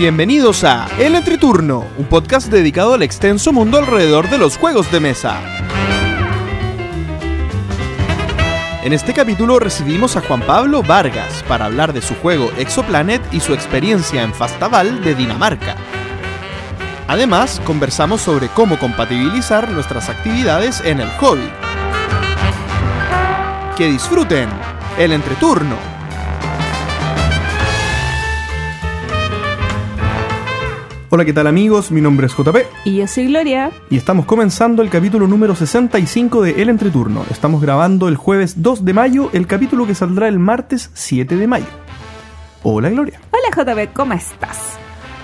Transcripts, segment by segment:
Bienvenidos a El Entreturno, un podcast dedicado al extenso mundo alrededor de los juegos de mesa. En este capítulo recibimos a Juan Pablo Vargas para hablar de su juego Exoplanet y su experiencia en Fastaval de Dinamarca. Además, conversamos sobre cómo compatibilizar nuestras actividades en el hobby. Que disfruten el entreturno. Hola, ¿qué tal amigos? Mi nombre es JP Y yo soy Gloria. y estamos comenzando el capítulo número 65 de El Entreturno. Estamos grabando el jueves 2 de mayo, el capítulo que saldrá el martes 7 de mayo. Hola Gloria. Hola JP, ¿cómo estás?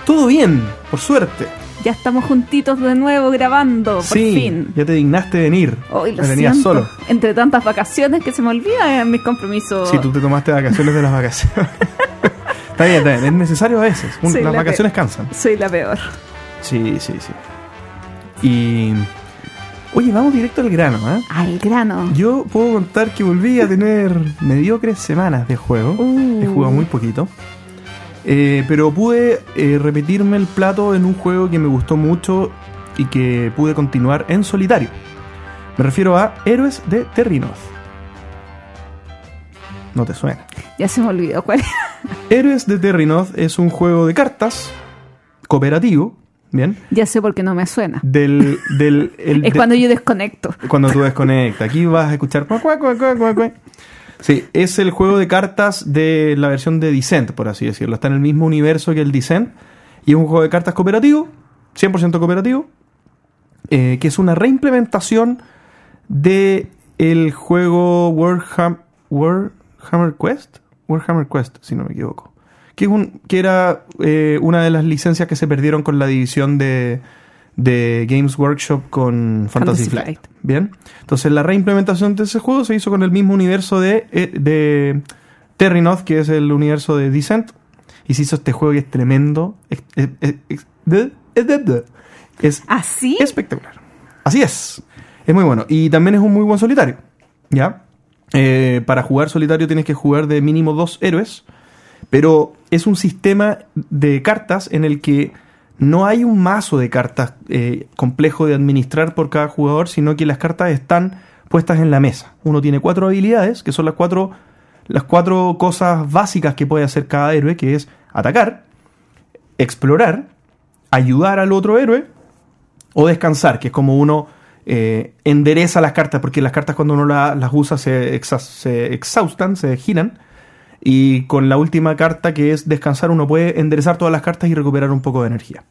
Todo bien, por suerte. Ya estamos juntitos de nuevo grabando, por sí, fin. ya te dignaste venir. Hoy lo siento. solo. Entre tantas vacaciones que se me olvidan mis compromisos. Si tú te tomaste vacaciones de las vacaciones. está bien, está bien. Es necesario a veces. Un- las la vacaciones cansan. Soy la peor. Sí, sí, sí. Y. Oye, vamos directo al grano, ¿eh? Al grano. Yo puedo contar que volví a tener mediocres semanas de juego. Uh. He jugado muy poquito. Eh, pero pude eh, repetirme el plato en un juego que me gustó mucho y que pude continuar en solitario. Me refiero a Héroes de Terrinoth. No te suena. Ya se me olvidó cuál. Héroes de Terrinoth es un juego de cartas cooperativo, ¿bien? ya sé por qué no me suena. Del, del, el Es de- cuando yo desconecto. cuando tú desconectas. Aquí vas a escuchar. Sí, es el juego de cartas de la versión de Descent, por así decirlo. Está en el mismo universo que el Descent. Y es un juego de cartas cooperativo, 100% cooperativo, eh, que es una reimplementación de el juego Warham- Warhammer Quest. Warhammer Quest, si no me equivoco. Que, es un, que era eh, una de las licencias que se perdieron con la división de, de Games Workshop con Fantasy, Fantasy Flight. Flight. Bien. Entonces la reimplementación de ese juego se hizo con el mismo universo de, eh, de Terrinoth, que es el universo de Descent. Y se hizo este juego que es tremendo. Es, ¿Así? espectacular. Así es. Es muy bueno. Y también es un muy buen solitario. ¿Ya? Eh, para jugar solitario tienes que jugar de mínimo dos héroes. Pero es un sistema de cartas en el que no hay un mazo de cartas eh, complejo de administrar por cada jugador, sino que las cartas están puestas en la mesa. Uno tiene cuatro habilidades, que son las cuatro, las cuatro cosas básicas que puede hacer cada héroe, que es atacar, explorar, ayudar al otro héroe o descansar, que es como uno eh, endereza las cartas, porque las cartas cuando uno la- las usa se, exa- se exhaustan, se giran. Y con la última carta que es descansar, uno puede enderezar todas las cartas y recuperar un poco de energía.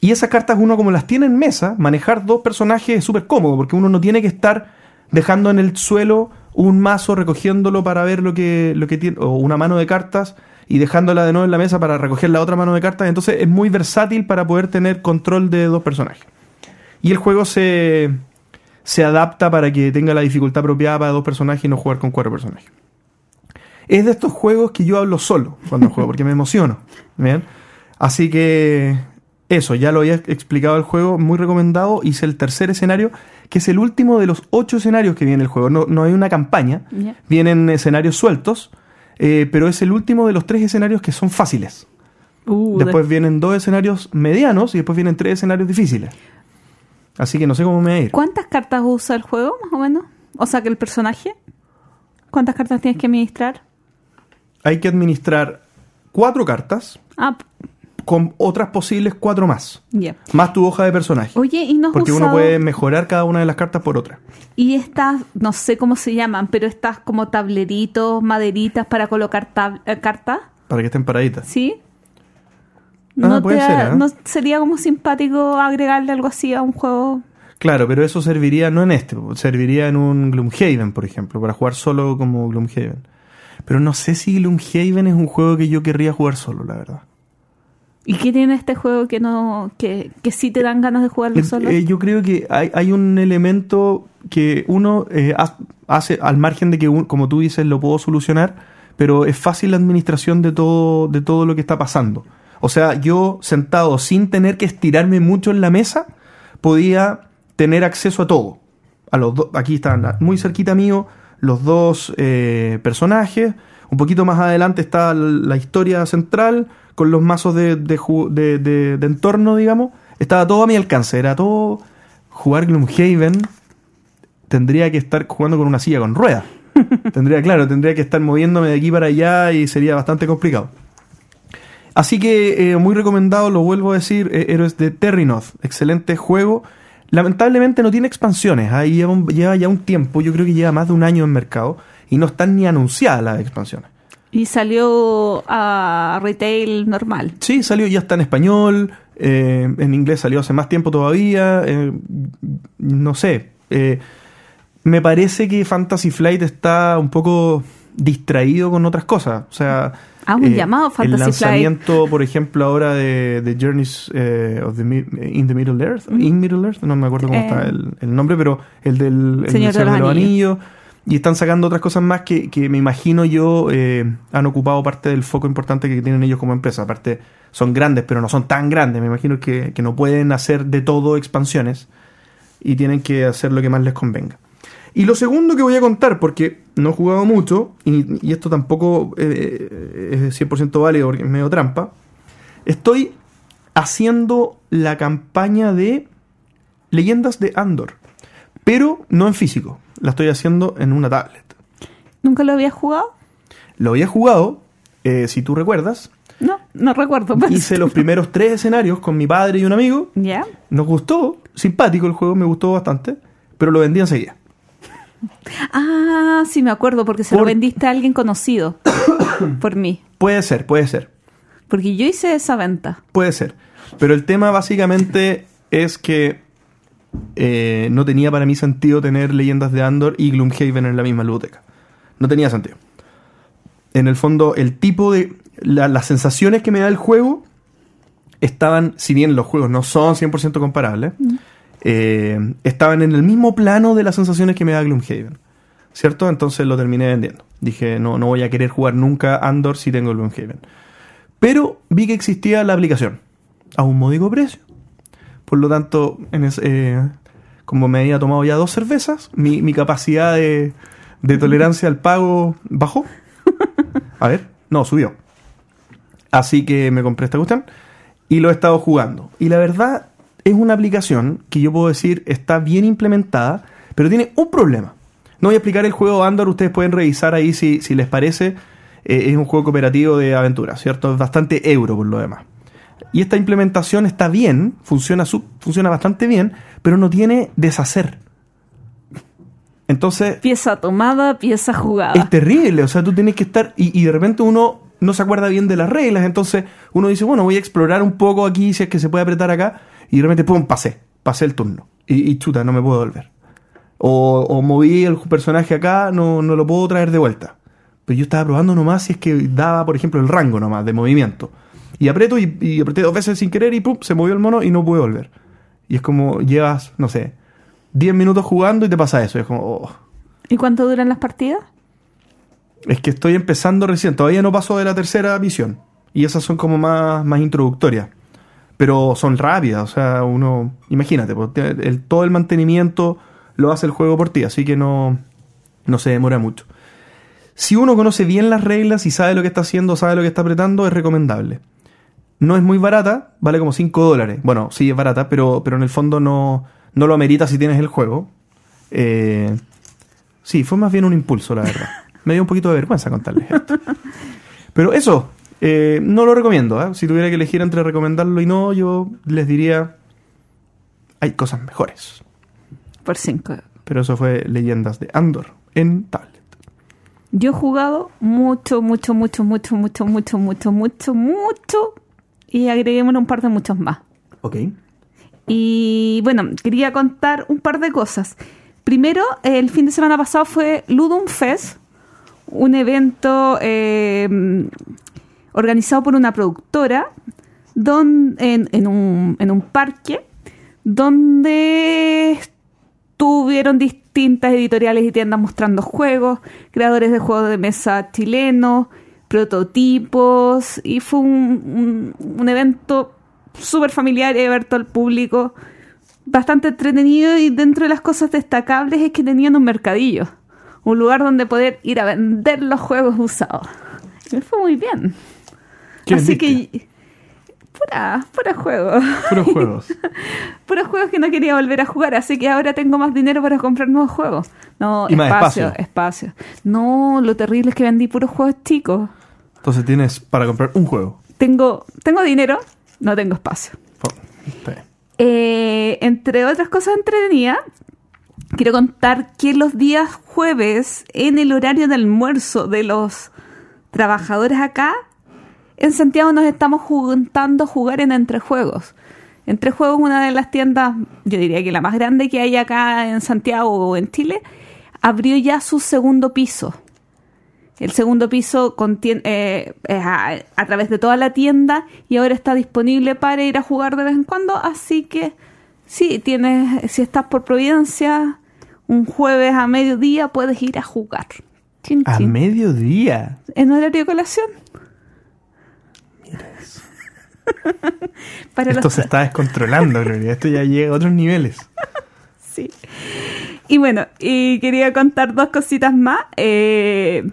Y esas cartas, uno como las tiene en mesa, manejar dos personajes es súper cómodo, porque uno no tiene que estar dejando en el suelo un mazo, recogiéndolo para ver lo que, lo que tiene, o una mano de cartas, y dejándola de nuevo en la mesa para recoger la otra mano de cartas. Entonces es muy versátil para poder tener control de dos personajes. Y el juego se, se adapta para que tenga la dificultad apropiada para dos personajes y no jugar con cuatro personajes. Es de estos juegos que yo hablo solo cuando juego, porque me emociono. ¿bien? Así que eso, ya lo había explicado el juego, muy recomendado. Hice el tercer escenario, que es el último de los ocho escenarios que viene el juego. No, no hay una campaña, vienen escenarios sueltos, eh, pero es el último de los tres escenarios que son fáciles. Uh, Después vienen dos escenarios medianos y después vienen tres escenarios difíciles. Así que no sé cómo me va a ir. ¿Cuántas cartas usa el juego, más o menos? O sea, que el personaje. ¿Cuántas cartas tienes que administrar? Hay que administrar cuatro cartas Ah, con otras posibles cuatro más. Más tu hoja de personaje. Oye, ¿y no Porque uno puede mejorar cada una de las cartas por otra. Y estas, no sé cómo se llaman, pero estas como tableritos, maderitas para colocar tab- eh, cartas, Para que estén paraditas. ¿sí? Ah, ¿No, puede te- ser, ¿eh? ¿No sería como simpático agregarle algo así a un juego? Claro, pero eso serviría no en este, serviría en un Gloomhaven, por ejemplo, para jugar solo como Gloomhaven. Pero no sé si Gloomhaven es un juego que yo querría jugar solo, la verdad. ¿Y qué tiene este juego que no que, que sí te dan ganas de jugarlo Eh, solo? eh, yo creo que hay, hay un elemento que uno eh, ha- hace al margen de que, un- como tú dices, lo puedo solucionar, pero es fácil la administración de todo, de todo lo que está pasando. O sea, yo sentado sin tener que estirarme mucho en la mesa, podía tener acceso a todo. A los aquí están muy cerquita mío los dos eh, personajes. Un poquito más adelante está la historia central con los mazos de, de- de- de entorno, digamos, estaba todo a mi alcance. Era todo jugar Gloomhaven. Tendría que estar jugando con una silla con ruedas. tendría, claro, tendría que estar moviéndome de aquí para allá y sería bastante complicado. Así que eh, muy recomendado, lo vuelvo a decir, eh, Héroes de Terrinoth. Excelente juego. Lamentablemente no tiene expansiones. Ahí lleva, un- lleva ya un tiempo, yo creo que lleva más de un año en mercado. Y no están ni anunciadas las expansiones. Y salió a retail normal. Sí, salió, ya está en español. eh, en inglés salió hace más tiempo todavía. no sé. me parece que Fantasy Flight está un poco distraído con otras cosas. O sea. Ah, un llamado Fantasy El Flight. lanzamiento, por ejemplo, ahora de, de Journeys eh, of the Mi- in the Middle Earth. In Middle Earth, no me acuerdo cómo Eh. está el, el nombre, pero el del el Señor de los Anillos. Y están sacando otras cosas más que, que me imagino yo eh, han ocupado parte del foco importante que tienen ellos como empresa. Aparte, son grandes, pero no son tan grandes. Me imagino que, que no pueden hacer de todo expansiones y tienen que hacer lo que más les convenga. Y lo segundo que voy a contar, porque no he jugado mucho, y, y esto tampoco eh, es 100% válido porque es medio trampa, estoy haciendo la campaña de Leyendas de Andor, pero no en físico, la estoy haciendo en una tablet. ¿Nunca lo había jugado? Lo había jugado, eh, si tú recuerdas, No, no recuerdo. pues. hice los primeros tres escenarios con mi padre y un amigo, ¿Ya? nos gustó, simpático el juego, me gustó bastante, pero lo vendí enseguida. Ah, sí me acuerdo, porque se lo vendiste a alguien conocido por mí. Puede ser, puede ser. Porque yo hice esa venta. Puede ser. Pero el tema básicamente es que eh, no tenía para mí sentido tener leyendas de Andor y Gloomhaven en la misma biblioteca. No tenía sentido. En el fondo, el tipo de. la- las sensaciones que me da el juego estaban, si bien los juegos no son 100% comparables, eh, estaban en el mismo plano de las sensaciones que me da Gloomhaven. ¿Cierto? Entonces lo terminé vendiendo. Dije, no, no voy a querer jugar nunca Andor si tengo Gloomhaven. Pero vi que existía la aplicación a un módico precio. Por lo tanto, en es- eh, como me había tomado ya dos cervezas, mi, mi capacidad de, de tolerancia al pago bajó. A ver, no, subió. Así que me compré esta cuestión y lo he estado jugando. Y la verdad es una aplicación que yo puedo decir está bien implementada, pero tiene un problema. No voy a explicar el juego Andor, ustedes pueden revisar ahí si, si les parece. Eh, es un juego cooperativo de aventura, ¿cierto? Es bastante euro por lo demás. Y esta implementación está bien, funciona, sub- funciona bastante bien, pero no tiene deshacer. Entonces, Pieza tomada, pieza jugada. es terrible, o sea, tú tienes que estar y, y de repente uno no se acuerda bien de las reglas, entonces uno dice, bueno, voy a explorar un poco aquí si es que se puede apretar acá y de repente, pum, pasé, pasé el turno y, y chuta, no me puedo volver. O, o moví el personaje acá, no, no lo puedo traer de vuelta. Pero yo estaba probando nomás si es que daba, por ejemplo, el rango nomás de movimiento. Y aprieto y, y apreté dos veces sin querer y pum, se movió el mono y no pude volver. Y es como llevas, no sé, 10 minutos jugando y te pasa eso. Y es como, oh. ¿Y cuánto duran las partidas? Es que estoy empezando recién, todavía no paso de la tercera misión. Y esas son como más, más introductorias. Pero son rápidas, o sea, uno. Imagínate, pues, el- todo el mantenimiento lo hace el juego por ti, así que no, no se demora mucho. Si uno conoce bien las reglas y sabe lo que está haciendo, sabe lo que está apretando, es recomendable. No es muy barata, vale como 5 dólares. Bueno, sí es barata, pero, pero en el fondo no, no lo amerita si tienes el juego. Eh, sí, fue más bien un impulso, la verdad. Me dio un poquito de vergüenza contarles esto. Pero eso, eh, no lo recomiendo. ¿eh? Si tuviera que elegir entre recomendarlo y no, yo les diría, hay cosas mejores. Por cinco. Pero eso fue Leyendas de Andor en tablet. Yo he jugado mucho, mucho, mucho, mucho, mucho, mucho, mucho, mucho, mucho. Y agreguémosle un par de muchos más. Ok. Y bueno, quería contar un par de cosas. Primero, el fin de semana pasado fue Ludum Fest, un evento eh, organizado por una productora don- en, un, parque donde estuvieron distintas editoriales y tiendas mostrando juegos, creadores de juegos de mesa chilenos, prototipos, y fue un, evento súper familiar y abierto al público, bastante entretenido y dentro de las cosas destacables es que tenían un mercadillo, un lugar donde poder ir a vender los juegos usados. Y fue muy bien. ¿Qué Así que. Pura, pura juego. Puros juegos. Puros juegos que no quería volver a jugar, así que ahora tengo más dinero para comprar nuevos juegos. No, Y más espacio, espacio. No, lo terrible es que vendí puros juegos chicos. Entonces tienes para comprar un juego. Tengo, tengo dinero, no tengo espacio. Oh. Eh, entre otras cosas entretenidas, quiero contar que los días jueves, en el horario de almuerzo de los trabajadores acá, en Santiago nos estamos juntando a jugar en Entrejuegos. Entrejuegos es una de las tiendas, yo diría que la más grande que hay acá en Santiago o en Chile, abrió ya su segundo piso. El segundo piso contiene, eh, es a, a través de toda la tienda y ahora está disponible para ir a jugar de vez en cuando. Así que sí, tienes, si estás por Providencia, un jueves a mediodía puedes ir a jugar. Chin, A mediodía. En horario de colación. Para Esto los- se está descontrolando, Gloria. Esto ya llega a otros niveles. Sí. Y bueno, y quería contar dos cositas más. Eh,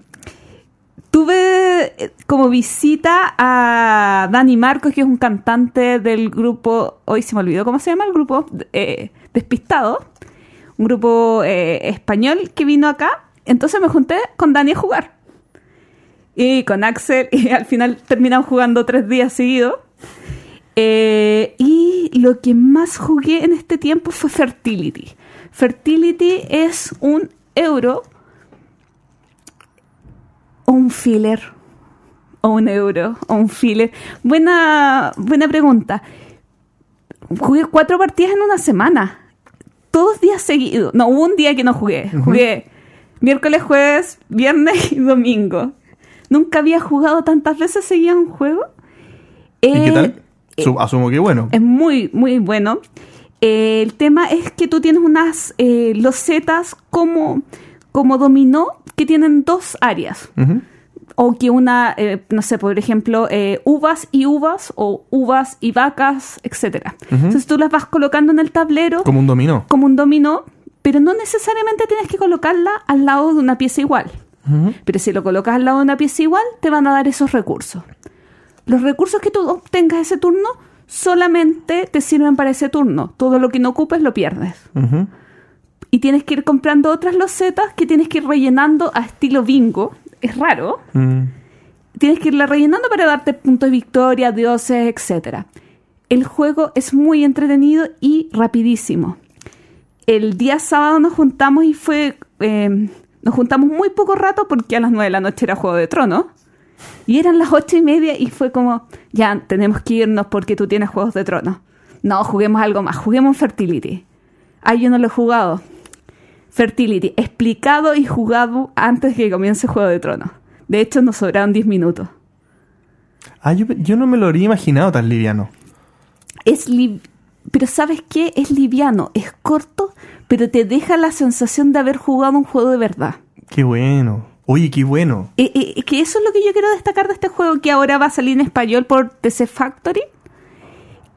tuve eh, como visita a Dani Marcos, que es un cantante del grupo, hoy se me olvidó cómo se llama el grupo, eh, Despistado, un grupo eh, español que vino acá. Entonces me junté con Dani a jugar. Y con Axel, y al final terminamos jugando tres días seguidos. Eh, y lo que más jugué en este tiempo fue Fertility. Fertility es un euro o un filler. O un euro o un filler. Buena, buena pregunta. Jugué cuatro partidas en una semana. Todos días seguidos. No, hubo un día que no jugué. Jugué miércoles, jueves, viernes y domingo. Nunca había jugado tantas veces seguía un juego. ¿Y qué Eh, tal? Su- asumo que bueno. es muy, muy bueno. Eh, el tema es que tú tienes unas eh, losetas como, como dominó que tienen dos áreas. O que una, eh, no sé, por ejemplo, eh, uvas y uvas o uvas y vacas, etcétera. Entonces tú las vas colocando en el tablero Como un dominó. como un dominó, pero no necesariamente tienes que colocarla al lado de una pieza igual. Pero si lo colocas al lado de una pieza igual, te van a dar esos recursos. Los recursos que tú obtengas ese turno solamente te sirven para ese turno. Todo lo que no ocupes lo pierdes. Y tienes que ir comprando otras losetas que tienes que ir rellenando a estilo bingo. Es raro. Mm. Tienes que irla rellenando para darte puntos de victoria, dioses, etc. El juego es muy entretenido y rapidísimo. El día sábado nos juntamos y fue... eh, nos juntamos muy poco rato porque a las 9 de la noche era Juego de Tronos. Y eran las ocho y media y fue como, ya, tenemos que irnos porque tú tienes Juegos de Tronos. No, juguemos algo más, juguemos Fertility. Ah, yo no lo he jugado. Fertility, explicado y jugado antes que comience Juego de Tronos. De hecho, nos sobraron 10 minutos. Ah, yo, yo no me lo habría imaginado tan liviano. Es li- pero ¿sabes qué? Es liviano, es corto, pero te deja la sensación de haber jugado un juego de verdad. Qué bueno. Oye, qué bueno. Eh, eh, que eso es lo que yo quiero destacar de este juego que ahora va a salir en español por TC Factory.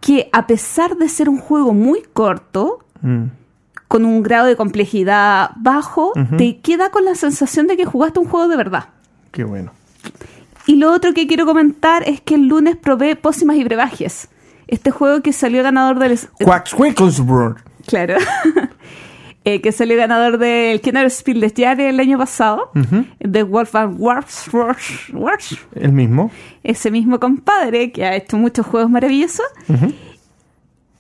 Que a pesar de ser un juego muy corto, Mm. con un grado de complejidad bajo, te queda con la sensación de que jugaste un juego de verdad. Qué bueno. Y lo otro que quiero comentar es que el lunes probé Pócimas y Brebajes. Este juego que salió ganador del... Quackswinkelsbrod. Claro. Eh, que salió ganador del Kenner Spiel des Jahres el año pasado. Ujú. De Wolfgang. El mismo. Ese mismo compadre que ha hecho muchos juegos maravillosos.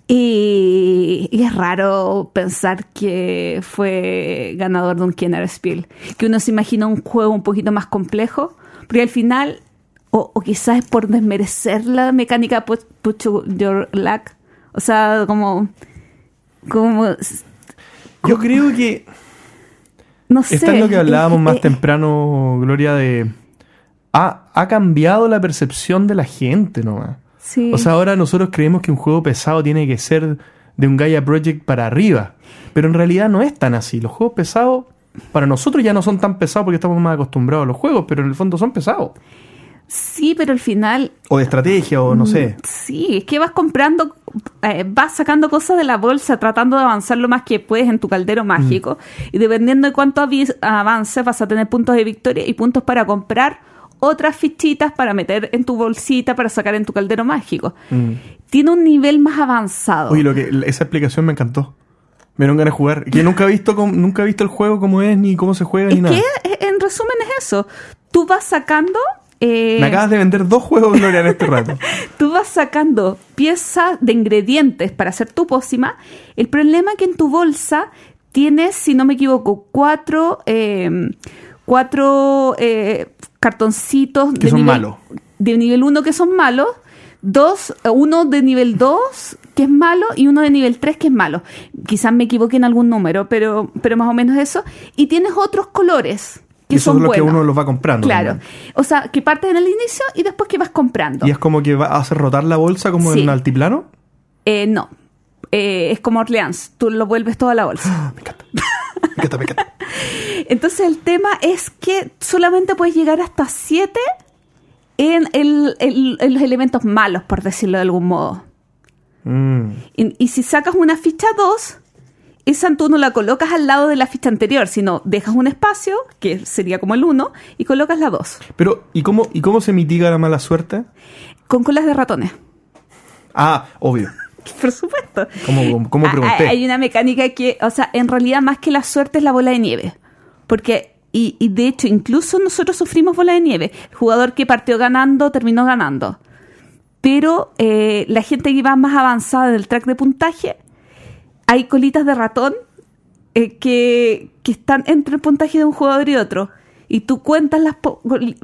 Y, y es raro pensar que fue ganador de un Kenner Spiel. Que uno se imagina un juego un poquito más complejo. Porque al final, o, o quizás es por desmerecer la mecánica Put, Put Your Luck. O sea, como. como Yo creo que no sé. Está en lo que hablábamos más eh, temprano, Gloria, de... Ha, ha cambiado la percepción de la gente nomás. Sí. O sea, ahora nosotros creemos que un juego pesado tiene que ser de un Gaia Project para arriba. Pero en realidad no es tan así. Los juegos pesados, para nosotros ya no son tan pesados porque estamos más acostumbrados a los juegos, pero en el fondo son pesados. Sí, pero al final O de estrategia, o no sé. Sí, es que vas comprando, eh, vas sacando cosas de la bolsa, tratando de avanzar lo más que puedes en tu caldero mágico. Y dependiendo de cuánto avances, vas a tener puntos de victoria y puntos para comprar otras fichitas para meter en tu bolsita para sacar en tu caldero mágico. Mm. Tiene un nivel más avanzado. Oye, lo que, esa explicación me encantó. Me dieron ganas de jugar. Que nunca he visto nunca he visto el juego cómo es, ni cómo se juega, es ni nada. que, en resumen, es eso. Tú vas sacando. Eh, Me acabas de vender dos juegos, Gloria, en este rato. tú vas sacando piezas de ingredientes para hacer tu pócima. El problema es que en tu bolsa tienes, si no me equivoco, cuatro, eh, cuatro eh, cartoncitos Que de son nivel, malos. de nivel 1 que son malos. Dos, uno de nivel 2 que es malo y uno de nivel 3 que es malo. Quizás me equivoqué en algún número, pero, pero más o menos eso. Y tienes otros colores que eso son es lo que uno los va comprando. Claro. también. O sea, que partes en el inicio y después que vas comprando. Y es como que va a hacer rotar la bolsa como Sí. en altiplano. Eh, no. Eh, es como Orleans. Tú lo vuelves toda la bolsa. Me encanta. Me encanta, me encanta. Entonces el tema es que solamente puedes llegar hasta 7 en, el- el- en los elementos malos, por decirlo de algún modo. Mm. Y, y si sacas una ficha 2, esa tú no la colocas al lado de la ficha anterior, sino dejas un espacio, que sería como el 1, y colocas la 2. Pero, ¿y cómo, ¿y cómo se mitiga la mala suerte? Con colas de ratones. Ah, obvio. Por supuesto. ¿Cómo, Ah, pregunté? Hay una mecánica que, o sea, en realidad más que la suerte es la bola de nieve. Porque, y, y de hecho, incluso nosotros sufrimos bola de nieve. El jugador que partió ganando terminó ganando. Pero eh, la gente que va más avanzada del track de puntaje, hay colitas de ratón eh, que, que están entre el puntaje de un jugador y otro. Y tú cuentas las eh,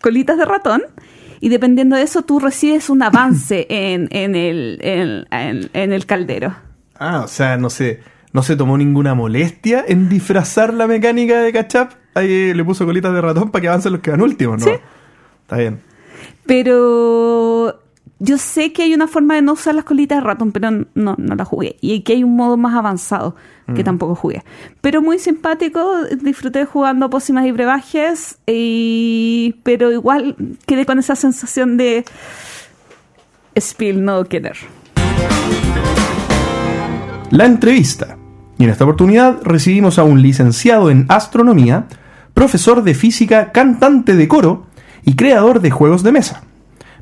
colitas de ratón y dependiendo de eso tú recibes un avance en, en, el, en, el caldero. Ah, o sea, no sé, no se tomó ninguna molestia en disfrazar la mecánica de Cachap. Ahí le puso colitas de ratón para que avancen los que van últimos, ¿no? Sí. Está bien. Pero yo sé que hay una forma de no usar las colitas de ratón, pero no, no la jugué. Y que hay un modo más avanzado que tampoco jugué. Pero muy simpático, disfruté jugando pócimas y brebajes, y, pero igual quedé con esa sensación de Spiel no querer. La entrevista. Y en esta oportunidad recibimos a un licenciado en astronomía, profesor de física, cantante de coro y creador de juegos de mesa.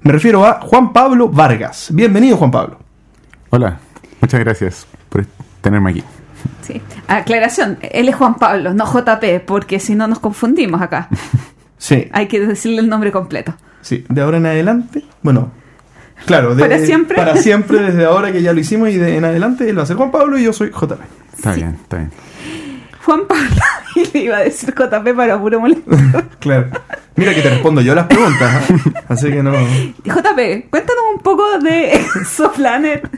Me refiero a Juan Pablo Vargas. Bienvenido, Juan Pablo. Hola, muchas gracias por tenerme aquí. Sí. Aclaración, él es Juan Pablo, no JP, porque si no nos confundimos acá. Sí, Hay que decirle el nombre completo. sí. De ahora en adelante, bueno, claro, de- ¿Para siempre? Para siempre, desde ahora que ya lo hicimos y de en adelante él va a ser Juan Pablo y yo soy JP. Está Sí. bien, está bien. Juan Pablo, y le iba a decir JP para puro molesto. Claro. Mira que te respondo yo las preguntas, ¿eh? así que no. JP, cuéntanos un poco de Exoplanet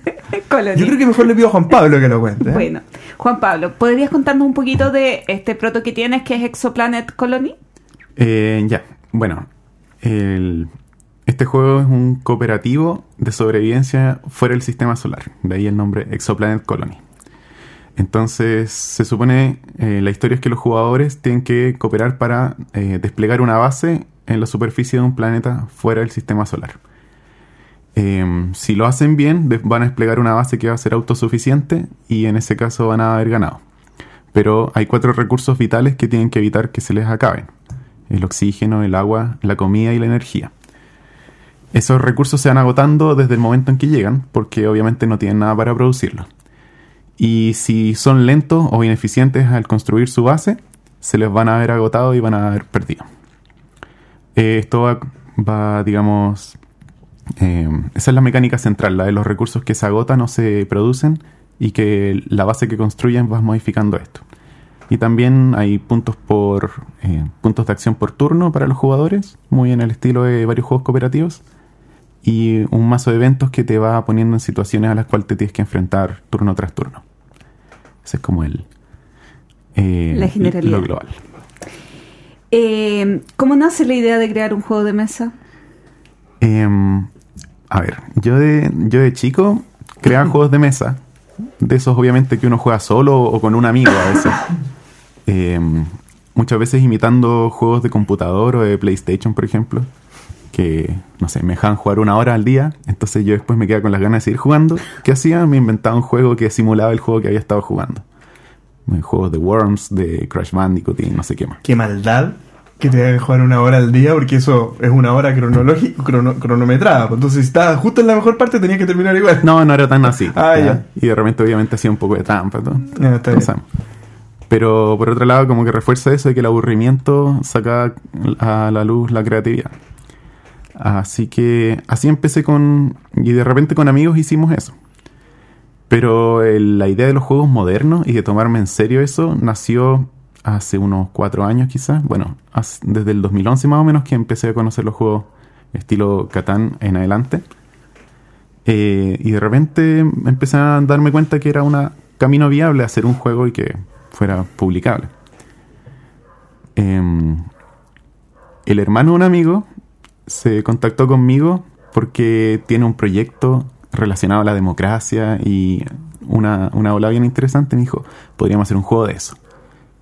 Colony. Yo creo que mejor le pido a Juan Pablo que lo cuente. ¿eh? Bueno, Juan Pablo, ¿podrías contarnos un poquito de este proto que tienes que es Exoplanet Colony? Eh, ya, bueno, el- este juego es un cooperativo de sobrevivencia fuera del sistema solar, de ahí el nombre Exoplanet Colony. Entonces, se supone, eh, la historia es que los jugadores tienen que cooperar para eh, desplegar una base en la superficie de un planeta fuera del sistema solar. Eh, si lo hacen bien, van a desplegar una base que va a ser autosuficiente y en ese caso van a haber ganado. Pero hay cuatro recursos vitales que tienen que evitar que se les acaben. El oxígeno, el agua, la comida y la energía. Esos recursos se van agotando desde el momento en que llegan, porque obviamente no tienen nada para producirlo. Y si son lentos o ineficientes al construir su base, se les van a haber agotado y van a haber perdido. Eh, esto va, va, digamos, eh, esa es la mecánica central, la de los recursos que se agotan o se producen y que la base que construyen va modificando esto. Y también hay puntos por eh, puntos de acción por turno para los jugadores, muy en el estilo de varios juegos cooperativos. Y un mazo de eventos que te va poniendo en situaciones a las cuales te tienes que enfrentar turno tras turno. Ese es como el eh, La generalidad. lo global. Eh, ¿Cómo nace la idea de crear un juego de mesa? Em, a ver, yo de, yo de chico creaba juegos de mesa. De esos obviamente que uno juega solo o con un amigo a veces. Em, muchas veces imitando juegos de computador o de PlayStation, por ejemplo. Que, no sé, me dejaban jugar una hora al día. Entonces yo después me quedaba con las ganas de seguir jugando. ¿Qué hacía? Me inventaba un juego que simulaba el juego que había estado jugando. Juegos de Worms, de Crash Bandicoot y no sé qué más. Qué maldad. que te hagan jugar una hora al día, porque eso es una hora cronológica, crono- cronometrada. pues. Entonces, si estabas justo en la mejor parte, tenías que terminar igual. No, no era tan así. Ah, ya. Y de repente, obviamente, hacía un poco de trampa. está bien. sabemos. Pero por otro lado, como que refuerza eso de que el aburrimiento saca a la luz la creatividad. Así que así empecé con. Y de repente con amigos hicimos eso. Pero la idea de los juegos modernos y de tomarme en serio eso nació hace unos cuatro años quizás. Bueno, desde el 2011 más o menos que empecé a conocer los juegos estilo Catán en adelante. Eh, y de repente empecé a darme cuenta que era un camino viable hacer un juego y que fuera publicable. Em, el hermano de un amigo se contactó conmigo porque tiene un proyecto relacionado a la democracia y una, una ola bien interesante. Me dijo, podríamos hacer un juego de eso.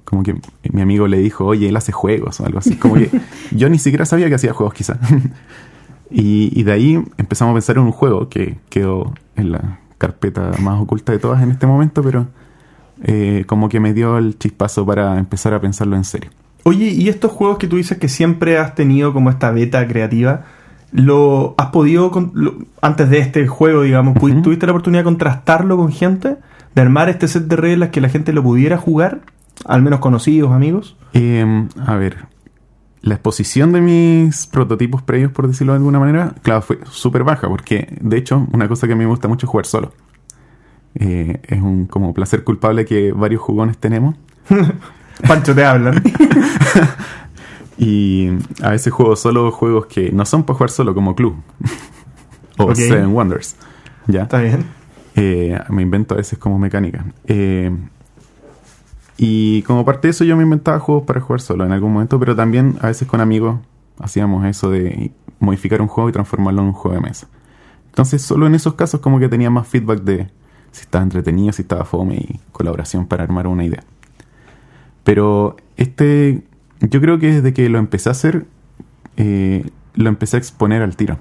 Como que mi amigo le dijo, oye, él hace juegos o algo así. Como que yo ni siquiera sabía que hacía juegos quizá. y, y de ahí empezamos a pensar en un juego que quedó en la carpeta más oculta de todas en este momento, pero eh, como que me dio el chispazo para empezar a pensarlo en serio. Oye, ¿y estos juegos que tú dices que siempre has tenido como esta beta creativa, lo has podido, con- lo- antes de este juego, digamos, tuviste la oportunidad de contrastarlo con gente? ¿De armar este set de reglas que la gente lo pudiera jugar? Al menos conocidos, amigos. Eh, a ver, la exposición de mis prototipos previos, por decirlo de alguna manera, claro, fue súper baja, porque de hecho, una cosa que a mí me gusta mucho es jugar solo. Eh, es un como placer culpable que varios jugones tenemos. Pancho, te hablan. Y a veces juego solo juegos que no son para jugar solo, como Club o. Seven Wonders. ¿Ya? Está bien. Eh, me invento a veces como mecánica. Eh, y como parte de eso yo me inventaba juegos para jugar solo en algún momento, pero también a veces con amigos hacíamos eso de modificar un juego y transformarlo en un juego de mesa. Entonces solo en esos casos como que tenía más feedback de si estaba entretenido, si estaba fome y colaboración para armar una idea. Pero este, yo creo que desde que lo empecé a hacer, eh, lo empecé a exponer al tiro.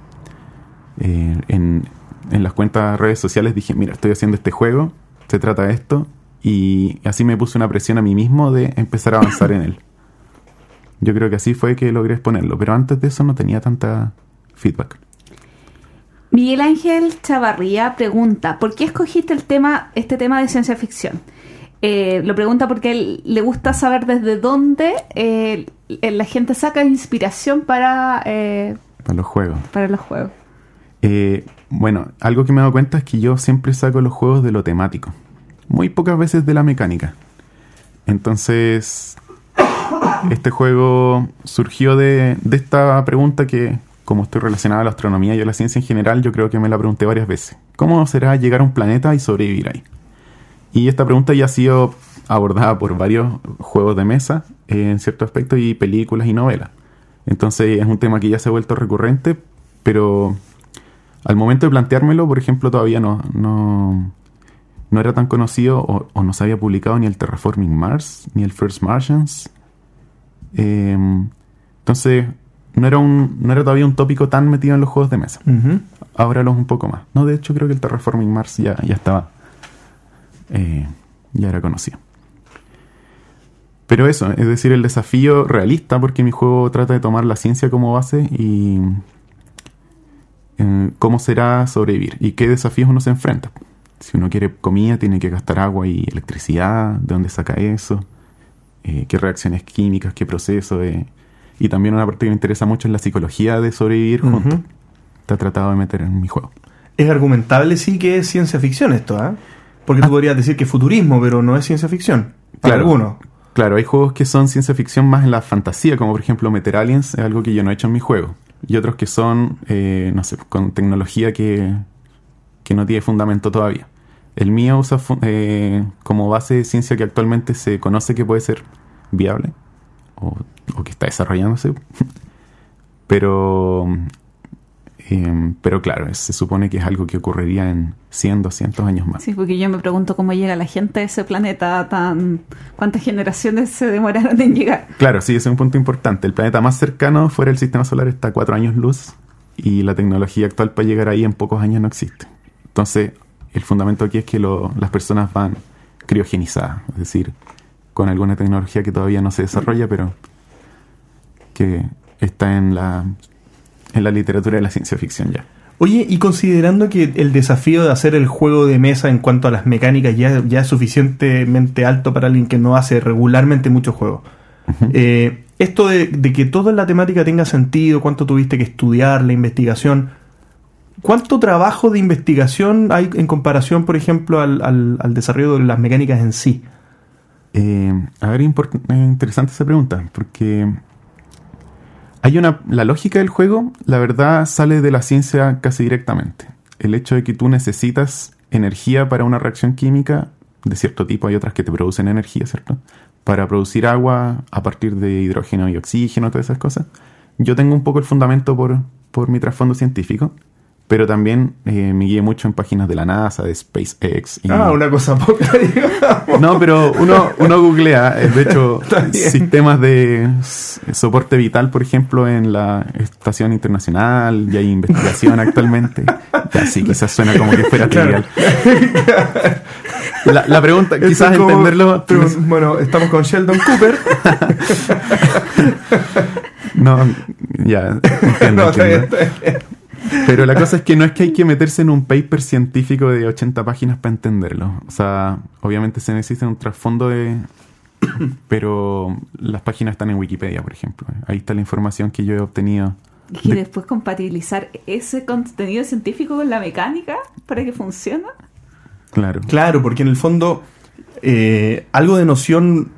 Eh, en, en las cuentas redes sociales dije, mira, estoy haciendo este juego, se trata de esto, y así me puse una presión a mí mismo de empezar a avanzar en él. Yo creo que así fue que logré exponerlo, pero antes de eso no tenía tanta feedback. Miguel Ángel Chavarría pregunta, ¿por qué escogiste el tema, este tema de ciencia ficción? Eh, lo pregunta porque él, le gusta saber desde dónde eh, la gente saca inspiración para, eh, Para los juegos. para los juegos. Eh, bueno, algo que me he dado cuenta es que yo siempre saco los juegos de lo temático. Muy pocas veces de la mecánica. Entonces, este juego surgió de, de esta pregunta que, como estoy relacionada a la astronomía y a la ciencia en general, yo creo que me la pregunté varias veces. ¿Cómo será llegar a un planeta y sobrevivir ahí? Y esta pregunta ya ha sido abordada por varios juegos de mesa eh, en cierto aspecto y películas y novelas. Entonces es un tema que ya se ha vuelto recurrente, pero al momento de planteármelo, por ejemplo, todavía no, no, no era tan conocido o, o no se había publicado ni el Terraforming Mars, ni el First Martians. Eh, entonces no era, un, no era todavía un tópico tan metido en los juegos de mesa. Ahora lo es un poco más. No, de hecho creo que el Terraforming Mars ya, ya estaba. Eh, ya era conocido. Pero eso, es decir, el desafío realista, porque mi juego trata de tomar la ciencia como base y eh, cómo será sobrevivir y qué desafíos uno se enfrenta. Si uno quiere comida, tiene que gastar agua y electricidad, de dónde saca eso, eh, qué reacciones químicas, qué procesos. eh. Y también una parte que me interesa mucho es la psicología de sobrevivir Ujú. juntos. Está tratado de meter en mi juego. Es argumentable, sí, que es ciencia ficción esto, ¿ah? Porque tú podrías decir que es futurismo, pero no es ciencia ficción. Para Claro. algunos. Claro, hay juegos que son ciencia ficción más en la fantasía, como por ejemplo Meter Aliens, es algo que yo no he hecho en mi juego. Y otros que son, eh, no sé, con tecnología que, que no tiene fundamento todavía. El mío usa eh, como base de ciencia que actualmente se conoce que puede ser viable o, o que está desarrollándose. Pero, eh, pero claro, se supone que es algo que ocurriría en 100, 200 años más. Sí, porque yo me pregunto cómo llega la gente a ese planeta tan... ¿Cuántas generaciones se demoraron en llegar? Claro, sí, ese es un punto importante. El planeta más cercano fuera del sistema solar está a cuatro años luz y la tecnología actual para llegar ahí en pocos años no existe. Entonces, el fundamento aquí es que lo- las personas van criogenizadas, es decir, con alguna tecnología que todavía no se desarrolla, pero que está en la, en la literatura de la ciencia ficción ya. Oye, y considerando que el desafío de hacer el juego de mesa en cuanto a las mecánicas ya, ya es suficientemente alto para alguien que no hace regularmente muchos juegos, eh, esto de, de que toda la temática tenga sentido, cuánto tuviste que estudiar, la investigación, ¿cuánto trabajo de investigación hay en comparación, por ejemplo, al, al- al desarrollo de las mecánicas en sí? Eh, a ver, eh, interesante esa pregunta, porque hay una. La lógica del juego, la verdad, sale de la ciencia casi directamente. El hecho de que tú necesitas energía para una reacción química de cierto tipo, hay otras que te producen energía, ¿cierto? Para producir agua a partir de hidrógeno y oxígeno, todas esas cosas. Yo tengo un poco el fundamento por, por mi trasfondo científico, pero también eh, me guié mucho en páginas de la NASA, de SpaceX. y- Ah, una cosa poca, digamos. no, pero uno, uno googlea, eh, de hecho, sistemas de soporte vital, por ejemplo, en la Estación Internacional, y hay investigación actualmente. Ya sí, quizás suena como que fuera Claro. trivial. La, la pregunta, Eso quizás como- entenderlo... pero, bueno, estamos con Sheldon Cooper. No, ya, entiendo, No, está bien, está bien. Pero la cosa es que no es que hay que meterse en un paper científico de 80 páginas para entenderlo. O sea, obviamente se necesita un trasfondo de... Pero las páginas están en Wikipedia, por ejemplo. Ahí está la información que yo he obtenido. Y De- después compatibilizar ese contenido científico con la mecánica para que funcione. Claro. Claro, porque en el fondo eh, algo de noción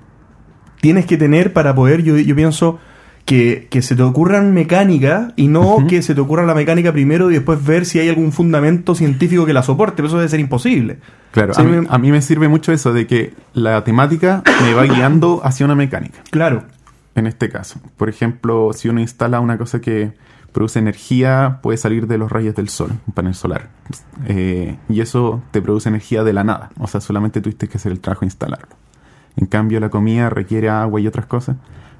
tienes que tener para poder, yo, yo pienso, que, que se te ocurran mecánicas y no que se te ocurra la mecánica primero y después ver si hay algún fundamento científico que la soporte. Pero eso debe ser imposible. Claro, Sí, a, mí, me- a mí me sirve mucho eso de que la temática me va guiando hacia una mecánica. Claro. En este caso, por ejemplo, si uno instala una cosa que produce energía, puede salir de los rayos del sol, un panel solar. Eh, y eso te produce energía de la nada. O sea, solamente tuviste que hacer el trabajo de instalarlo. En cambio, la comida requiere agua y otras cosas.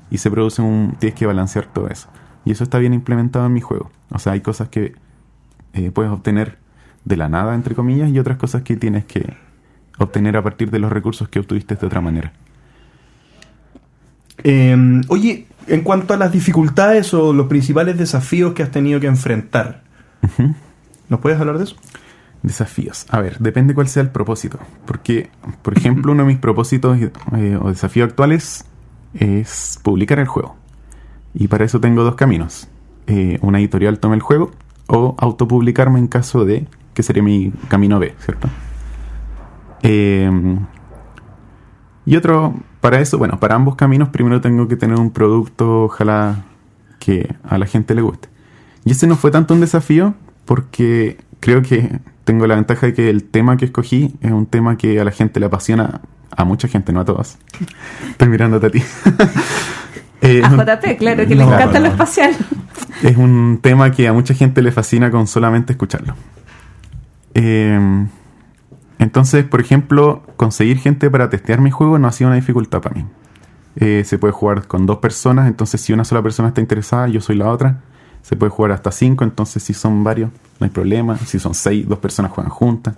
Y se produce un. Tienes que balancear todo eso. Y eso está bien implementado en mi juego. O sea, hay cosas que eh, puedes obtener de la nada, entre comillas, y otras cosas que tienes que obtener a partir de los recursos que obtuviste de otra manera. Eh, oye, en cuanto a las dificultades o los principales desafíos que has tenido que enfrentar. ¿nos puedes hablar de eso? Desafíos. A ver, depende cuál sea el propósito. Porque, por ejemplo, uno de mis propósitos eh, o desafíos actuales es publicar el juego. Y para eso tengo dos caminos. Eh, una editorial tome el juego o autopublicarme en caso de, que sería mi camino B, ¿cierto? Eh, y otro, para eso, bueno, para ambos caminos primero tengo que tener un producto, ojalá que a la gente le guste. Y ese no fue tanto un desafío porque creo que tengo la ventaja de que el tema que escogí es un tema que a la gente le apasiona, a mucha gente, no a todas. Estoy mirándote a ti. Eh, A JP, claro, que le encanta lo espacial. es un tema que a mucha gente le fascina con solamente escucharlo. Eh, entonces, por ejemplo, conseguir gente para testear mi juego no ha sido una dificultad para mí. Eh, se puede jugar con dos personas, entonces si una sola persona está interesada, yo soy la otra. Se puede jugar hasta cinco, entonces si son varios, no hay problema. Si son seis, dos personas juegan juntas.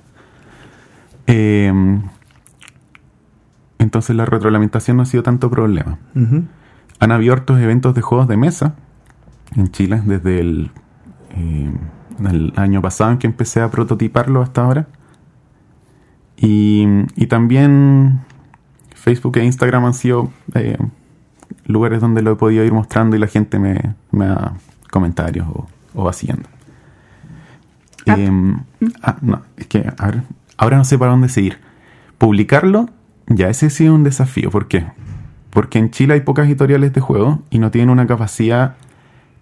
Eh, entonces la retroalimentación no ha sido tanto problema. Han habido otros eventos de juegos de mesa en Chile desde el, eh, el año pasado en que empecé a prototiparlo hasta ahora. Y, y también Facebook e Instagram han sido eh, lugares donde lo he podido ir mostrando y la gente me, me da comentarios o, o va siguiendo. Ah. Em, ah, no, es que a ver, ahora no sé para dónde seguir. Publicarlo, ya ese ha sido un desafío. ¿Por qué? Porque en Chile hay pocas editoriales de juego y no tienen una capacidad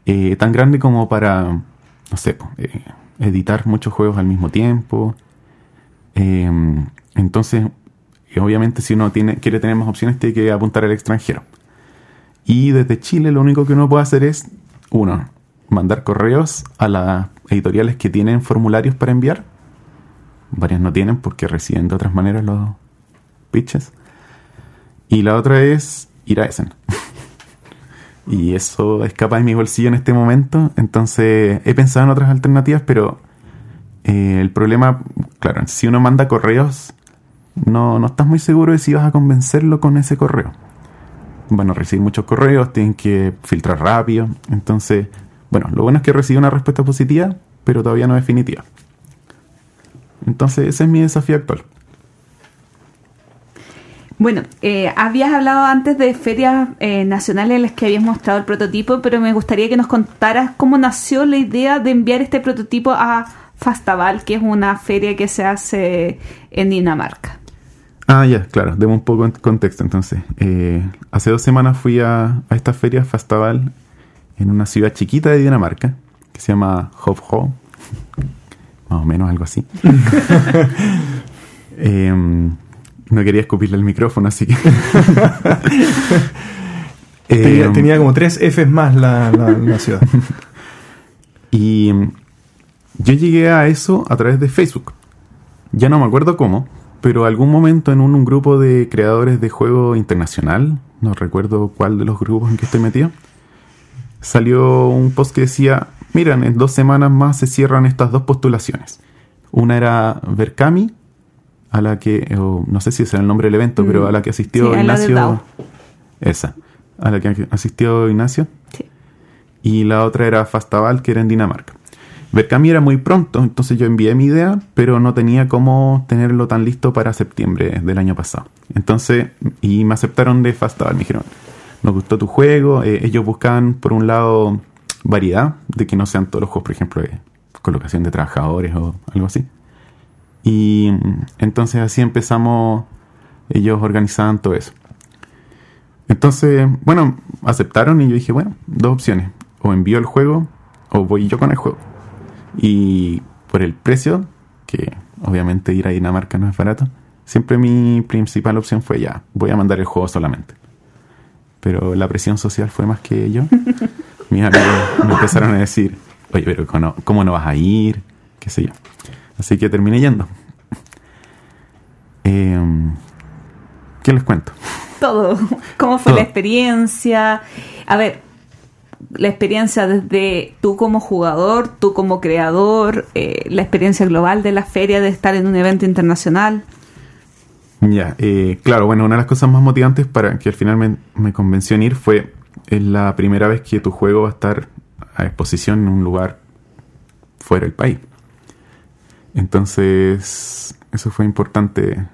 eh, tan grande como para, no sé, eh, editar muchos juegos al mismo tiempo. Eh, entonces, eh, obviamente, si uno tiene, quiere tener más opciones, tiene que apuntar al extranjero. Y desde Chile, lo único que uno puede hacer es, uno, mandar correos a las editoriales que tienen formularios para enviar. Varias no tienen porque reciben de otras maneras los pitches. Y la otra es ir a Essen. y eso escapa de mi bolsillo en este momento. Entonces he pensado en otras alternativas, pero eh, el problema, claro, si uno manda correos, no, no estás muy seguro de si vas a convencerlo con ese correo. a recibir muchos correos, tienen que filtrar rápido. Entonces, bueno, lo bueno es que recibe una respuesta positiva, pero todavía no definitiva. Entonces, ese es mi desafío actual. Bueno, eh, habías hablado antes de ferias eh, nacionales en las que habías mostrado el prototipo, pero me gustaría que nos contaras cómo nació la idea de enviar este prototipo a Fastaval, que es una feria que se hace en Dinamarca. Ah, ya, claro, demos un poco de contexto entonces. Eh, hace dos semanas fui a, a, esta feria Fastaval en una ciudad chiquita de Dinamarca que se llama Hofho, más o menos algo así. eh, no quería escupirle el micrófono, así que. tenía, eh, tenía, como tres Fs más la, la, la ciudad. y yo llegué a eso a través de Facebook. Ya no me acuerdo cómo, pero algún momento en un, un, grupo de creadores de juego internacional, no recuerdo cuál de los grupos en que estoy metido, salió un post que decía, miren, en dos semanas más se cierran estas dos postulaciones. Una era Berkami, a la que, no sé si ese era el nombre del evento, mm. pero a la que asistió sí, Ignacio. Esa, a la que asistió Ignacio. Sí. Y la otra era Fastaval, que era en Dinamarca. Berkami era muy pronto, entonces yo envié mi idea, pero no tenía cómo tenerlo tan listo para septiembre del año pasado. Entonces, y me aceptaron de Fastaval, me dijeron, nos gustó tu juego, eh, ellos buscaban, por un lado, variedad, de que no sean todos los juegos, por ejemplo, de colocación de trabajadores o algo así. Y entonces así empezamos, ellos organizaban todo eso. Entonces, bueno, aceptaron y yo dije, bueno, dos opciones, o envío el juego o voy yo con el juego. Y por el precio, que obviamente ir a Dinamarca no es barato, siempre mi principal opción fue ya, voy a mandar el juego solamente. Pero la presión social fue más que yo. Mis amigos me empezaron a decir, oye, pero ¿cómo no vas a ir? ¿Qué sé yo? Así que terminé yendo. Eh, ¿Qué les cuento? Todo. ¿Cómo fue Todo. la experiencia? A ver, la experiencia desde tú como jugador, tú como creador, eh, la experiencia global de la feria, de estar en un evento internacional. Ya, eh, claro, bueno, una de las cosas más motivantes para que al final me, me convenció en ir fue es la primera vez que tu juego va a estar a exposición en un lugar fuera del país. Entonces, eso fue importante.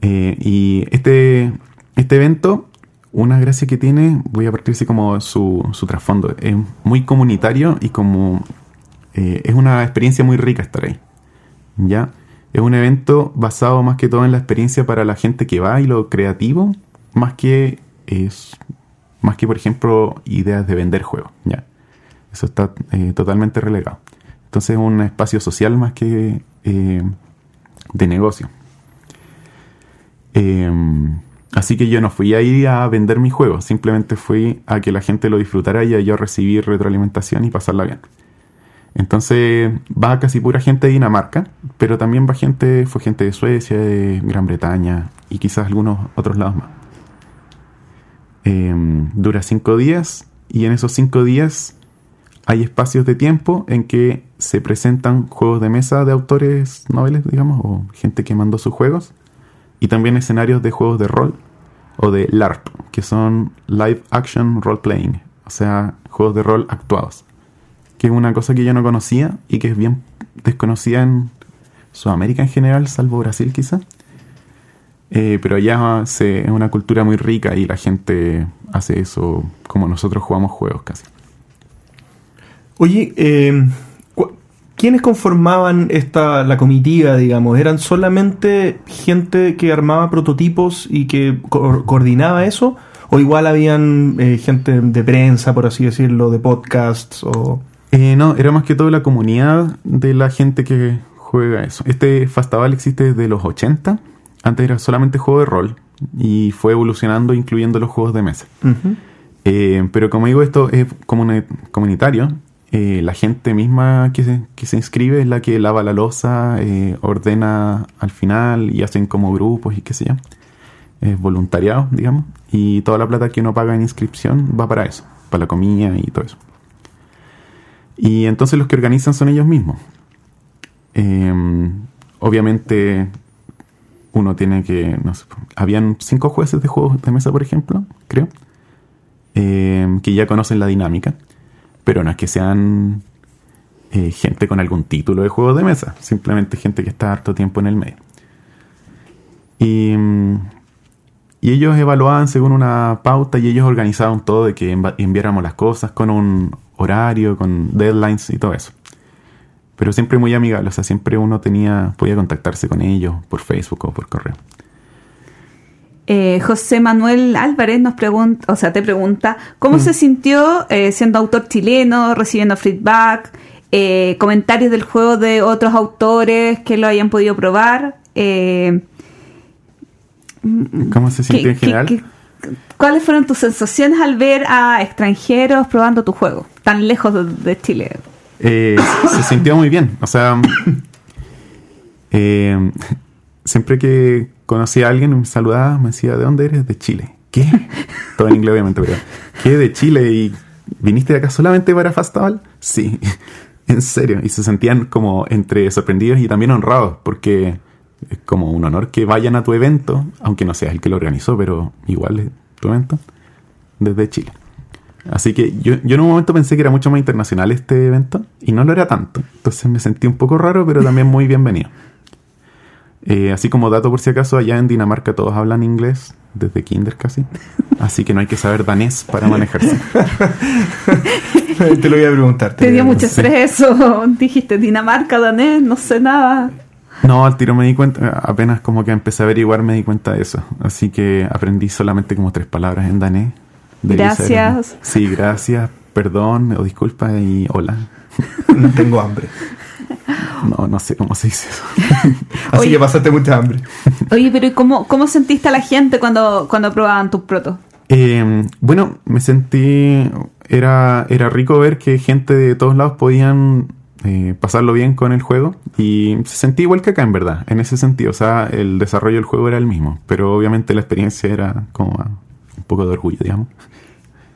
Eh, y este, este evento, una gracia que tiene, voy a partir así como su, su trasfondo, es muy comunitario y como eh, es una experiencia muy rica estar ahí. ¿Ya? Es un evento basado más que todo en la experiencia para la gente que va y lo creativo, más que es más que por ejemplo ideas de vender juegos. ¿ya? Eso está eh, totalmente relegado. Entonces es un espacio social más que eh, de negocio. Eh, así que yo no fui ahí a vender mi juego, simplemente fui a que la gente lo disfrutara y a yo recibir retroalimentación y pasarla bien. Entonces va casi pura gente de Dinamarca, pero también va gente, fue gente de Suecia, de Gran Bretaña y quizás algunos otros lados más. Eh, dura cinco días y en esos cinco días hay espacios de tiempo en que se presentan juegos de mesa de autores noveles, digamos, o gente que mandó sus juegos, y también escenarios de juegos de rol o de LARP, que son Live Action Role Playing, o sea, juegos de rol actuados, que es una cosa que yo no conocía y que es bien desconocida en Sudamérica en general, salvo Brasil quizá. Eh, pero allá se, es una cultura muy rica y la gente hace eso como nosotros jugamos juegos casi. Oye, eh, ¿quiénes conformaban esta la comitiva, digamos? ¿Eran solamente gente que armaba prototipos y que co coordinaba eso? ¿O igual habían eh, gente de prensa, por así decirlo, de podcasts? O... Eh, no, era más que todo la comunidad de la gente que juega eso. Este Fastaval existe desde los 80. Antes era solamente juego de rol y fue evolucionando incluyendo los juegos de mesa. Uh -huh. eh, pero como digo, esto es comunitario eh, la gente misma que se, que se, inscribe es la que lava la losa, eh, ordena al final y hacen como grupos y qué sé yo. Es voluntariado, digamos. Y toda la plata que uno paga en inscripción va para eso, para la comida y todo eso. Y entonces los que organizan son ellos mismos. Eh, obviamente uno tiene que, no sé, habían cinco jueces de juegos de mesa, por ejemplo, creo, eh, que ya conocen la dinámica, pero no es que sean eh, gente con algún título de juegos de mesa, simplemente gente que está harto tiempo en el medio. Y, mm, y ellos evaluaban según una pauta y ellos organizaban todo de que enviáramos las cosas con un horario, con deadlines y todo eso. Pero siempre muy amigable, o sea, siempre uno tenía, podía contactarse con ellos por Facebook o por correo. Eh, José Manuel Álvarez nos pregunta, o sea, te pregunta, ¿cómo Mm. se sintió eh, siendo autor chileno, recibiendo feedback, eh, comentarios del juego de otros autores que lo hayan podido probar? Eh, ¿Cómo se sintió ¿qué- en general? qué- qué- ¿Cuáles fueron tus sensaciones al ver a extranjeros probando tu juego, tan lejos de, de Chile? Se sintió muy bien. O sea, siempre que conocía a alguien me saludaba, me decía, ¿de dónde eres? De Chile. ¿Qué? Todo en inglés, obviamente, pero ¿qué? ¿De Chile? ¿Y viniste de acá solamente para Fastaval? Sí, en serio. Y se sentían como entre sorprendidos y también honrados, porque es como un honor que vayan a tu evento, aunque no seas el que lo organizó, pero igual es tu evento, desde Chile. Así que yo, yo en un momento pensé que era mucho más internacional este evento y no lo era tanto. Entonces me sentí un poco raro, pero también muy bienvenido. Eh, así como dato por si acaso, allá en Dinamarca todos hablan inglés, desde kinder casi. Así que no hay que saber danés para manejarse. te lo voy a preguntar. te dio mucho sí. estrés eso. Dijiste Dinamarca, danés, no sé nada. No, al tiro me di cuenta, apenas como que empecé a averiguar me di cuenta de eso. Así que aprendí solamente como tres palabras en danés. Gracias. Sí, gracias, perdón o disculpa y hola. No tengo hambre. No, no sé cómo se dice eso. Así Oye. que pasaste mucha hambre. Oye, pero ¿y cómo, cómo sentiste a la gente cuando, cuando probaban tus protos? Eh, bueno, me sentí. Era, era rico ver que gente de todos lados podían eh, pasarlo bien con el juego. Y se sentí igual que acá, en verdad, en ese sentido. O sea, el desarrollo del juego era el mismo. Pero obviamente la experiencia era como un poco de orgullo, digamos.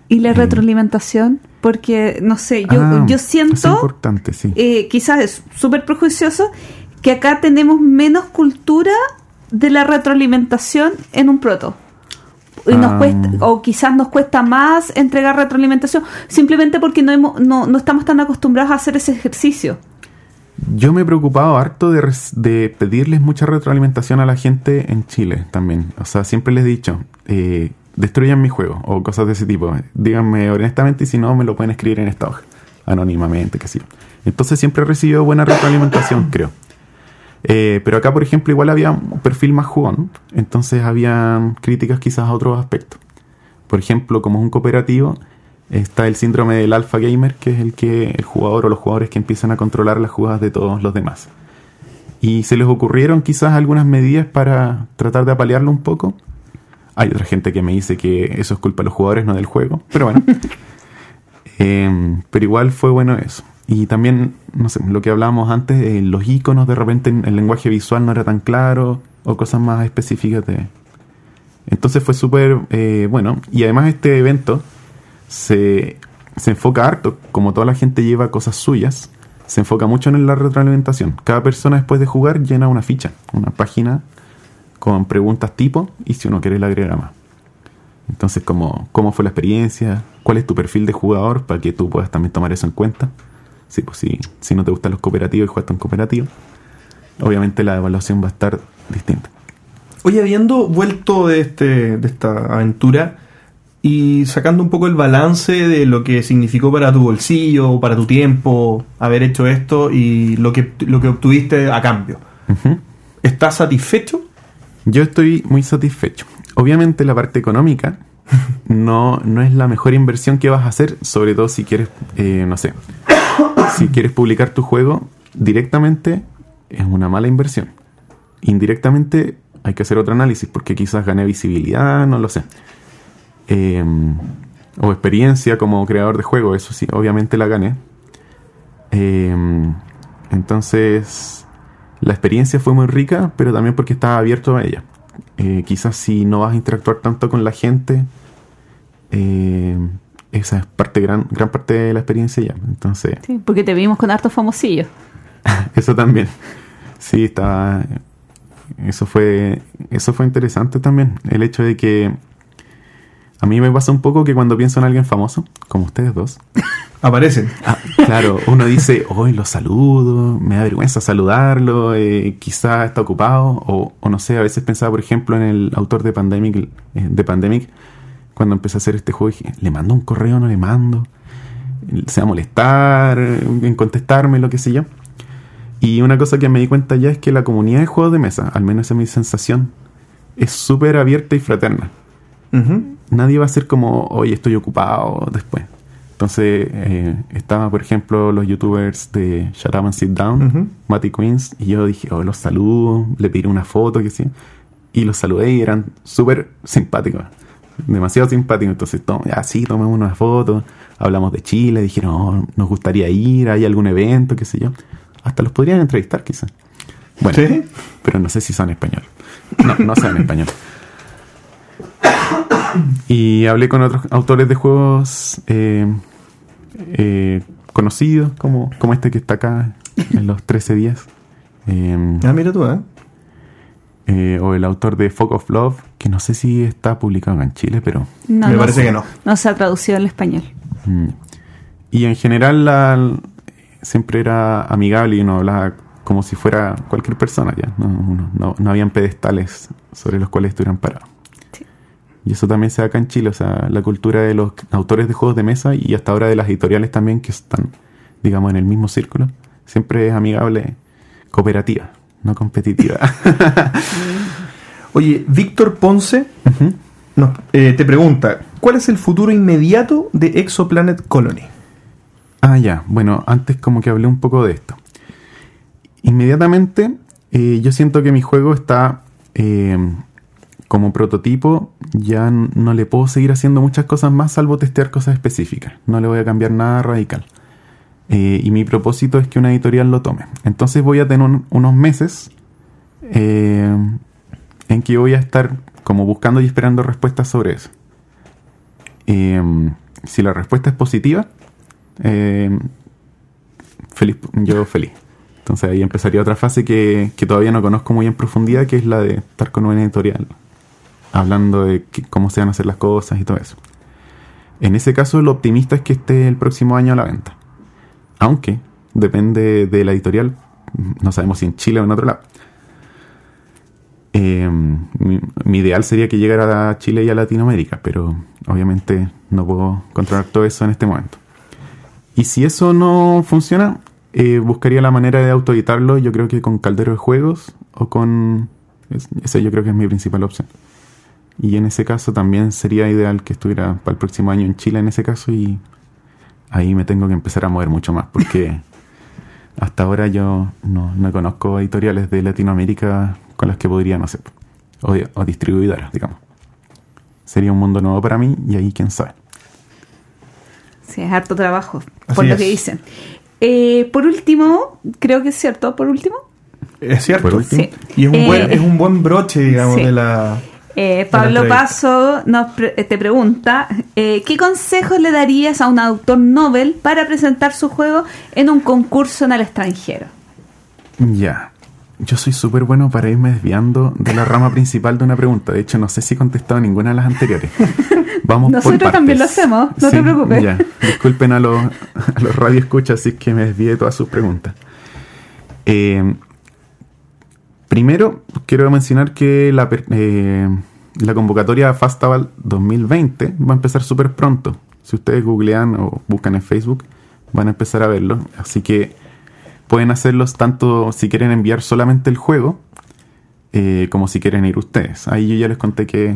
¿Y la Eh. retroalimentación? Porque, no sé, yo, Ah, yo Es siento, importante, sí. eh, quizás es súper prejuicioso, que acá tenemos menos cultura de la retroalimentación en un proto. Y nos Ah. cuesta, o quizás nos cuesta más entregar retroalimentación, simplemente porque no, hemos, no, no estamos tan acostumbrados a hacer ese ejercicio. Yo me he preocupado harto de, de pedirles mucha retroalimentación a la gente en Chile también. O sea, siempre les he dicho, eh, destruyan mi juego o cosas de ese tipo. Díganme honestamente y si no, me lo pueden escribir en esta hoja, anónimamente, que sí. Entonces siempre he recibido buena retroalimentación, creo. Eh, pero acá, por ejemplo, igual había un perfil más jugón, entonces había críticas quizás a otros aspectos. Por ejemplo, como es un cooperativo, está el síndrome del alpha gamer, que es el que el jugador o los jugadores que empiezan a controlar las jugadas de todos los demás. Y se les ocurrieron quizás algunas medidas para tratar de apalearlo un poco. Hay otra gente que me dice que eso es culpa de los jugadores, no del juego. Pero bueno. Em, pero igual fue bueno eso. Y también, no sé, lo que hablábamos antes, eh, los iconos de repente en el lenguaje visual no era tan claro o cosas más específicas de... Entonces fue súper eh, bueno. Y además este evento se, se enfoca harto, como toda la gente lleva cosas suyas, se enfoca mucho en la retroalimentación. Cada persona después de jugar llena una ficha, una página con preguntas tipo y si uno quiere le agrega más. Entonces, como, ¿cómo fue la experiencia? ¿Cuál es tu perfil de jugador? Para que tú puedas también tomar eso en cuenta. Sí, pues si, si no te gustan los cooperativos y juegas en cooperativo, obviamente la evaluación va a estar distinta. Oye, habiendo vuelto de, este, de esta aventura y sacando un poco el balance de lo que significó para tu bolsillo, para tu tiempo, haber hecho esto y lo que, lo que obtuviste a cambio. ¿estás satisfecho? Yo estoy muy satisfecho. Obviamente la parte económica no, no es la mejor inversión que vas a hacer, sobre todo si quieres, eh, no sé, si quieres publicar tu juego directamente, es una mala inversión. Indirectamente hay que hacer otro análisis porque quizás gané visibilidad, no lo sé. Eh, o experiencia como creador de juego, eso sí, obviamente la gané. Eh, entonces, la experiencia fue muy rica, pero también porque estaba abierto a ella. Eh, quizás si no vas a interactuar tanto con la gente, eh, esa es parte gran, gran parte de la experiencia ya. Entonces, Sí, porque te vimos con hartos famosillos. eso también. Sí, estaba eso fue, eso fue interesante también. El hecho de que a mí me pasa un poco que cuando pienso en alguien famoso, como ustedes dos, Aparecen. ah, claro, uno dice, hoy lo saludo, me da vergüenza saludarlo, eh, quizá está ocupado, o, o no sé, a veces pensaba, por ejemplo, en el autor de Pandemic, eh, de Pandemic, cuando empecé a hacer este juego, dije, ¿le mando un correo no le mando? ¿Se va a molestar en contestarme, lo que sé yo? Y una cosa que me di cuenta ya es que la comunidad de juegos de mesa, al menos esa es mi sensación, es súper abierta y fraterna. Nadie va a ser como, oye, estoy ocupado después. Entonces, eh, estaba, por ejemplo, los youtubers de Shut Up and Sit Down, Ujú. Matty Queens, y yo dije, oh, los saludo, le pedí una foto, que sí. Y los saludé y eran súper simpáticos. Demasiado simpáticos. Entonces, to- ya sí, tomemos una foto, hablamos de Chile, dijeron, oh, nos gustaría ir, hay algún evento, qué sé yo. Hasta los podrían entrevistar, quizás. Bueno, ¿Sí? pero no sé si son español. No, no saben español. Y hablé con otros autores de juegos eh, eh, conocidos, como, como este que está acá en los 13 días. Eh, Ah, mira tú, ¿eh? eh, o el autor de Fog of Love, que no sé si está publicado en Chile, pero... No, Me no parece se- que no. No se ha traducido al español. mm. Y en general la, siempre era amigable y uno hablaba como si fuera cualquier persona ya. No, no, no, no habían pedestales sobre los cuales estuvieran parados. Y eso también se da acá en Chile, o sea, la cultura de los autores de juegos de mesa y hasta ahora de las editoriales también que están, digamos, en el mismo círculo, siempre es amigable, cooperativa, no competitiva. Oye, Víctor Ponce nos, eh, te pregunta, ¿cuál es el futuro inmediato de Exoplanet Colony? Ah, ya. Bueno, antes como que hablé un poco de esto. Inmediatamente, eh, yo siento que mi juego está eh, como prototipo. Ya no le puedo seguir haciendo muchas cosas más salvo testear cosas específicas. No le voy a cambiar nada radical. Eh, y mi propósito es que una editorial lo tome. Entonces voy a tener un- unos meses eh, en que voy a estar como buscando y esperando respuestas sobre eso. Eh, si la respuesta es positiva, eh, feliz, yo feliz. Entonces ahí empezaría otra fase que, que todavía no conozco muy en profundidad, que es la de estar con una editorial, hablando de que- cómo se van a hacer las cosas y todo eso. En ese caso, lo optimista es que esté el próximo año a la venta. Aunque depende de la editorial, no sabemos si en Chile o en otro lado. Eh, mi, ideal sería que llegara a Chile y a Latinoamérica, pero obviamente no puedo controlar todo eso en este momento. Y si eso no funciona, eh, buscaría la manera de autoeditarlo, yo creo que con Caldero de Juegos o con... es- Esa yo creo que es mi principal opción. Y en ese caso también sería ideal que estuviera para el próximo año en Chile en ese caso y ahí me tengo que empezar a mover mucho más porque hasta ahora yo no, no conozco editoriales de Latinoamérica con las que podría, no sé, o, o distribuidoras, digamos. Sería un mundo nuevo para mí y ahí quién sabe. Sí, es harto trabajo, Así por lo es. que dicen. Eh, por último, creo que es cierto, por último, Es cierto. Por último. Sí. Y es un, Eh, buen, es un buen broche, digamos, sí. de la... eh, Pablo. Paso nos pre- eh, te pregunta, eh, ¿qué consejos le darías a un autor Nobel para presentar su juego en un concurso en el extranjero? Ya. Yo soy súper bueno para irme desviando de la rama principal de una pregunta. De hecho, no sé si he contestado ninguna de las anteriores. Vamos por Nosotros también lo hacemos, no te preocupes. Ya. Disculpen a los, a los radioescuchas si es que me desvié de todas sus preguntas. Eh, primero, quiero mencionar que la, eh, convocatoria Fastaval 2020 va a empezar súper pronto. Si ustedes googlean o buscan en Facebook, van a empezar a verlo. Así que pueden hacerlos tanto si quieren enviar solamente el juego, eh, como si quieren ir ustedes. Ahí yo ya les conté que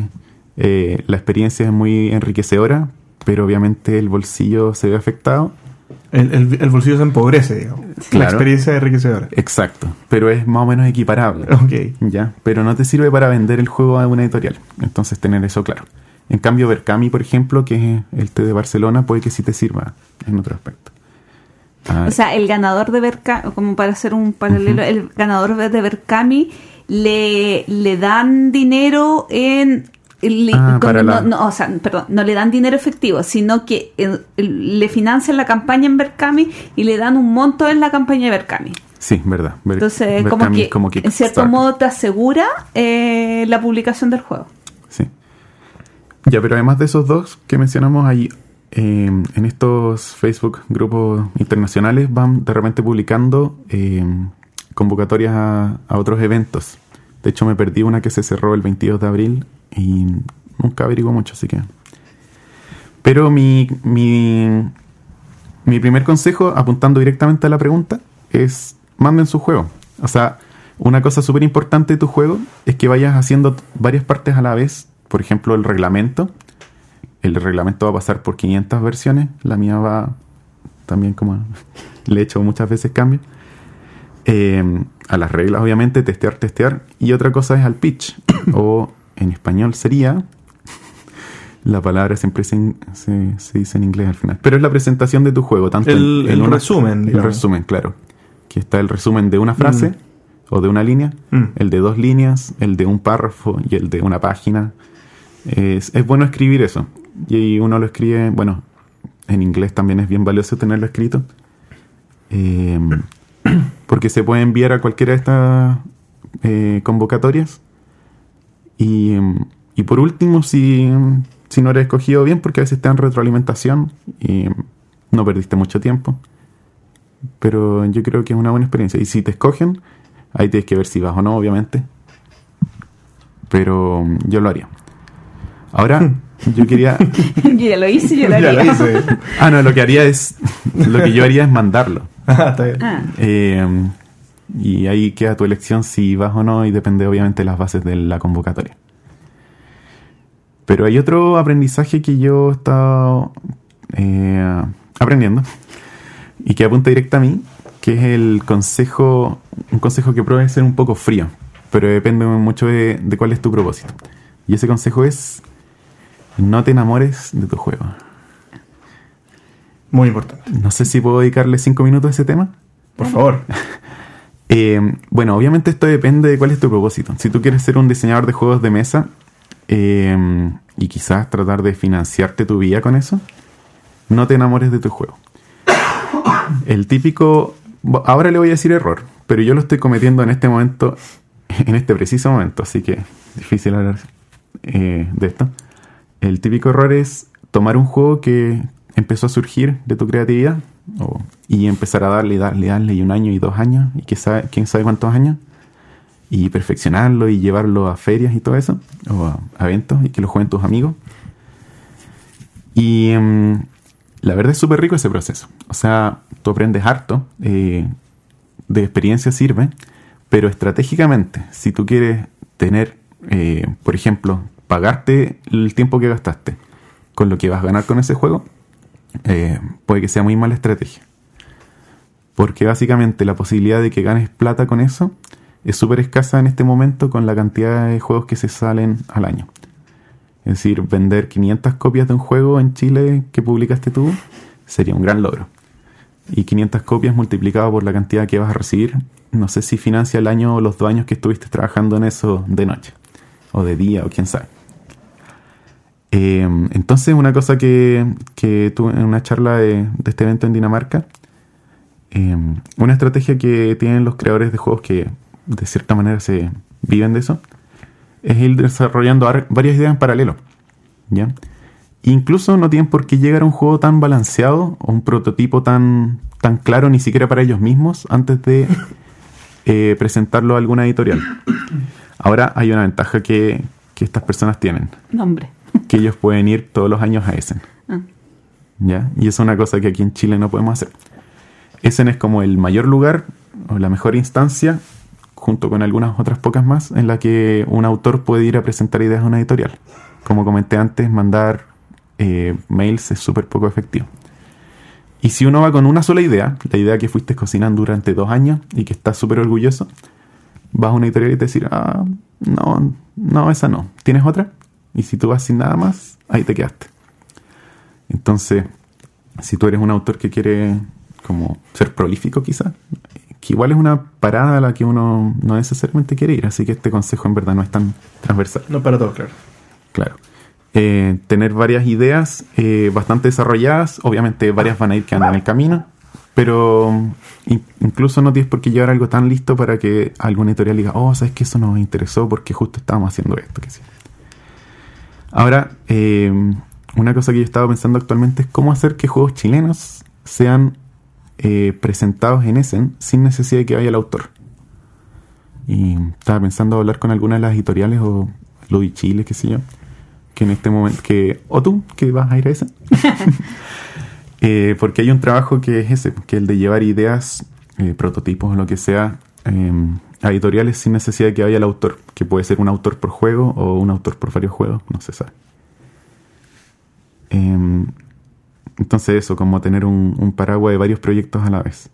eh, la experiencia es muy enriquecedora, pero obviamente el bolsillo se ve afectado. El, el- el bolsillo se empobrece, digamos. La experiencia enriquecedora. Exacto, pero es más o menos equiparable. Ok. ¿ya? Pero no te sirve para vender el juego a una editorial. Entonces, tener eso claro. En cambio, Berkami, por ejemplo, que es el té de Barcelona, puede que sí te sirva en otro aspecto. Ah, O sea, el ganador de Berkami, como para hacer un paralelo, el ganador de Berkami le, le dan dinero en... le- Ah, para no, la- no, o sea, perdón, no le dan dinero efectivo, sino que eh, le financian la campaña en Berkami y le dan un monto en la campaña de Berkami. Sí, verdad. Ver- Entonces, ver como que, como en cierto modo te asegura eh, la publicación del juego. Sí. Ya, pero además de esos dos que mencionamos, hay eh, en estos Facebook grupos internacionales van de repente publicando eh, convocatorias a, a otros eventos. De hecho, me perdí una que se cerró el 22 de abril y nunca averiguo mucho, así que... Pero mi, mi, mi primer consejo, apuntando directamente a la pregunta, es manden su juego. O sea, una cosa súper importante de tu juego es que vayas haciendo varias partes a la vez. Por ejemplo, el reglamento. El reglamento va a pasar por 500 versiones. La mía va también como le he hecho muchas veces cambios. Eh, a las reglas, obviamente, testear, testear. Y otra cosa es al pitch. o en español sería... La palabra siempre se, se- se dice en inglés al final. Pero es la presentación de tu juego. Tanto El- en- en el una- resumen, El digamos. resumen, claro. Que está el resumen de una frase o de una línea, Mm. el de dos líneas, el de un párrafo y el de una página. Es, es bueno escribir eso. Y uno lo escribe, bueno, en inglés también es bien valioso tenerlo escrito. Eh, porque se puede enviar a cualquiera de estas eh, convocatorias. Y, y por último, si, si no eres escogido bien, porque a veces te dan retroalimentación y no perdiste mucho tiempo. Pero yo creo que es una buena experiencia. Y si te escogen, ahí tienes que ver si vas o no, obviamente. Pero yo lo haría. Ahora, yo quería... yo ya lo hice, yo lo Ya haría. lo hice. Ah, no, lo que haría es... Lo que yo haría es mandarlo. Ah, está bien. Ah, Eh, y ahí queda tu elección si vas o no y depende obviamente de las bases de la convocatoria. Pero hay otro aprendizaje que yo he estado eh, aprendiendo y que apunta directo a mí, que es el consejo, un consejo que puede ser un poco frío, pero depende mucho de, de cuál es tu propósito. Y ese consejo es, no te enamores de tu juego. Muy importante. No sé si puedo dedicarle cinco minutos a ese tema. Por favor. Eh, bueno, obviamente esto depende de cuál es tu propósito. Si tú quieres ser un diseñador de juegos de mesa eh, y quizás tratar de financiarte tu vida con eso, no te enamores de tu juego. El típico, ahora le voy a decir error, pero yo lo estoy cometiendo en este momento, en este preciso momento, así que difícil hablar eh, de esto. El típico error es tomar un juego que empezó a surgir de tu creatividad y empezar a darle, darle, darle y un año y dos años y sabe, quién sabe cuántos años y perfeccionarlo y llevarlo a ferias y todo eso o a, a eventos y que lo jueguen tus amigos. Y em, la verdad es súper rico ese proceso. O sea, tú aprendes harto, eh, de experiencia sirve, pero estratégicamente, si tú quieres tener, eh, por ejemplo, pagarte el tiempo que gastaste con lo que vas a ganar con ese juego, eh, puede que sea muy mala estrategia. Porque básicamente la posibilidad de que ganes plata con eso es súper escasa en este momento con la cantidad de juegos que se salen al año. Es decir, vender 500 copias de un juego en Chile que publicaste tú sería un gran logro. Y 500 copias multiplicado por la cantidad que vas a recibir, no sé si financia el año o los dos años que estuviste trabajando en eso de noche, o de día, o quién sabe. Eh, entonces, una cosa que, que tuve en una charla de, de este evento en Dinamarca, eh, una estrategia que tienen los creadores de juegos que de cierta manera se viven de eso, es ir desarrollando ar- varias ideas en paralelo. ¿ya? Incluso no tienen por qué llegar a un juego tan balanceado o un prototipo tan, tan claro ni siquiera para ellos mismos antes de eh, presentarlo a alguna editorial. Ahora hay una ventaja que, que estas personas tienen, nombre. Que ellos pueden ir todos los años a Essen. Ah. ¿ya? Y es una cosa que aquí en Chile no podemos hacer. Essen es como el mayor lugar o la mejor instancia, junto con algunas otras pocas más, en la que un autor puede ir a presentar ideas a una editorial. Como comenté antes, mandar eh, mails es súper poco efectivo. Y si uno va con una sola idea, la idea que fuiste cocinando durante dos años y que estás súper orgulloso, vas a una editorial y te decir, ah, no, no, esa no. ¿Tienes otra? Y si tú vas sin nada más, ahí te quedaste. Entonces, si tú eres un autor que quiere como ser prolífico quizás, que igual es una parada a la que uno no necesariamente quiere ir, así que este consejo en verdad no es tan transversal. No para todos, claro. Claro. Eh, tener varias ideas eh, bastante desarrolladas, obviamente varias van a ir quedando en el camino, Pero in- incluso no tienes por qué llevar algo tan listo para que algún editorial diga, oh, sabes que eso nos interesó porque justo estábamos haciendo esto. Que sí. Ahora, eh, una cosa que yo estaba pensando actualmente es cómo hacer que juegos chilenos sean eh, presentados en Essen sin necesidad de que vaya el autor. Y estaba pensando hablar con alguna de las editoriales o Ludi Chile, qué sé yo, que en este momento, que, o tú, que vas a ir a Essen. Eh, porque hay un trabajo que es ese, que es el de llevar ideas, eh, prototipos o lo que sea, eh, editoriales sin necesidad de que vaya el autor, que puede ser un autor por juego o un autor por varios juegos, no se sabe. Eh, entonces eso, como tener un paraguas de varios proyectos a la vez.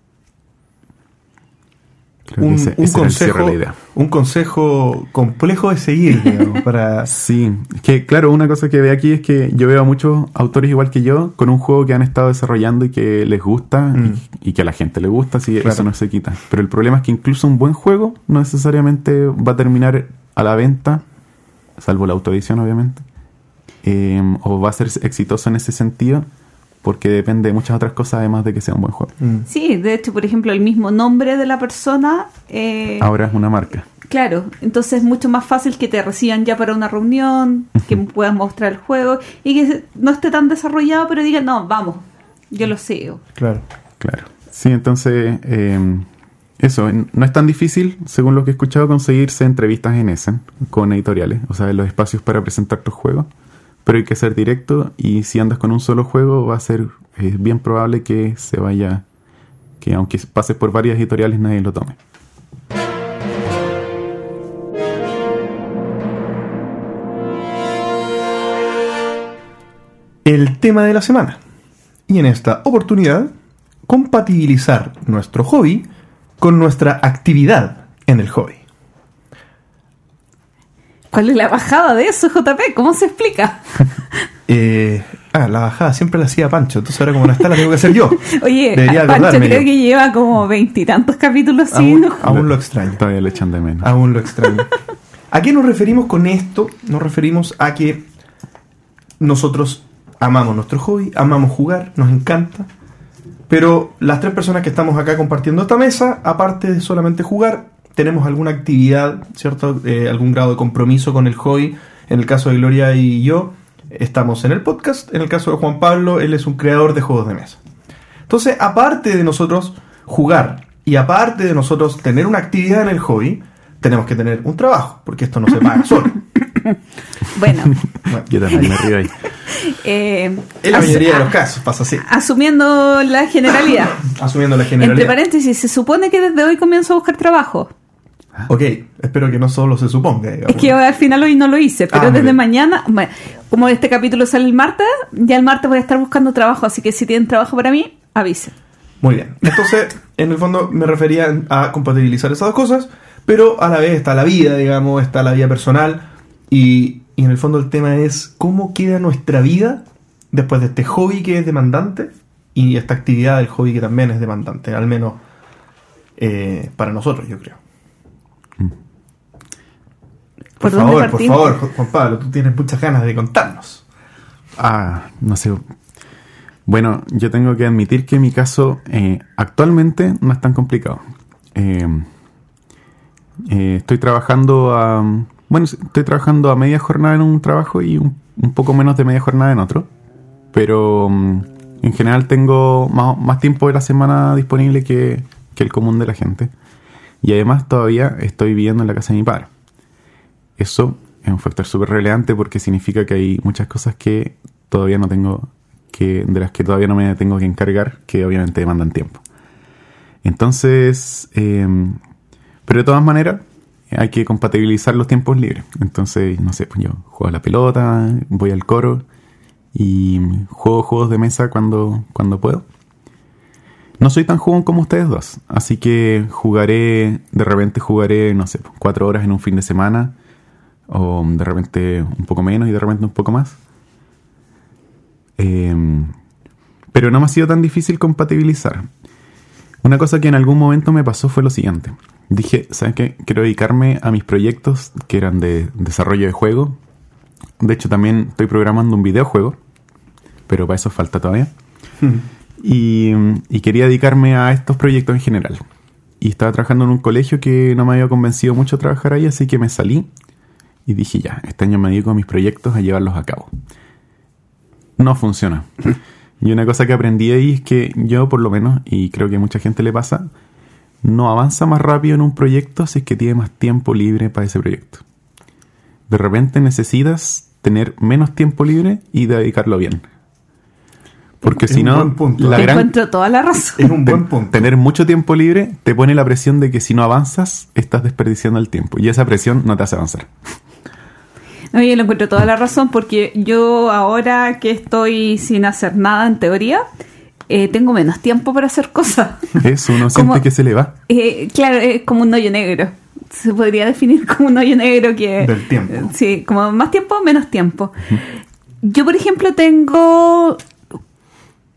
Un, ese, ese consejo, un consejo complejo de seguir, digamos, para... Sí, es que claro, una cosa que veo aquí es que yo veo a muchos autores igual que yo con un juego que han estado desarrollando y que les gusta y- Mm. y, que a la gente le gusta, así Claro. eso no se quita. Pero el problema es que incluso un buen juego no necesariamente va a terminar a la venta, salvo la autoedición obviamente, eh, o va a ser exitoso en ese sentido porque depende de muchas otras cosas además de que sea un buen juego. Mm. Sí, de hecho, por ejemplo, el mismo nombre de la persona. eh, Ahora es una marca. Claro, entonces es mucho más fácil que te reciban ya para una reunión, que puedas mostrar el juego y que no esté tan desarrollado, pero digan, no, vamos, yo lo sigo. Claro. Claro. Sí, entonces, eh, eso, no es tan difícil, según lo que he escuchado, conseguirse entrevistas en Essen con editoriales, o sea, los espacios para presentar tus juegos, pero hay que ser directo y si andas con un solo juego va a ser eh, bien probable que se vaya, que aunque pases por varias editoriales nadie lo tome. El tema de la semana. Y en esta oportunidad, compatibilizar nuestro hobby con nuestra actividad en el hobby. ¿Cuál es la bajada de eso, JP? ¿Cómo se explica? Eh, ah, la bajada siempre la hacía Pancho, entonces ahora como no está la tengo que hacer yo. Oye, Debería Pancho acordarme creo yo. que lleva como veintitantos capítulos Aún, aún lo extraño. Todavía le echan de menos. Aún lo extraño. ¿A qué nos referimos con esto? Nos referimos a que nosotros amamos nuestro hobby, amamos jugar, nos encanta, pero las tres personas que estamos acá compartiendo esta mesa, aparte de solamente jugar, tenemos alguna actividad, ¿cierto? Eh, algún grado de compromiso con el hobby. En el caso de Gloria y yo, estamos en el podcast. En el caso de Juan Pablo, él es un creador de juegos de mesa. Entonces, aparte de nosotros jugar y aparte de nosotros tener una actividad en el hobby, tenemos que tener un trabajo, porque esto no se paga solo. Bueno, Bueno, Yo también me río ahí. eh, en la mayoría de los casos pasa así, asumiendo la generalidad. asumiendo la Entre generalidad. paréntesis, se supone que desde hoy comienzo a buscar trabajo. Ok, espero que no solo se suponga. digamos. Es que al final hoy no lo hice, pero Ah, desde bien. mañana, como este capítulo sale el martes, ya el martes voy a estar buscando trabajo, así que si tienen trabajo para mí, avisen. Muy bien. Entonces, en el fondo me refería a compatibilizar esas dos cosas, pero a la vez está la vida, digamos, está la vida personal y, y en el fondo el tema es cómo queda nuestra vida después de este hobby que es demandante y esta actividad del hobby que también es demandante, al menos eh, para nosotros, yo creo. Por ¿Por favor, por favor, Ju- Juan Pablo, tú tienes muchas ganas de contarnos. Ah, no sé. Bueno, yo tengo que admitir que mi caso eh, actualmente no es tan complicado. Eh, eh, estoy trabajando a... Bueno, estoy trabajando a media jornada en un trabajo y un, un poco menos de media jornada en otro. Pero mm, en general tengo más, más tiempo de la semana disponible que, que el común de la gente. Y además todavía estoy viviendo en la casa de mi padre. Eso es un factor súper relevante porque significa que hay muchas cosas que todavía no tengo, que de las que todavía no me tengo que encargar, que obviamente demandan tiempo. Entonces, eh, pero de todas maneras, hay que compatibilizar los tiempos libres. Entonces, no sé, pues yo juego a la pelota, voy al coro y juego juegos de mesa cuando, cuando puedo. No soy tan jugón como ustedes dos, así que jugaré, de repente jugaré, no sé, cuatro horas en un fin de semana, o de repente un poco menos y de repente un poco más. Em, pero no me ha sido tan difícil compatibilizar. Una cosa que en algún momento me pasó fue lo siguiente. Dije, ¿sabes qué? Quiero dedicarme a mis proyectos que eran de desarrollo de juego. De hecho, también estoy programando un videojuego, pero para eso falta todavía. Y, y quería dedicarme a estos proyectos en general. Y estaba trabajando en un colegio que no me había convencido mucho trabajar ahí, así que me salí y dije ya, este año me dedico a mis proyectos a llevarlos a cabo. No funciona. Y una cosa que aprendí ahí es que yo, por lo menos, y creo que a mucha gente le pasa, no avanza más rápido en un proyecto si es que tiene más tiempo libre para ese proyecto. De repente necesitas tener menos tiempo libre y dedicarlo bien. Porque Es si un no, buen punto. la Te gran, encuentro toda la razón. Es un buen punto. tener mucho tiempo libre te pone la presión de que si no avanzas, estás desperdiciando el tiempo. Y esa presión no te hace avanzar. No, yo le encuentro toda la razón porque yo ahora que estoy sin hacer nada en teoría, eh, tengo menos tiempo para hacer cosas. Eso uno Como- siente que se le va. Eh, claro, es como un hoyo negro. Se podría definir como un hoyo negro que... Del tiempo. eh, Sí, como más tiempo, menos tiempo. Yo, por ejemplo, tengo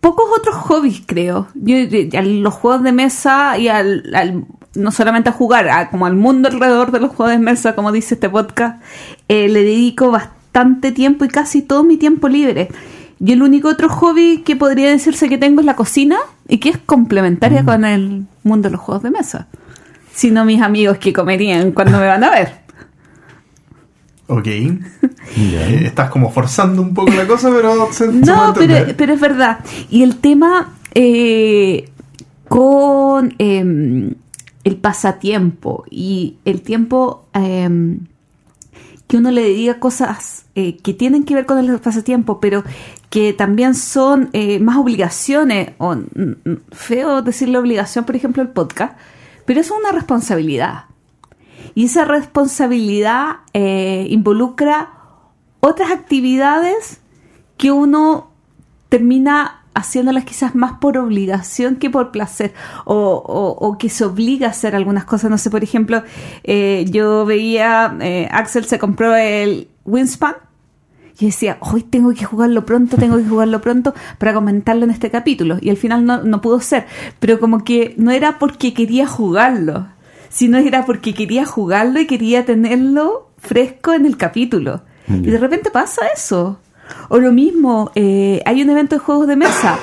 pocos otros hobbies, creo. Yo, a los juegos de mesa y al, al- no solamente a jugar, a- como al mundo alrededor de los juegos de mesa, como dice este podcast, eh, le dedico bastante tiempo y casi todo mi tiempo libre. Y el único otro hobby que podría decirse que tengo es la cocina y que es complementaria con el mundo de los juegos de mesa. Si no, mis amigos que comerían cuando me van a ver. Ok. Eh, Estás como forzando un poco la cosa, pero se, No, pero, pero es verdad. Y el tema eh, con eh, el pasatiempo y el tiempo eh, que uno le dedica a cosas eh, que tienen que ver con el pasatiempo, pero que también son eh, más obligaciones, o feo decirle obligación, por ejemplo, el podcast, pero es una responsabilidad. Y esa responsabilidad eh, involucra otras actividades que uno termina haciéndolas quizás más por obligación que por placer o, o- o que se obliga a hacer algunas cosas. No sé, por ejemplo, eh, yo veía, eh, Axel se compró el Winspan y decía, hoy tengo que jugarlo pronto, tengo que jugarlo pronto para comentarlo en este capítulo. Y al final no, no pudo ser. Pero como que no era porque quería jugarlo, sino era porque quería jugarlo y quería tenerlo fresco en el capítulo. Y de repente pasa eso. O lo mismo, eh, hay un evento de juegos de mesa.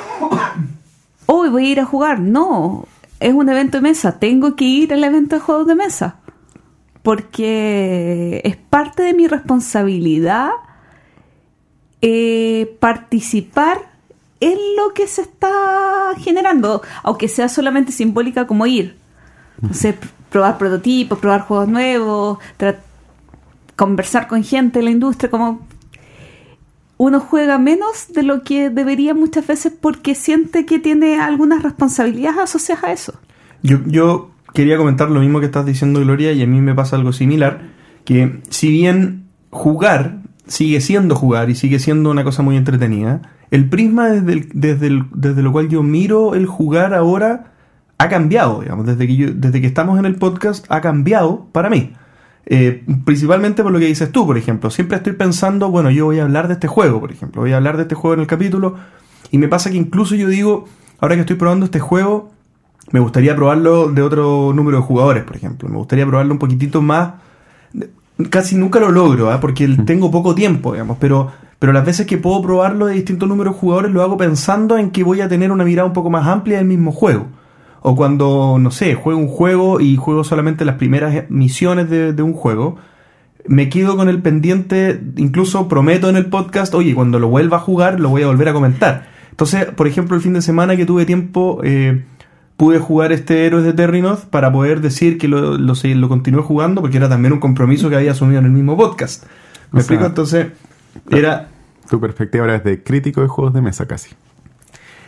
Hoy voy a ir a jugar. No, es un evento de mesa. Tengo que ir al evento de juegos de mesa. Porque es parte de mi responsabilidad eh, participar en lo que se está generando, aunque sea solamente simbólica como ir. No sé, pr- probar prototipos, probar juegos nuevos, conversar con gente de la industria, como uno juega menos de lo que debería muchas veces porque siente que tiene algunas responsabilidades asociadas a eso. Yo, yo quería comentar lo mismo que estás diciendo, Gloria, y a mí me pasa algo similar, que si bien jugar sigue siendo jugar y sigue siendo una cosa muy entretenida, el prisma desde, el- desde, el- desde lo cual yo miro el jugar ahora ha cambiado, digamos, desde que, yo, desde que estamos en el podcast ha cambiado para mí. Eh, principalmente por lo que dices tú, por ejemplo. Siempre estoy pensando, bueno, yo voy a hablar de este juego, por ejemplo. Voy a hablar de este juego en el capítulo. Y me pasa que incluso yo digo, ahora que estoy probando este juego, me gustaría probarlo de otro número de jugadores, por ejemplo. Me gustaría probarlo un poquitito más. Casi nunca lo logro, ¿ah? porque tengo poco tiempo, digamos. Pero, pero las veces que puedo probarlo de distintos números de jugadores, lo hago pensando en que voy a tener una mirada un poco más amplia del mismo juego. O cuando, no sé, juego un juego y juego solamente las primeras misiones de, de un juego, me quedo con el pendiente, incluso prometo en el podcast, oye, cuando lo vuelva a jugar lo voy a volver a comentar. Entonces, por ejemplo, el fin de semana que tuve tiempo, eh, pude jugar este Héroes de Terrinoth para poder decir que lo, lo, se- lo continué jugando, porque era también un compromiso que había asumido en el mismo podcast. ¿Me O explico? sea, Entonces, era... Tu perspectiva ahora es de crítico de juegos de mesa casi.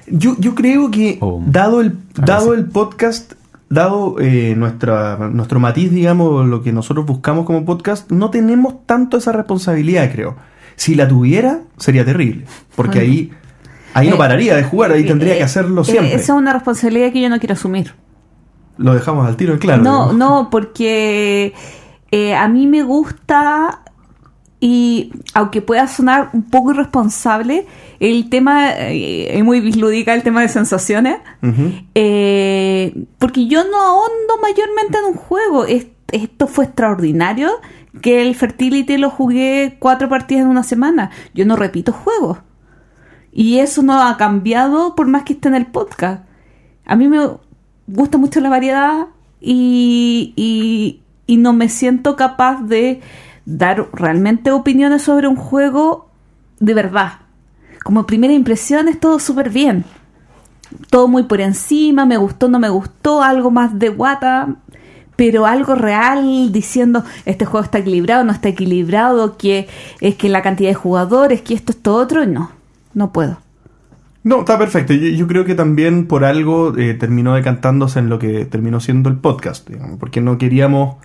Yo, yo creo que O- dado el, dado el podcast, dado eh, nuestra, nuestro matiz, digamos, lo que nosotros buscamos como podcast, no tenemos tanto esa responsabilidad, creo. Si la tuviera, sería terrible. Porque Bueno. ahí, ahí no Eh, pararía de jugar, ahí tendría Eh, que hacerlo eh, siempre. Esa es una responsabilidad que yo no quiero asumir. Lo dejamos al tiro en claro. no, digamos. no, porque eh, a mí me gusta y aunque pueda sonar un poco irresponsable, el tema, eh, es muy bislúdica el tema de sensaciones, eh, porque yo no ahondo mayormente en un juego. Es- esto fue extraordinario que el Fertility lo jugué cuatro partidas en una semana. Yo no repito juegos. Y eso no ha cambiado por más que esté en el podcast. A mí me gusta mucho la variedad y, y, y no me siento capaz de dar realmente opiniones sobre un juego de verdad. Como primera impresión es todo súper bien. Todo muy por encima, me gustó, no me gustó, algo más de guata, pero algo real diciendo este juego está equilibrado, no está equilibrado, que es que la cantidad de jugadores, que esto, esto, otro, no, no puedo. No, está perfecto. Yo, creo que también por algo eh, terminó decantándose en lo que terminó siendo el podcast, digamos, porque no queríamos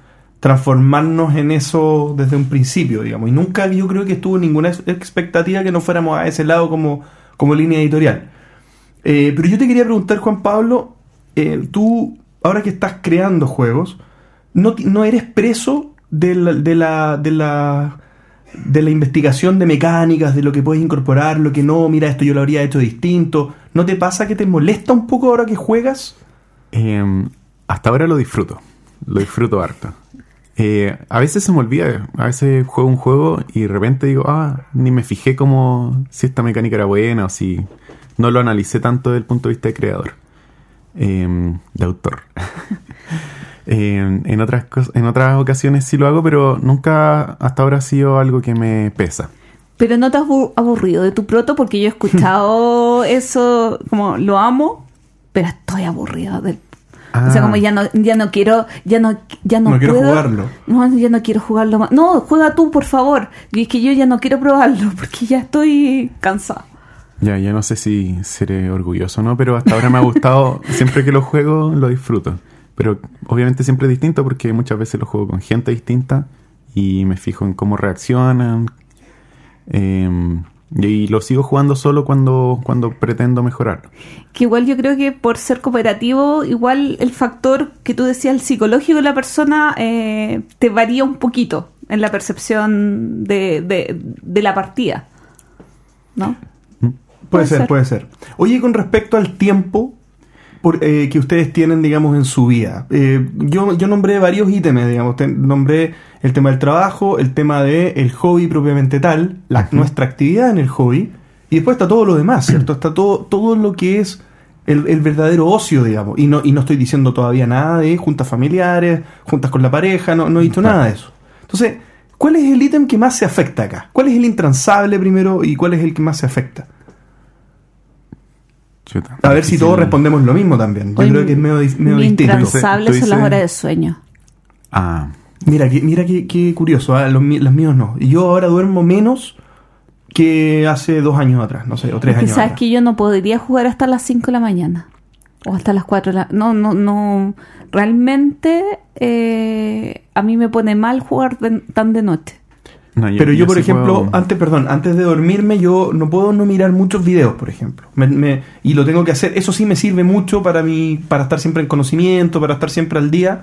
transformarnos en eso desde un principio, digamos. Y nunca yo creo que estuvo ninguna ex- expectativa que no fuéramos a ese lado como, como línea editorial. Eh, pero yo te quería preguntar, Juan Pablo, eh, tú, ahora que estás creando juegos, ¿no, no eres preso de la, de, la, de, la, de la investigación de mecánicas, de lo que puedes incorporar, lo que no, mira, esto yo lo habría hecho distinto? ¿No te pasa que te molesta un poco ahora que juegas? Eh, hasta ahora lo disfruto. Lo disfruto harto. Eh, a veces se me olvida. A veces juego un juego y de repente digo, ah, ni me fijé como si esta mecánica era buena o si no lo analicé tanto desde el punto de vista de creador. Eh, de autor. Eh, en, otras en otras ocasiones sí lo hago, pero nunca hasta ahora ha sido algo que me pesa. Pero no te has abu- aburrido de tu proto porque yo he escuchado eso, como lo amo, pero estoy aburrida del O sea, Ah. como ya no, ya no quiero, ya no, ya no, No quiero jugarlo. No, ya no quiero jugarlo más. No, juega tú, por favor. Y es que yo ya no quiero probarlo porque ya estoy cansada. Ya, ya no sé si seré orgulloso o no, pero hasta ahora me ha gustado. siempre que lo juego, lo disfruto. Pero obviamente siempre es distinto porque muchas veces lo juego con gente distinta y me fijo en cómo reaccionan. Eh, y lo sigo jugando solo cuando, cuando pretendo mejorarlo. Que igual yo creo que por ser cooperativo, igual el factor que tú decías, el psicológico de la persona, eh, te varía un poquito en la percepción de, de, de la partida. ¿No? Puede, Puede ser, ser. puede ser. Oye, con respecto al tiempo por- eh, que ustedes tienen, digamos, en su vida. eh, yo, yo nombré varios ítems, digamos. Nombré el tema del trabajo, el tema del el hobby propiamente tal, la, nuestra actividad en el hobby, y después está todo lo demás, ¿cierto? Está todo, todo lo que es el, el verdadero ocio, digamos. Y no, y no estoy diciendo todavía nada de juntas familiares, juntas con la pareja, no, no he dicho nada de eso. Entonces, ¿cuál es el ítem que más se afecta acá? ¿Cuál es el intransable primero y cuál es el que más se afecta? Chuta, A ver si todos respondemos lo mismo también. Yo Hoy creo que es medio, di- medio mi distinto. son las horas de sueño. Ah, Mira, que, mira qué, qué curioso, ¿ah? los, míos no. Y yo ahora duermo menos que hace dos años atrás, no sé, o tres Es que años sabes atrás. que yo no podría jugar hasta las 5 de la mañana. O hasta las 4 de la... No, no, no. Realmente eh, a mí me pone mal jugar de- tan de noche. No, Pero yo, por sí ejemplo, puedo- antes, perdón, antes de dormirme, yo no puedo no mirar muchos videos, por ejemplo. Me- me- y lo tengo que hacer. Eso sí me sirve mucho para mí, para estar siempre en conocimiento, para estar siempre al día.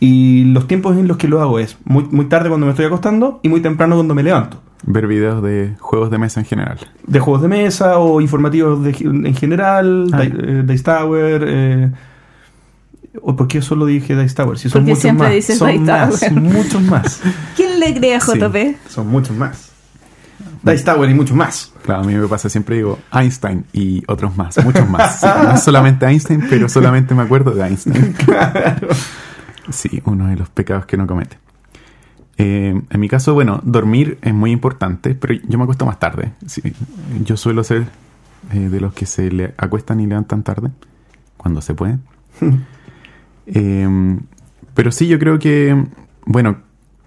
Y los tiempos en los que lo hago es muy, muy tarde cuando me estoy acostando y muy temprano cuando me levanto. ver videos de juegos de mesa en general. de juegos de mesa o informativos de- en general, Ah. Di- eh, Dice Tower. Eh, ¿O por qué solo dije Dice Tower? Si son Porque muchos siempre más. dices son Dice más, Tower. muchos más. ¿Quién le Sí. Son muchos más. Dice Tower y muchos más. Claro, a mí me pasa siempre digo Einstein y otros más, muchos más. Sí, no solamente Einstein, pero solamente me acuerdo de Einstein. Sí, uno de los pecados que no comete. Eh, en mi caso, bueno, dormir es muy importante, pero yo me acuesto más tarde. Sí, yo suelo ser eh, de los que se le acuestan y levantan tarde, cuando se puede. Eh, pero sí, yo creo que, bueno,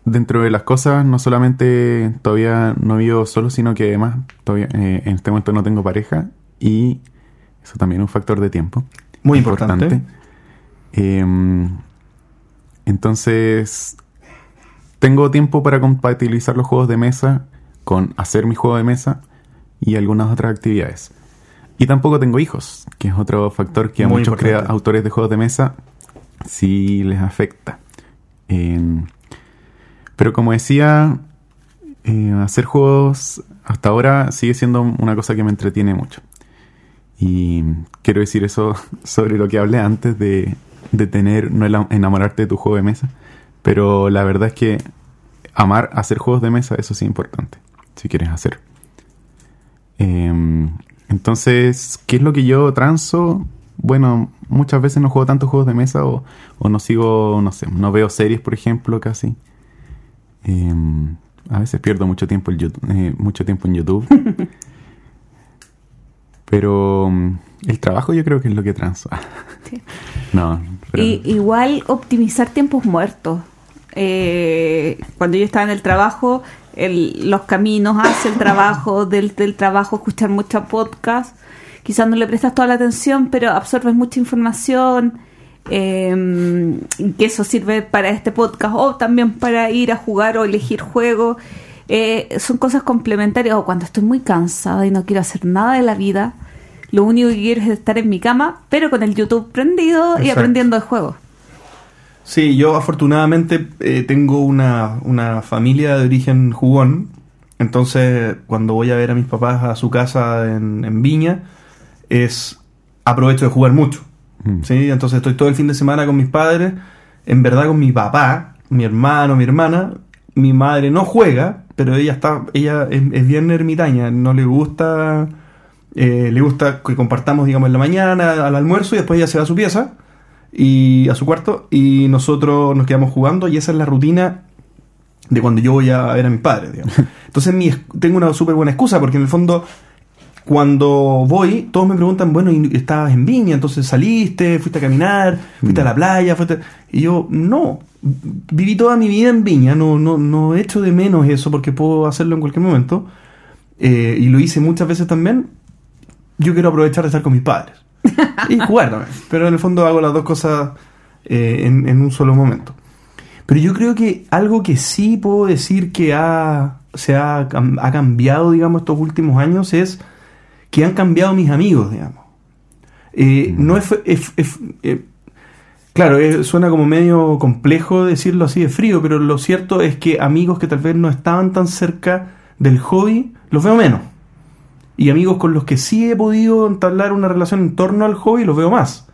dentro de las cosas, no solamente todavía no vivo solo, sino que además todavía eh, en este momento no tengo pareja y eso también es un factor de tiempo. Muy importante. Eh, entonces, tengo tiempo para compatibilizar los juegos de mesa con hacer mi juego de mesa y algunas otras actividades. Y tampoco tengo hijos, que es otro factor que a Muy muchos crea- autores de juegos de mesa sí les afecta. Eh, pero como decía, eh, hacer juegos hasta ahora sigue siendo una cosa que me entretiene mucho. Y quiero decir eso sobre lo que hablé antes de, de tener, no enamorarte de tu juego de mesa. Pero la verdad es que amar hacer juegos de mesa, eso sí es importante, si quieres hacer. Eh, Entonces, ¿qué es lo que yo transo? Bueno, muchas veces no juego tantos juegos de mesa o, o no sigo, no sé, no veo series, por ejemplo, casi. Em, a veces pierdo mucho tiempo, en YouTube, eh, mucho tiempo en YouTube. Pero mm, el trabajo yo creo que es lo que transo. Sí. no, pero Y, igual optimizar tiempos muertos. Eh, cuando yo estaba en el trabajo, el- los caminos hacia el trabajo, del, del trabajo, escuchar mucho podcast. Quizás no le prestas toda la atención, pero absorbes mucha información. Eh, que eso sirve para este podcast o también para ir a jugar o elegir juegos. Eh, son cosas complementarias. O cuando estoy muy cansada y no quiero hacer nada de la vida, lo único que quiero es estar en mi cama, pero con el YouTube prendido y aprendiendo de juegos. Sí, yo afortunadamente eh, tengo una, una familia de origen jugón. Entonces, cuando voy a ver a mis papás a su casa en, en Viña, es aprovecho de jugar mucho. Mm. ¿sí? Entonces estoy todo el fin de semana con mis padres, en verdad con mi papá, mi hermano, mi hermana. Mi madre no juega, pero ella está, ella es, es bien ermitaña, no le gusta, eh, le gusta que compartamos, digamos, en la mañana, al almuerzo, y después ella se va a su pieza y a su cuarto y nosotros nos quedamos jugando y esa es la rutina de cuando yo voy a ver a mis padres. digamos. Entonces mi, tengo una súper buena excusa porque en el fondo cuando voy todos me preguntan, bueno, ¿y estabas en Viña? Entonces saliste, fuiste a caminar, fuiste a la playa, fuiste... Y yo, no, viví toda mi vida en Viña, no, no, no echo de menos eso porque puedo hacerlo en cualquier momento. Eh, y lo hice muchas veces también. Yo quiero aprovechar de estar con mis padres y jugar también. Pero en el fondo hago las dos cosas eh, en, en un solo momento. Pero yo creo que algo que sí puedo decir que ha, se ha, ha cambiado, digamos, estos últimos años es que han cambiado mis amigos, digamos. Eh, No es, es- es- eh, claro, suena como medio complejo decirlo así de frío, pero lo cierto es que amigos que tal vez no estaban tan cerca del hobby, los veo menos. Y amigos con los que sí he podido entablar una relación en torno al hobby, los veo más.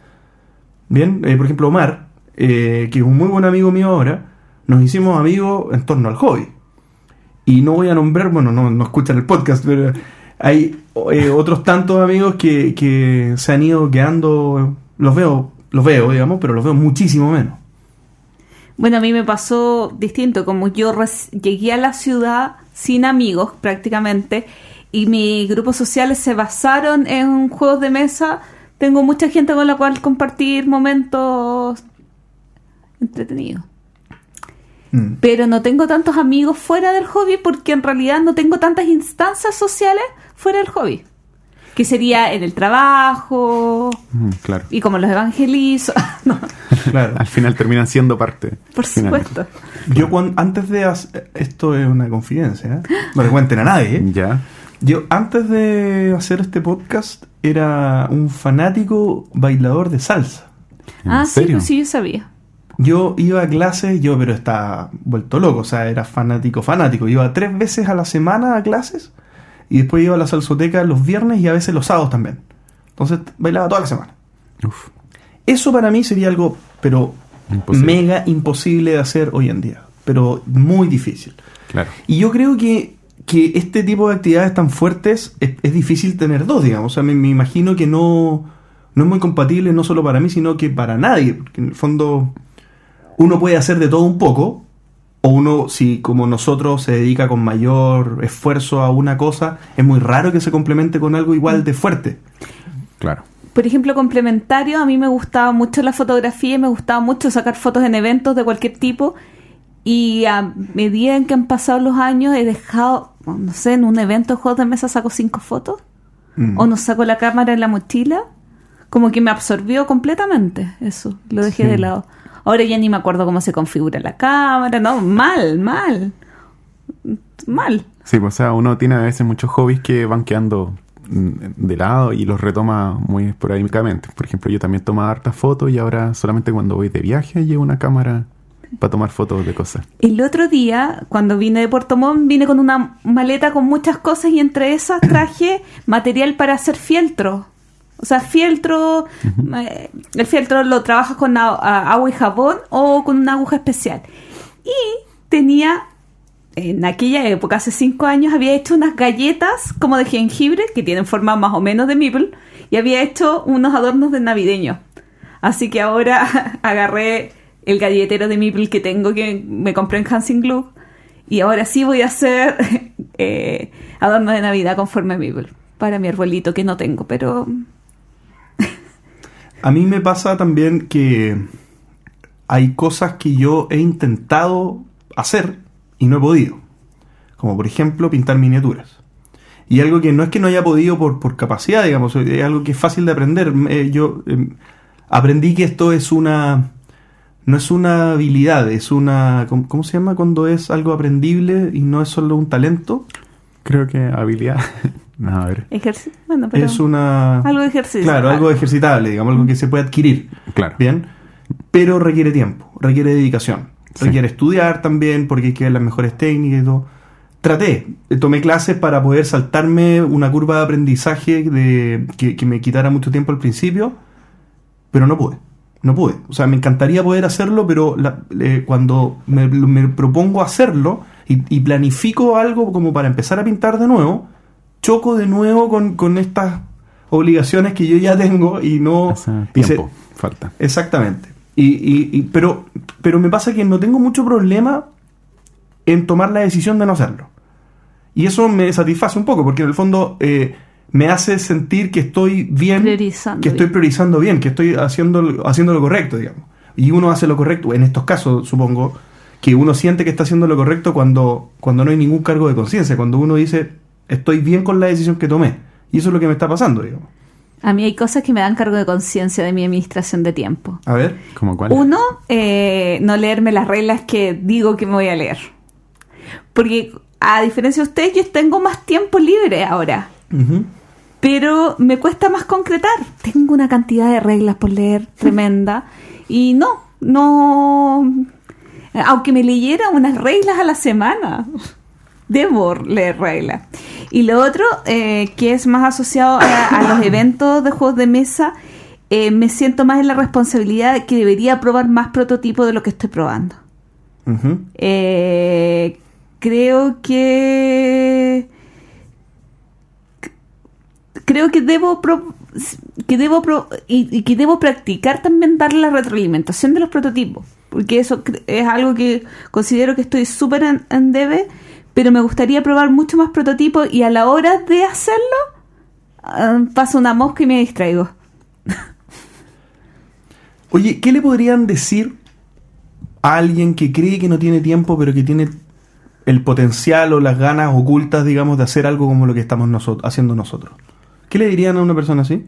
Bien, eh, por ejemplo, Omar, eh, que es un muy buen amigo mío ahora, nos hicimos amigos en torno al hobby. Y no voy a nombrar, bueno, no, no escuchan el podcast, pero hay eh, otros tantos amigos que, que se han ido quedando, los veo, los veo, digamos, pero los veo muchísimo menos. Bueno, a mí me pasó distinto, como yo llegué a la ciudad sin amigos prácticamente y mis grupos sociales se basaron en juegos de mesa. Tengo mucha gente con la cual compartir momentos entretenidos. Mm. Pero no tengo tantos amigos fuera del hobby porque en realidad no tengo tantas instancias sociales fuera del hobby. Que sería en el trabajo Mm, claro. y como los evangelizo. no, Claro. Al final terminan siendo parte. por finalmente. supuesto. Yo antes de hacer, esto es una confidencia, ¿eh? no le cuenten a nadie. ¿eh? Ya. Yo antes de hacer este podcast era un fanático bailador de salsa. ¿En Ah, sí, pues sí, yo sabía. Yo iba a clases, yo pero estaba vuelto loco, o sea, era fanático, fanático. Iba tres veces a la semana a clases y después iba a la salsoteca los viernes y a veces los sábados también. Entonces bailaba toda la semana. Uf, Eso para mí sería algo, pero Imposible. mega imposible de hacer hoy en día, pero muy difícil. claro. Y yo creo que, que este tipo de actividades tan fuertes es, es difícil tener dos, digamos. O sea, me, me imagino que no, no es muy compatible no solo para mí, sino que para nadie. Porque en el fondo uno puede hacer de todo un poco, o uno, si como nosotros se dedica con mayor esfuerzo a una cosa, es muy raro que se complemente con algo igual de fuerte. Claro. Por ejemplo, complementario, a mí me gustaba mucho la fotografía y me gustaba mucho sacar fotos en eventos de cualquier tipo. Y a medida en que han pasado los años, he dejado, no sé, en un evento de juegos de mesa saco cinco fotos. Mm. O no saco la cámara en la mochila. Como que me absorbió completamente eso. Lo dejé Sí. de lado. Ahora ya ni me acuerdo cómo se configura la cámara. No, mal, mal. Mal. Sí, pues, o sea, uno tiene a veces muchos hobbies que van quedando mm, de lado y los retoma muy esporádicamente. Por ejemplo, yo también tomaba hartas fotos y ahora solamente cuando voy de viaje llevo una cámara para tomar fotos de cosas. El otro día, cuando vine de Puerto Montt, vine con una maleta con muchas cosas y entre esas traje material para hacer fieltro. O sea, fieltro, eh, el fieltro lo trabajas con a- a- agua y jabón o con una aguja especial. Y tenía en aquella época, hace cinco años, había hecho unas galletas como de jengibre que tienen forma más o menos de meeple y había hecho unos adornos de navideño. Así que ahora agarré el galletero de meeple que tengo que me compré en Hansing Glue y ahora sí voy a hacer eh, adornos de Navidad con forma de meeple para mi arbolito que no tengo, pero A mí me pasa también que hay cosas que yo he intentado hacer y no he podido. Como por ejemplo pintar miniaturas. Y algo que no es que no haya podido por, por capacidad, digamos, es algo que es fácil de aprender. Eh, yo eh, aprendí que esto es una... No es una habilidad, es una... ¿Cómo, cómo se llama cuando es algo aprendible y no es solo un talento? Creo que habilidad. no, a ver. ejercicio. Bueno, pero es una... algo de ejercicio. Claro, algo ejercitable, digamos, algo que se puede adquirir. Claro. Bien, pero requiere tiempo, requiere dedicación, Sí. requiere estudiar también porque hay que ver las mejores técnicas y todo. Traté, eh, tomé clases para poder saltarme una curva de aprendizaje de, que, que me quitara mucho tiempo al principio, pero no pude, no pude. O sea, me encantaría poder hacerlo, pero la- eh, cuando me, me propongo hacerlo y, y planifico algo como para empezar a pintar de nuevo, choco de nuevo con, con estas obligaciones que yo ya tengo y no... O sea, y se- tiempo falta. Exactamente. Y, y- y- pero, pero me pasa que no tengo mucho problema en tomar la decisión de no hacerlo. Y eso me satisface un poco, porque en el fondo eh, me hace sentir que estoy bien, Priorizando que estoy priorizando bien, que estoy haciendo, haciendo lo correcto, digamos. Y uno hace lo correcto, en estos casos supongo, que uno siente que está haciendo lo correcto cuando, cuando no hay ningún cargo de conciencia, cuando uno dice, estoy bien con la decisión que tomé. Y eso es lo que me está pasando, digamos. A mí hay cosas que me dan cargo de conciencia de mi administración de tiempo. A ver. ¿Como cuál? Uno, eh, no leerme las reglas que digo que me voy a leer. Porque a diferencia de ustedes, yo tengo más tiempo libre ahora. Pero me cuesta más concretar. Tengo una cantidad de reglas por leer tremenda. Y no, no... Aunque me leyera unas reglas a la semana, debo leer reglas. Y lo otro, eh, que es más asociado a, a los eventos de juegos de mesa, eh, me siento más en la responsabilidad de que debería probar más prototipos de lo que estoy probando. Eh, creo que creo que debo pro- que debo pro- y, y que debo practicar también darle la retroalimentación de los prototipos porque eso es algo que considero que estoy súper en, en debe pero me gustaría probar mucho más prototipos y a la hora de hacerlo ah, pasa una mosca y me distraigo Oye, ¿qué le podrían decir a alguien que cree que no tiene tiempo, pero que tiene el potencial o las ganas ocultas, digamos, de hacer algo como lo que estamos nosotros, haciendo nosotros? ¿Qué le dirían a una persona así?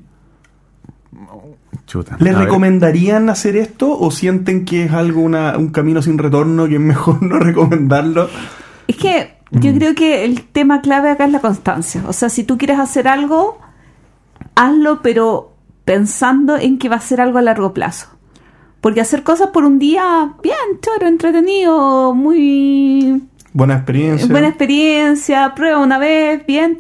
Chuta. ¿Le A ver. recomendarían hacer esto o sienten que es algo, una- un camino sin retorno, que es mejor no recomendarlo? Es que yo creo que el tema clave acá es la constancia. O sea, si tú quieres hacer algo, hazlo, pero pensando en que va a ser algo a largo plazo. Porque hacer cosas por un día, bien, choro, entretenido, muy Buena experiencia. buena experiencia, prueba una vez, bien.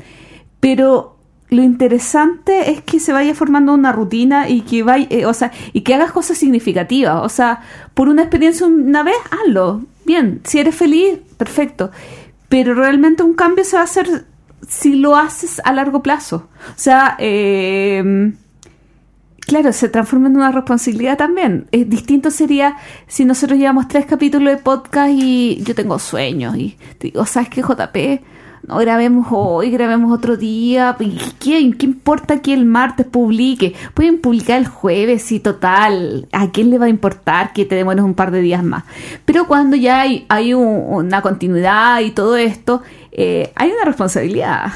Pero lo interesante es que se vaya formando una rutina y que vaya, eh, o sea, y que hagas cosas significativas. O sea, por una experiencia una vez, hazlo. Bien, si eres feliz, perfecto. Pero realmente un cambio se va a hacer si lo haces a largo plazo. O sea, eh, Claro, se transforma en una responsabilidad también. Es distinto sería si nosotros llevamos tres capítulos de podcast y yo tengo sueños y te digo, ¿sabes qué, JP? No grabemos hoy, grabemos otro día. ¿Y ¿Qué, qué importa que el martes publique? Pueden publicar el jueves y total. ¿A quién le va a importar que te demores un par de días más? Pero cuando ya hay, hay un- una continuidad y todo esto, eh, hay una responsabilidad.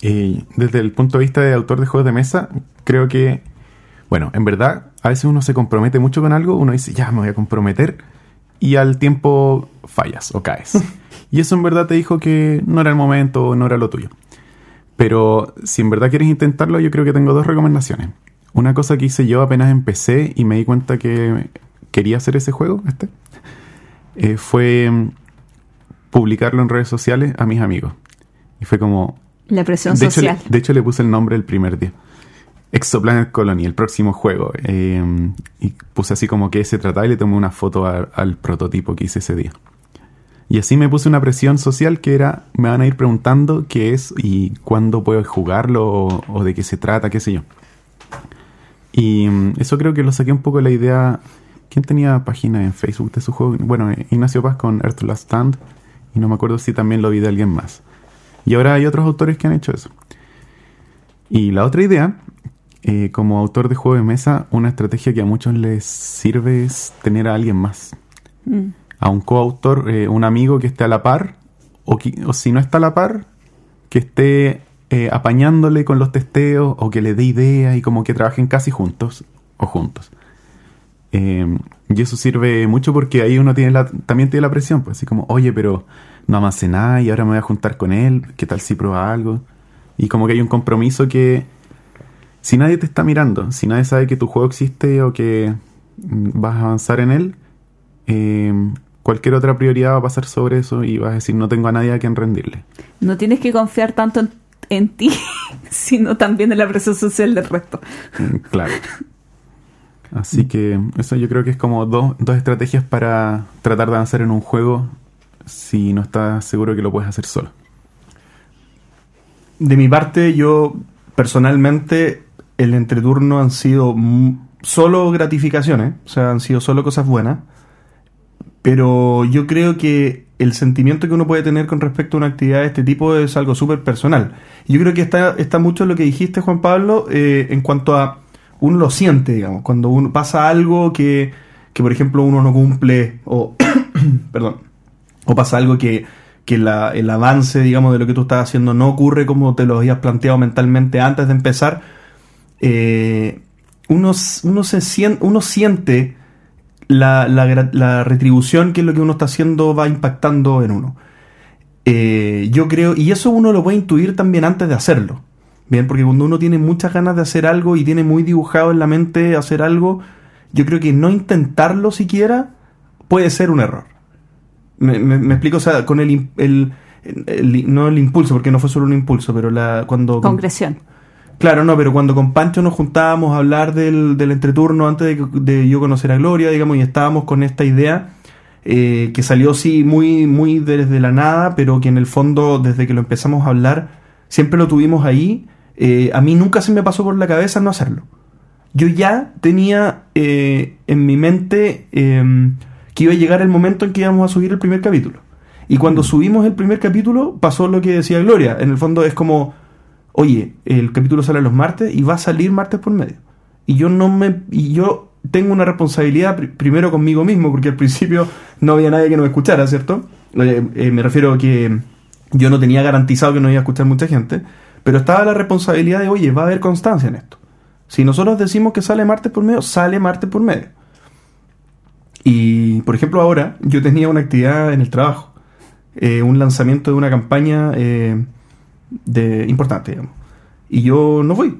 Y desde el punto de vista de autor de juegos de mesa, creo que, bueno, en verdad, a veces uno se compromete mucho con algo, uno dice, ya me voy a comprometer, y al tiempo fallas o caes. y eso en verdad te dijo que no era el momento no era lo tuyo. Pero si en verdad quieres intentarlo, yo creo que tengo dos recomendaciones. Una cosa que hice yo apenas empecé y me di cuenta que quería hacer ese juego, este, eh, fue mm, publicarlo en redes sociales a mis amigos. Y fue como, La presión de social. de hecho, le puse el nombre el primer día. Exoplanet Colony, el próximo juego. Eh, y puse así como que se trataba y le tomé una foto a- al prototipo que hice ese día. Y así me puse una presión social que era, me van a ir preguntando qué es y cuándo puedo jugarlo o, de qué se trata, qué sé yo. Y mm, eso creo que lo saqué un poco de la idea. ¿Quién tenía página en Facebook de su juego? Bueno, eh, Ignacio Paz con Earth Last Stand. Y no me acuerdo si también lo vi de alguien más. Y ahora hay otros autores que han hecho eso. Y la otra idea, eh, como autor de juego de mesa, una estrategia que a muchos les sirve es tener a alguien más. Mm. A un coautor, eh, un amigo que esté a la par. O, si no está a la par, que esté eh, apañándole con los testeos o que le dé ideas y como que trabajen casi juntos o juntos. Eh, y eso sirve mucho porque ahí uno tiene la, también tiene la presión, pues así como, oye, pero no avancé nada y ahora me voy a juntar con él, ¿qué tal si prueba algo? Y como que hay un compromiso que si nadie te está mirando, si nadie sabe que tu juego existe o que mm, vas a avanzar en él, eh, cualquier otra prioridad va a pasar sobre eso y vas a decir, no tengo a nadie a quien rendirle. No tienes que confiar tanto en, en ti, sino también en la presión social del resto. Mm, Claro. Así que eso yo creo que es como dos, dos estrategias para tratar de avanzar en un juego si no estás seguro que lo puedes hacer solo. De mi parte, yo personalmente, el entreturno han sido solo gratificaciones, o sea, han sido solo cosas buenas. Pero yo creo que el sentimiento que uno puede tener con respecto a una actividad de este tipo es algo súper personal. Yo creo que está, está mucho en lo que dijiste, Juan Pablo, eh, en cuanto a uno lo siente, digamos, cuando uno pasa algo que, que por ejemplo, uno no cumple, o, perdón, o pasa algo que, que la- el avance, digamos, de lo que tú estás haciendo no ocurre como te lo habías planteado mentalmente antes de empezar, eh, uno, uno, se sien- uno siente la, la la retribución que lo que uno está haciendo va impactando en uno. Eh, yo creo, y eso uno lo puede intuir también antes de hacerlo. Bien, porque cuando uno tiene muchas ganas de hacer algo y tiene muy dibujado en la mente hacer algo, yo creo que no intentarlo siquiera puede ser un error. Me, me- me explico, o sea, con el- el- no el impulso, porque no fue solo un impulso, pero la cuando Concreción. Claro, no, pero cuando con Pancho nos juntábamos a hablar del, del entreturno antes de, yo conocer a Gloria, digamos, y estábamos con esta idea eh, que salió sí muy, muy desde la nada, pero que en el fondo, desde que lo empezamos a hablar, siempre lo tuvimos ahí. eh, a mí nunca se me pasó por la cabeza no hacerlo. Yo ya tenía eh, en mi mente eh, que iba a llegar el momento en que íbamos a subir el primer capítulo. Y cuando subimos el primer capítulo, pasó lo que decía Gloria. En el fondo es como, oye, el capítulo sale los martes y va a salir martes por medio. Y yo no me y yo tengo una responsabilidad pri- primero conmigo mismo, porque al principio no había nadie que nos escuchara, ¿cierto? Eh, me refiero a que yo no tenía garantizado que nos iba a escuchar mucha gente, pero estaba la responsabilidad de, oye, va a haber constancia en esto. Si nosotros decimos que sale martes por medio, sale martes por medio. Y, por ejemplo, ahora yo tenía una actividad en el trabajo, eh, un lanzamiento de una campaña eh, de, importante, digamos. Y yo no fui,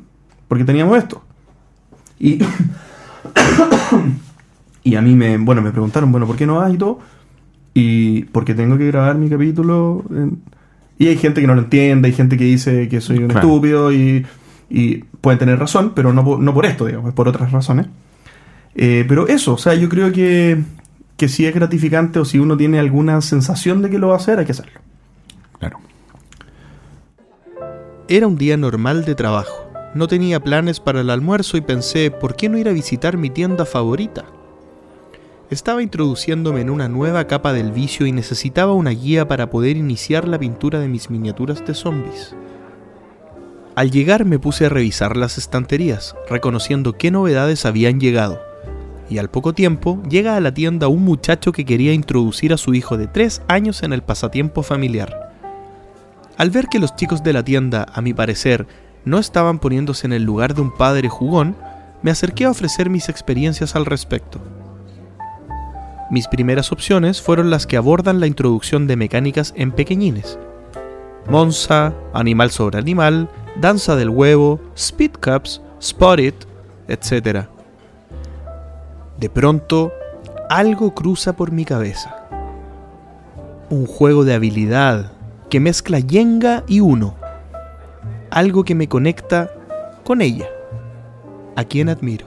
porque teníamos esto. Y, y a mí me, bueno, me preguntaron, bueno, ¿por qué no vas y todo? Y porque tengo que grabar mi capítulo. en- Y hay gente que no lo entiende, hay gente que dice que soy un Claro. estúpido y, y pueden tener razón, pero no, por- no por esto, digamos, es por otras razones. Eh, pero eso, o sea, yo creo que, que si es gratificante o si uno tiene alguna sensación de que lo va a hacer, hay que hacerlo. Claro. Era un día normal de trabajo. No tenía planes para el almuerzo y pensé, ¿por qué no ir a visitar mi tienda favorita? Estaba introduciéndome en una nueva capa del vicio y necesitaba una guía para poder iniciar la pintura de mis miniaturas de zombies. Al llegar me puse a revisar las estanterías, reconociendo qué novedades habían llegado. Y al poco tiempo llega a la tienda un muchacho que quería introducir a su hijo de 3 años en el pasatiempo familiar. Al ver que los chicos de la tienda, a mi parecer, no estaban poniéndose en el lugar de un padre jugón, me acerqué a ofrecer mis experiencias al respecto. Mis primeras opciones fueron las que abordan la introducción de mecánicas en pequeñines. Monza, Animal sobre Animal, Danza del Huevo, Speed Cups, Spot It, etc. De pronto, algo cruza por mi cabeza. Un juego de habilidad que mezcla Yenga y Uno. Algo que me conecta con ella, a quien admiro.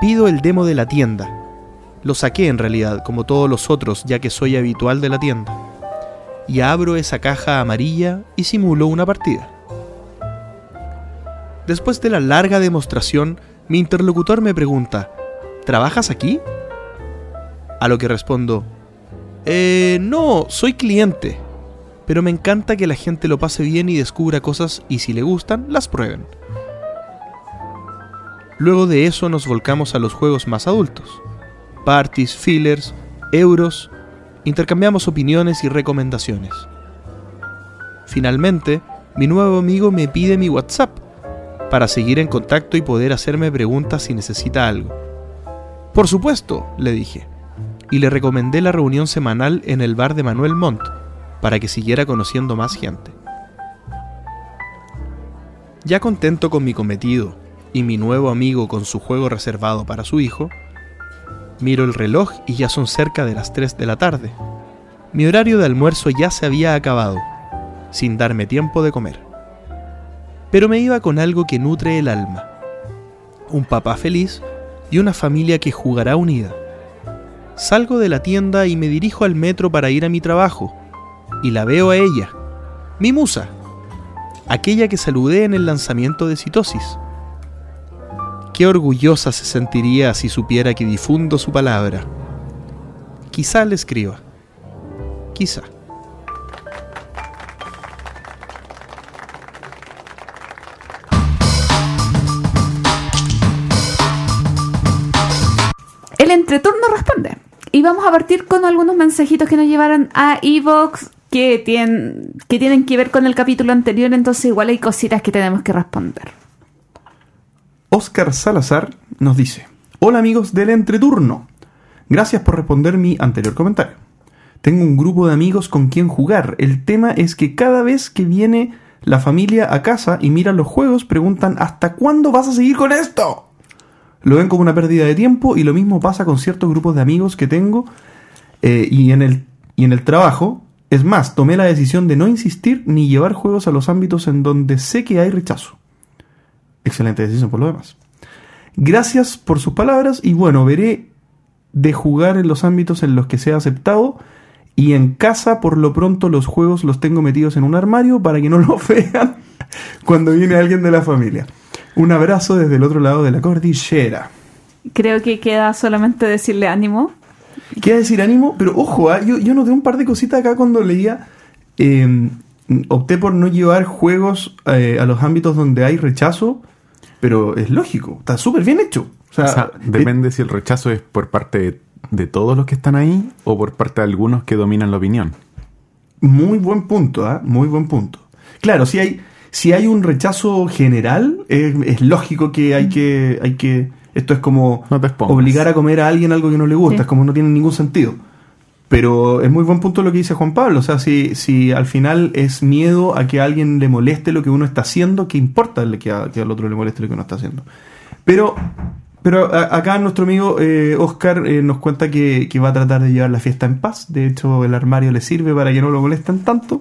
Pido el demo de la tienda, Lo saqué en realidad, como todos los otros, ya que soy habitual de la tienda. Y abro esa caja amarilla y simulo una partida. Después de la larga demostración, mi interlocutor me pregunta, ¿trabajas aquí? A lo que respondo, eh, no, soy cliente, pero me encanta que la gente lo pase bien y descubra cosas y si le gustan, las prueben. Luego de eso nos volcamos a los juegos más adultos. Parties, fillers, euros, intercambiamos opiniones y recomendaciones. Finalmente, mi nuevo amigo me pide mi WhatsApp para seguir en contacto y poder hacerme preguntas si necesita algo. Por supuesto, le dije, y le recomendé la reunión semanal en el bar de Manuel Montt para que siguiera conociendo más gente. Ya contento con mi cometido y mi nuevo amigo con su juego reservado para su hijo, miro el reloj y ya son cerca de las 3 de la tarde. Mi horario de almuerzo ya se había acabado, sin darme tiempo de comer. Pero me iba con algo que nutre el alma. Un papá feliz y una familia que jugará unida. Salgo de la tienda y me dirijo al metro para ir a mi trabajo, y la veo a ella, mi musa, aquella que saludé en el lanzamiento de Citosis. Qué orgullosa se sentiría si supiera que difundo su palabra. Quizá le escriba. Quizá. El entreturno responde. Y vamos a partir con algunos mensajitos que nos llevaron a Evox que tienen, que tienen que ver con el capítulo anterior, entonces igual hay cositas que tenemos que responder. Oscar Salazar nos dice: Hola amigos del entreturno. Gracias por responder mi anterior comentario. Tengo un grupo de amigos con quien jugar. El tema es que cada vez que viene la familia a casa y miran los juegos, preguntan ¿hasta cuándo vas a seguir con esto? Lo ven como una pérdida de tiempo y lo mismo pasa con ciertos grupos de amigos que tengo eh, y, en el, y en el trabajo. Es más, tomé la decisión de no insistir ni llevar juegos a los ámbitos en donde sé que hay rechazo. Excelente decisión por lo demás. Gracias por sus palabras y bueno, veré de jugar en los ámbitos en los que sea aceptado y en casa por lo pronto los juegos los tengo metidos en un armario para que no los vean cuando viene alguien de la familia. Un abrazo desde el otro lado de la cordillera. Creo que queda solamente decirle ánimo. Quiere decir ánimo, pero ojo, ah, yo, yo noté un par de cositas acá cuando leía. eh, opté por no llevar juegos eh, a los ámbitos donde hay rechazo, pero es lógico, está súper bien hecho. O sea, O sea, depende si el rechazo es por parte de, de todos los que están ahí o por parte de algunos que dominan la opinión. Muy buen punto, ¿ah? Muy buen punto. Claro, si hay, si hay un rechazo general, es, es lógico que hay que, hay que. Esto es como No te expongas. obligar a comer a alguien algo que no le gusta, Sí. es como no tiene ningún sentido. Pero es muy buen punto lo que dice Juan Pablo. O sea, si, si al final es miedo a que a alguien le moleste lo que uno está haciendo, ¿qué importa que, a- que al otro le moleste lo que uno está haciendo? Pero, pero a- acá nuestro amigo eh, Oscar eh, nos cuenta que, que va a tratar de llevar la fiesta en paz. De hecho, el armario le sirve para que no lo molesten tanto.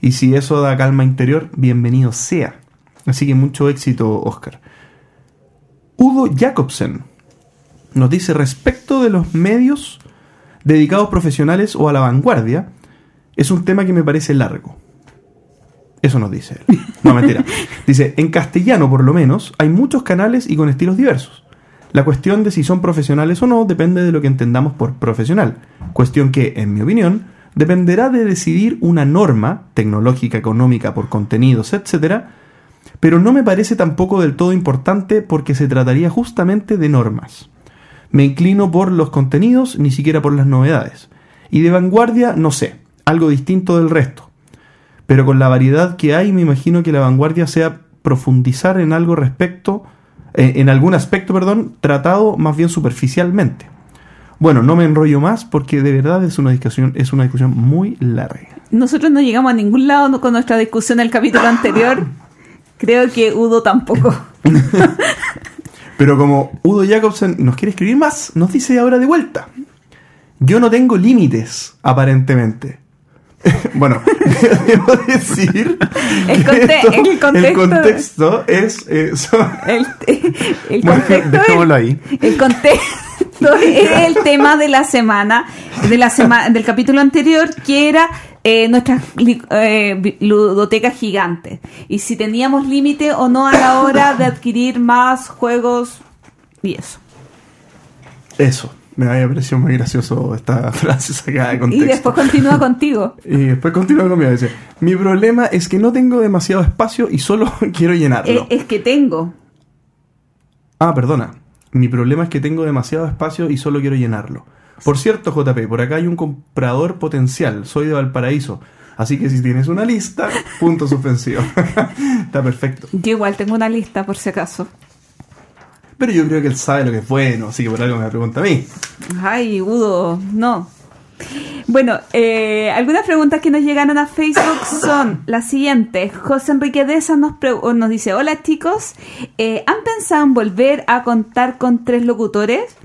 Y si eso da calma interior, bienvenido sea. Así que mucho éxito, Oscar. Udo Jacobsen nos dice respecto de los medios dedicados profesionales o a la vanguardia, es un tema que me parece largo. Eso nos dice él. No, mentira. Dice, en castellano por lo menos, hay muchos canales y con estilos diversos. La cuestión de si son profesionales o no depende de lo que entendamos por profesional. Cuestión que, en mi opinión, dependerá de decidir una norma tecnológica, económica, por contenidos, etcétera, pero no me parece tampoco del todo importante porque se trataría justamente de normas. Me inclino por los contenidos, ni siquiera por las novedades. Y de vanguardia, no sé, algo distinto del resto. Pero con la variedad que hay, me imagino que la vanguardia sea profundizar en algo respecto, eh, en algún aspecto, perdón, tratado más bien superficialmente. Bueno, no me enrollo más porque de verdad es una discusión, es una discusión muy larga. Nosotros no llegamos a ningún lado no- con nuestra discusión del capítulo anterior. Creo que Udo tampoco. Pero como Udo Jacobsen nos quiere escribir más, nos dice ahora de vuelta. Yo no tengo límites, aparentemente. bueno, debo decir El que conte- esto- el contexto- el contexto es... eh, El, Bueno, contexto. Dejémoslo ahí. El, conte- esto es el tema de la semana, de la sema- del capítulo anterior, que era eh, nuestras eh, ludotecas gigantes. Y si teníamos límite o no a la hora de adquirir más juegos y eso. Eso. Me había parecido muy gracioso esta frase sacada de Y contexto. después continúa contigo. Y después continúa conmigo. Dice, mi problema es que no tengo demasiado espacio y solo quiero llenarlo. Es que tengo. Ah, perdona. Mi problema es que tengo demasiado espacio y solo quiero llenarlo. Por cierto, JP, por acá hay un comprador potencial. Soy de Valparaíso. Así que si tienes una lista, punto suspensivo. Está perfecto. Yo igual tengo una lista por si acaso. Pero yo creo que él sabe lo que es bueno, así que por algo me pregunta a mí. Ay, Udo, no. Bueno, eh, algunas preguntas que nos llegaron a Facebook son las siguientes. José Enrique Deza nos, nos dice, hola chicos, eh, ¿han pensado en volver a contar con tres locutores?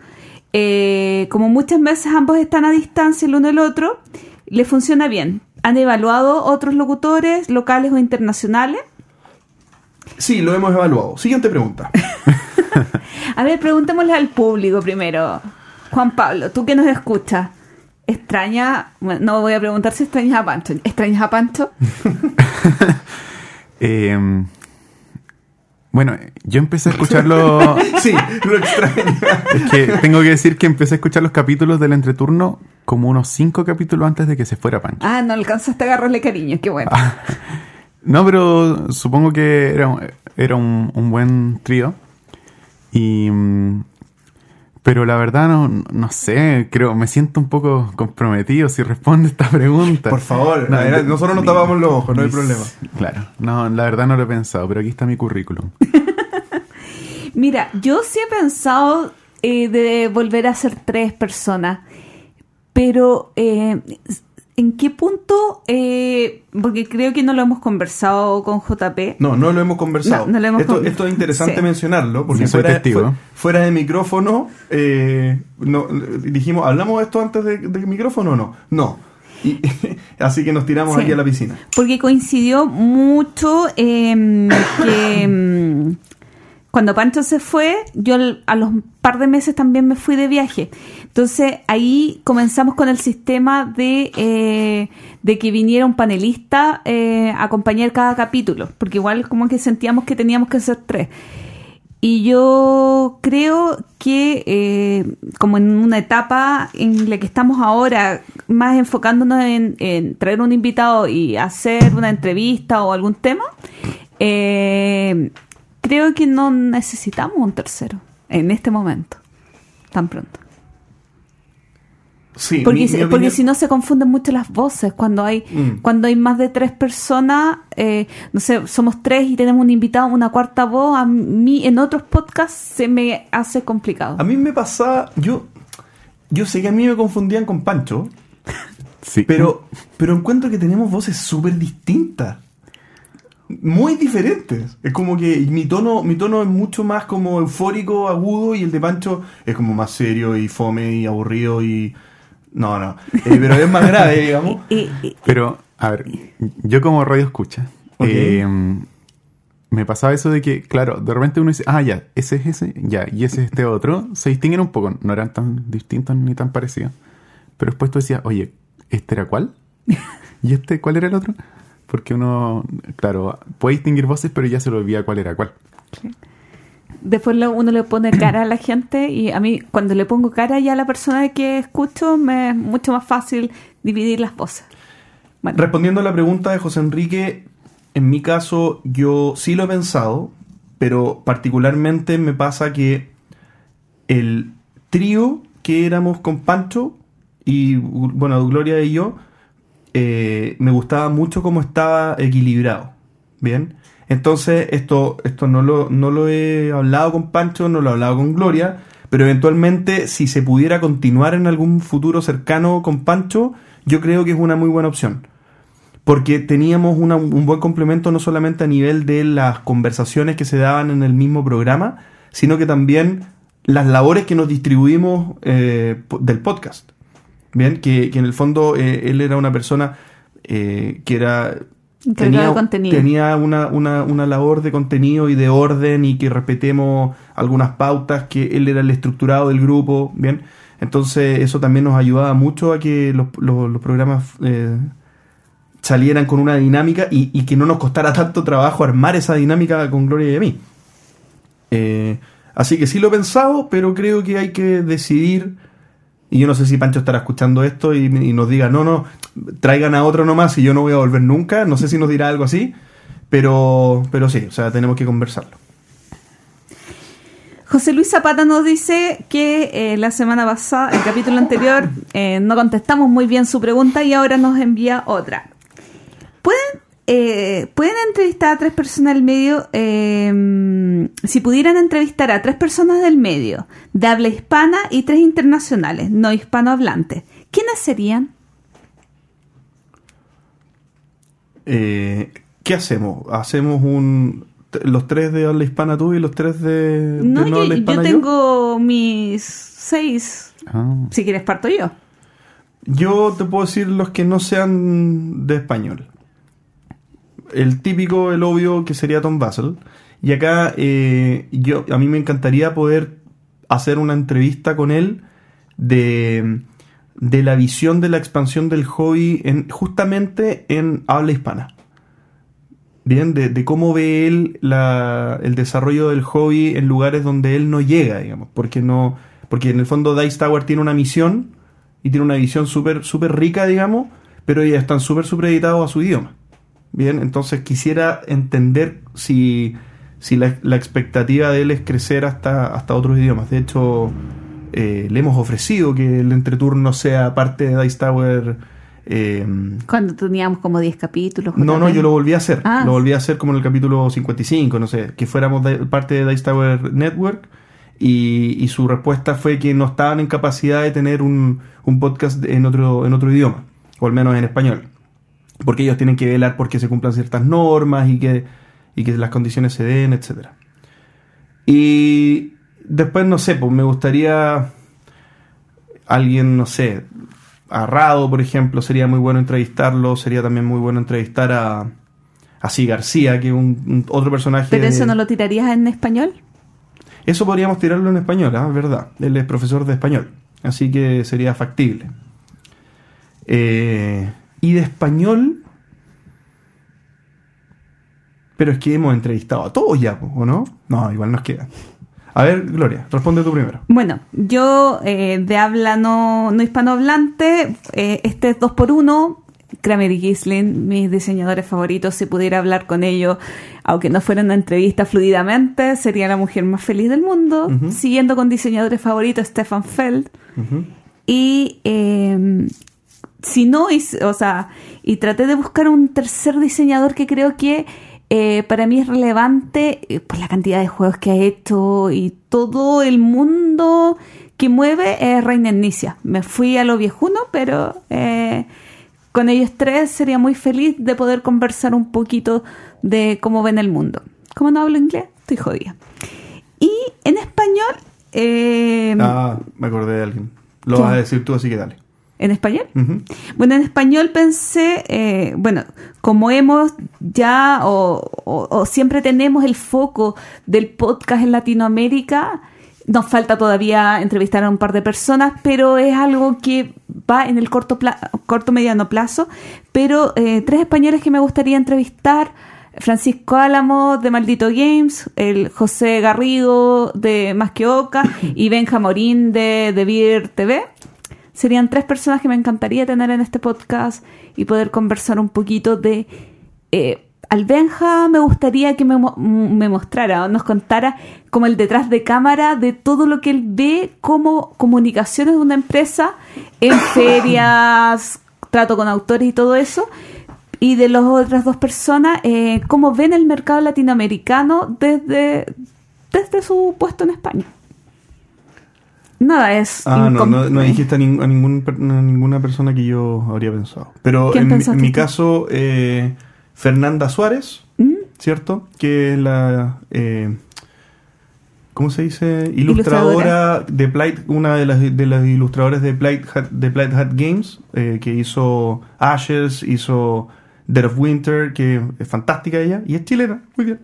Eh, como muchas veces ambos están a distancia el uno del otro, ¿le funciona bien? ¿Han evaluado otros locutores locales o internacionales? Sí, lo hemos evaluado. Siguiente pregunta. A ver, preguntémosle al público primero. Juan Pablo, tú que nos escuchas, ¿extraña? no voy a preguntar si extrañas a Pancho. ¿Extrañas a Pancho? Eh, bueno, yo empecé a escucharlo. Sí, lo extraño. es que tengo que decir que empecé a escuchar los capítulos del entreturno como unos cinco capítulos antes de que se fuera Pancho. Ah, no alcanzaste a agarrarle cariño, qué bueno. No, pero supongo que era, un- era un, un buen trío. Y. Pero la verdad no, no sé, creo, me siento un poco comprometido si responde esta pregunta. Por favor, No, nosotros nos mi- tapamos los ojos, no hay problema. Claro, no, la verdad no lo he pensado, pero aquí está mi currículum. Mira, yo sí he pensado eh, de volver a ser tres personas, pero eh, ¿en qué punto? Eh, porque creo que no lo hemos conversado con JP. No, no lo hemos conversado. No, no lo hemos esto, con- esto es interesante Sí. mencionarlo, porque Sí, fuera, fuera de micrófono, eh, no, dijimos, ¿hablamos de esto antes de, de micrófono o no? No. Y- así que nos tiramos Sí. aquí a la piscina. Porque coincidió mucho em, que em, cuando Pancho se fue, yo al- a los par de meses también me fui de viaje. Entonces ahí comenzamos con el sistema de, eh, de que viniera un panelista eh, a acompañar cada capítulo, porque igual como que sentíamos que teníamos que ser tres. Y yo creo que eh, como en una etapa en la que estamos ahora, más enfocándonos en, en traer un invitado y hacer una entrevista o algún tema, eh, creo que no necesitamos un tercero en este momento, tan pronto. Sí, Porque, mi- porque si no se confunden mucho las voces cuando hay Mm. cuando hay más de tres personas eh, no sé somos tres y tenemos un invitado una cuarta voz a mí en otros podcasts se me hace complicado A mí me pasaba, yo, yo sé que a mí me confundían con Pancho, Sí. pero, pero encuentro que tenemos voces súper distintas. Muy diferentes. Es como que mi tono, mi tono es mucho más como eufórico, agudo, y el de Pancho es como más serio y fome y aburrido y. No, no. Eh, pero es más grave, digamos. Pero, a ver, yo como radio escucha, eh, me pasaba eso de que, claro, de repente uno dice, ah, ya, ese es ese, ya, y ese es este otro, se distinguen un poco, no eran tan distintos ni tan parecidos. Pero después tú decías, oye, ¿este era cuál? ¿Y este cuál era el otro? Porque uno, claro, puede distinguir voces, pero ya se lo olvida cuál era cuál. Después uno le pone cara a la gente y a mí cuando le pongo cara ya a la persona que escucho me es mucho más fácil dividir las voces bueno, Respondiendo a la pregunta de José Enrique, en mi caso yo sí lo he pensado, pero particularmente me pasa que el trío que éramos con Pancho y bueno, Gloria y yo, eh, me gustaba mucho cómo estaba equilibrado. Bien. Entonces, esto, esto no, lo, no lo he hablado con Pancho, no lo he hablado con Gloria, pero eventualmente, si se pudiera continuar en algún futuro cercano con Pancho, yo creo que es una muy buena opción. Porque teníamos un buen complemento no solamente a nivel de las conversaciones que se daban en el mismo programa, sino que también las labores que nos distribuimos eh, del podcast. Bien, que, que en el fondo eh, él era una persona eh, que era tenía, contenido. tenía una, una, una labor de contenido y de orden y que respetemos algunas pautas, que él era el estructurado del grupo, ¿bien? Entonces eso también nos ayudaba mucho a que los, los- los programas eh, salieran con una dinámica y, y que no nos costara tanto trabajo armar esa dinámica con Gloria y a mí. Eh, así que sí lo he pensado, pero creo que hay que decidir. Y yo no sé si Pancho estará escuchando esto y, y nos diga, no, no, traigan a otro nomás y yo no voy a volver nunca. No sé si nos dirá algo así, pero, pero sí, o sea, tenemos que conversarlo. José Luis Zapata nos dice que eh, la semana pasada, el capítulo anterior, eh, no contestamos muy bien su pregunta y ahora nos envía otra. ¿Pueden, eh, ¿pueden entrevistar a tres personas del medio? eh, si pudieran entrevistar a tres personas del medio, de habla hispana y tres internacionales, no hispanohablantes, ¿quiénes serían? Eh, ¿Qué hacemos? ¿Hacemos un... los tres de habla hispana tú y los tres de, de No, no yo, habla yo hispana yo? tengo mis seis, Ah, si quieres parto yo. Yo te puedo decir los que no sean de español. El típico, el obvio, que sería Tom Basel. Y acá eh, yo, a mí me encantaría poder hacer una entrevista con él de, de la visión de la expansión del hobby en, justamente en habla hispana. Bien, de, cómo ve él la- el desarrollo del hobby en lugares donde él no llega, digamos. Porque no. Porque en el fondo Dice Tower tiene una misión y tiene una visión súper súper rica, digamos, pero ya están súper supeditados a su idioma. Bien, entonces quisiera entender si, si la, la expectativa de él es crecer hasta, hasta otros idiomas. De hecho, eh, le hemos ofrecido que el entreturno sea parte de Dice Tower. eh, Cuando teníamos como 10 capítulos. no, no, yo lo volví a hacer. Ah. Lo volví a hacer como en el capítulo 55, no sé, que fuéramos de- parte de Dice Tower Network. Y, y su respuesta fue que no estaban en capacidad de tener un, un podcast en otro, en otro idioma, o al menos en español. Porque ellos tienen que velar porque se cumplan ciertas normas y que, y que las condiciones se den, etc. Y después, no sé, pues me gustaría alguien, no sé, a Rado, por ejemplo, sería muy bueno entrevistarlo. Sería también muy bueno entrevistar a, a Si García, que es un, un- otro personaje. ¿Pero eso de- no lo tirarías en español? Eso podríamos tirarlo en español, ¿ah? verdad. Él es profesor de español, así que sería factible. Eh, y de español. Pero es que hemos entrevistado a todos ya, ¿o no? No, igual nos queda. A ver, Gloria, responde tú primero. Bueno, yo eh, de habla no, no hispanohablante, eh, este es dos por uno. Kramer y Gisling, mis diseñadores favoritos, si pudiera hablar con ellos, aunque no fuera una entrevista fluidamente, sería la mujer más feliz del mundo. Siguiendo con diseñadores favoritos, Stefan Feld. Y eh, si no, y, o sea, y traté de buscar un tercer diseñador que creo que eh, para mí es relevante eh, por la cantidad de juegos que ha hecho y todo el mundo que mueve es Reina Nicia. Me fui a lo viejuno, pero eh, con ellos tres sería muy feliz de poder conversar un poquito de cómo ven el mundo. Como no hablo inglés, estoy jodida. Y en español, eh, Ah, me acordé de alguien. Lo vas a decir tú, así que dale. ¿En español? Bueno, en español pensé, eh, bueno, como hemos ya o, o- o siempre tenemos el foco del podcast en Latinoamérica, nos falta todavía entrevistar a un par de personas, pero es algo que va en el corto, pla- corto mediano plazo. Pero eh, tres españoles que me gustaría entrevistar. Francisco Álamo de Maldito Games, el José Garrido de Más que Oca y Benja Morín de The Beer TV serían tres personas que me encantaría tener en este podcast y poder conversar un poquito de... Eh, al Benja me gustaría que me, me mostrara o nos contara como el detrás de cámara de todo lo que él ve como comunicaciones de una empresa en ferias, trato con autores y todo eso. Y de las otras dos personas, eh, cómo ven el mercado latinoamericano desde, desde su puesto en España. Nada es. Ah, no, no, no incom- dijiste a, nin- a ningún a ninguna persona que yo habría pensado. Pero ¿Quién en, mi- en mi tú? caso, eh, Fernanda Suárez, ¿Mm? ¿cierto? Que es la... eh, ¿Cómo se dice? Ilustradora, de Blight, una de las, de las ilustradoras de Blight Hat, de Blight Hat Games, eh, que hizo Ashes, hizo Dead of Winter, que es fantástica ella, y es chilena, muy bien.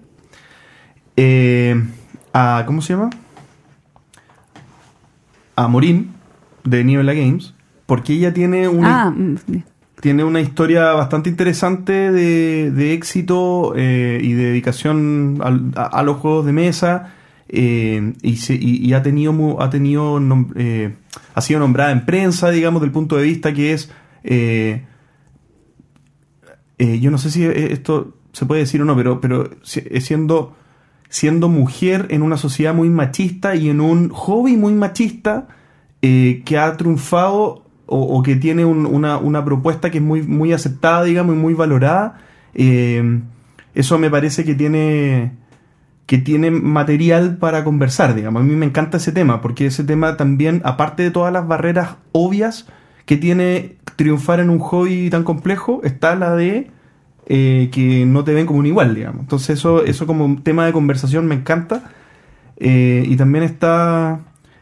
Eh, a, ¿Cómo se llama? A Morín, de Niebla Games, porque ella tiene una, Ah, mm, tiene una historia bastante interesante de, de éxito eh, y de dedicación al- a, a los juegos de mesa. eh, y, se- y- y ha tenido ha tenido eh, ha sido nombrada en prensa digamos del punto de vista que es yo no sé si esto se puede decir o no pero pero si- siendo siendo mujer en una sociedad muy machista y en un hobby muy machista eh, que ha triunfado o, que tiene un- una, una propuesta que es muy, muy aceptada, digamos, y muy valorada, eh, eso me parece que tiene, que tiene material para conversar, digamos. A mí me encanta ese tema, porque ese tema también, aparte de todas las barreras obvias que tiene triunfar en un hobby tan complejo, está la de eh, que no te ven como un igual, digamos. Entonces eso, eso como tema de conversación me encanta. Eh, y también está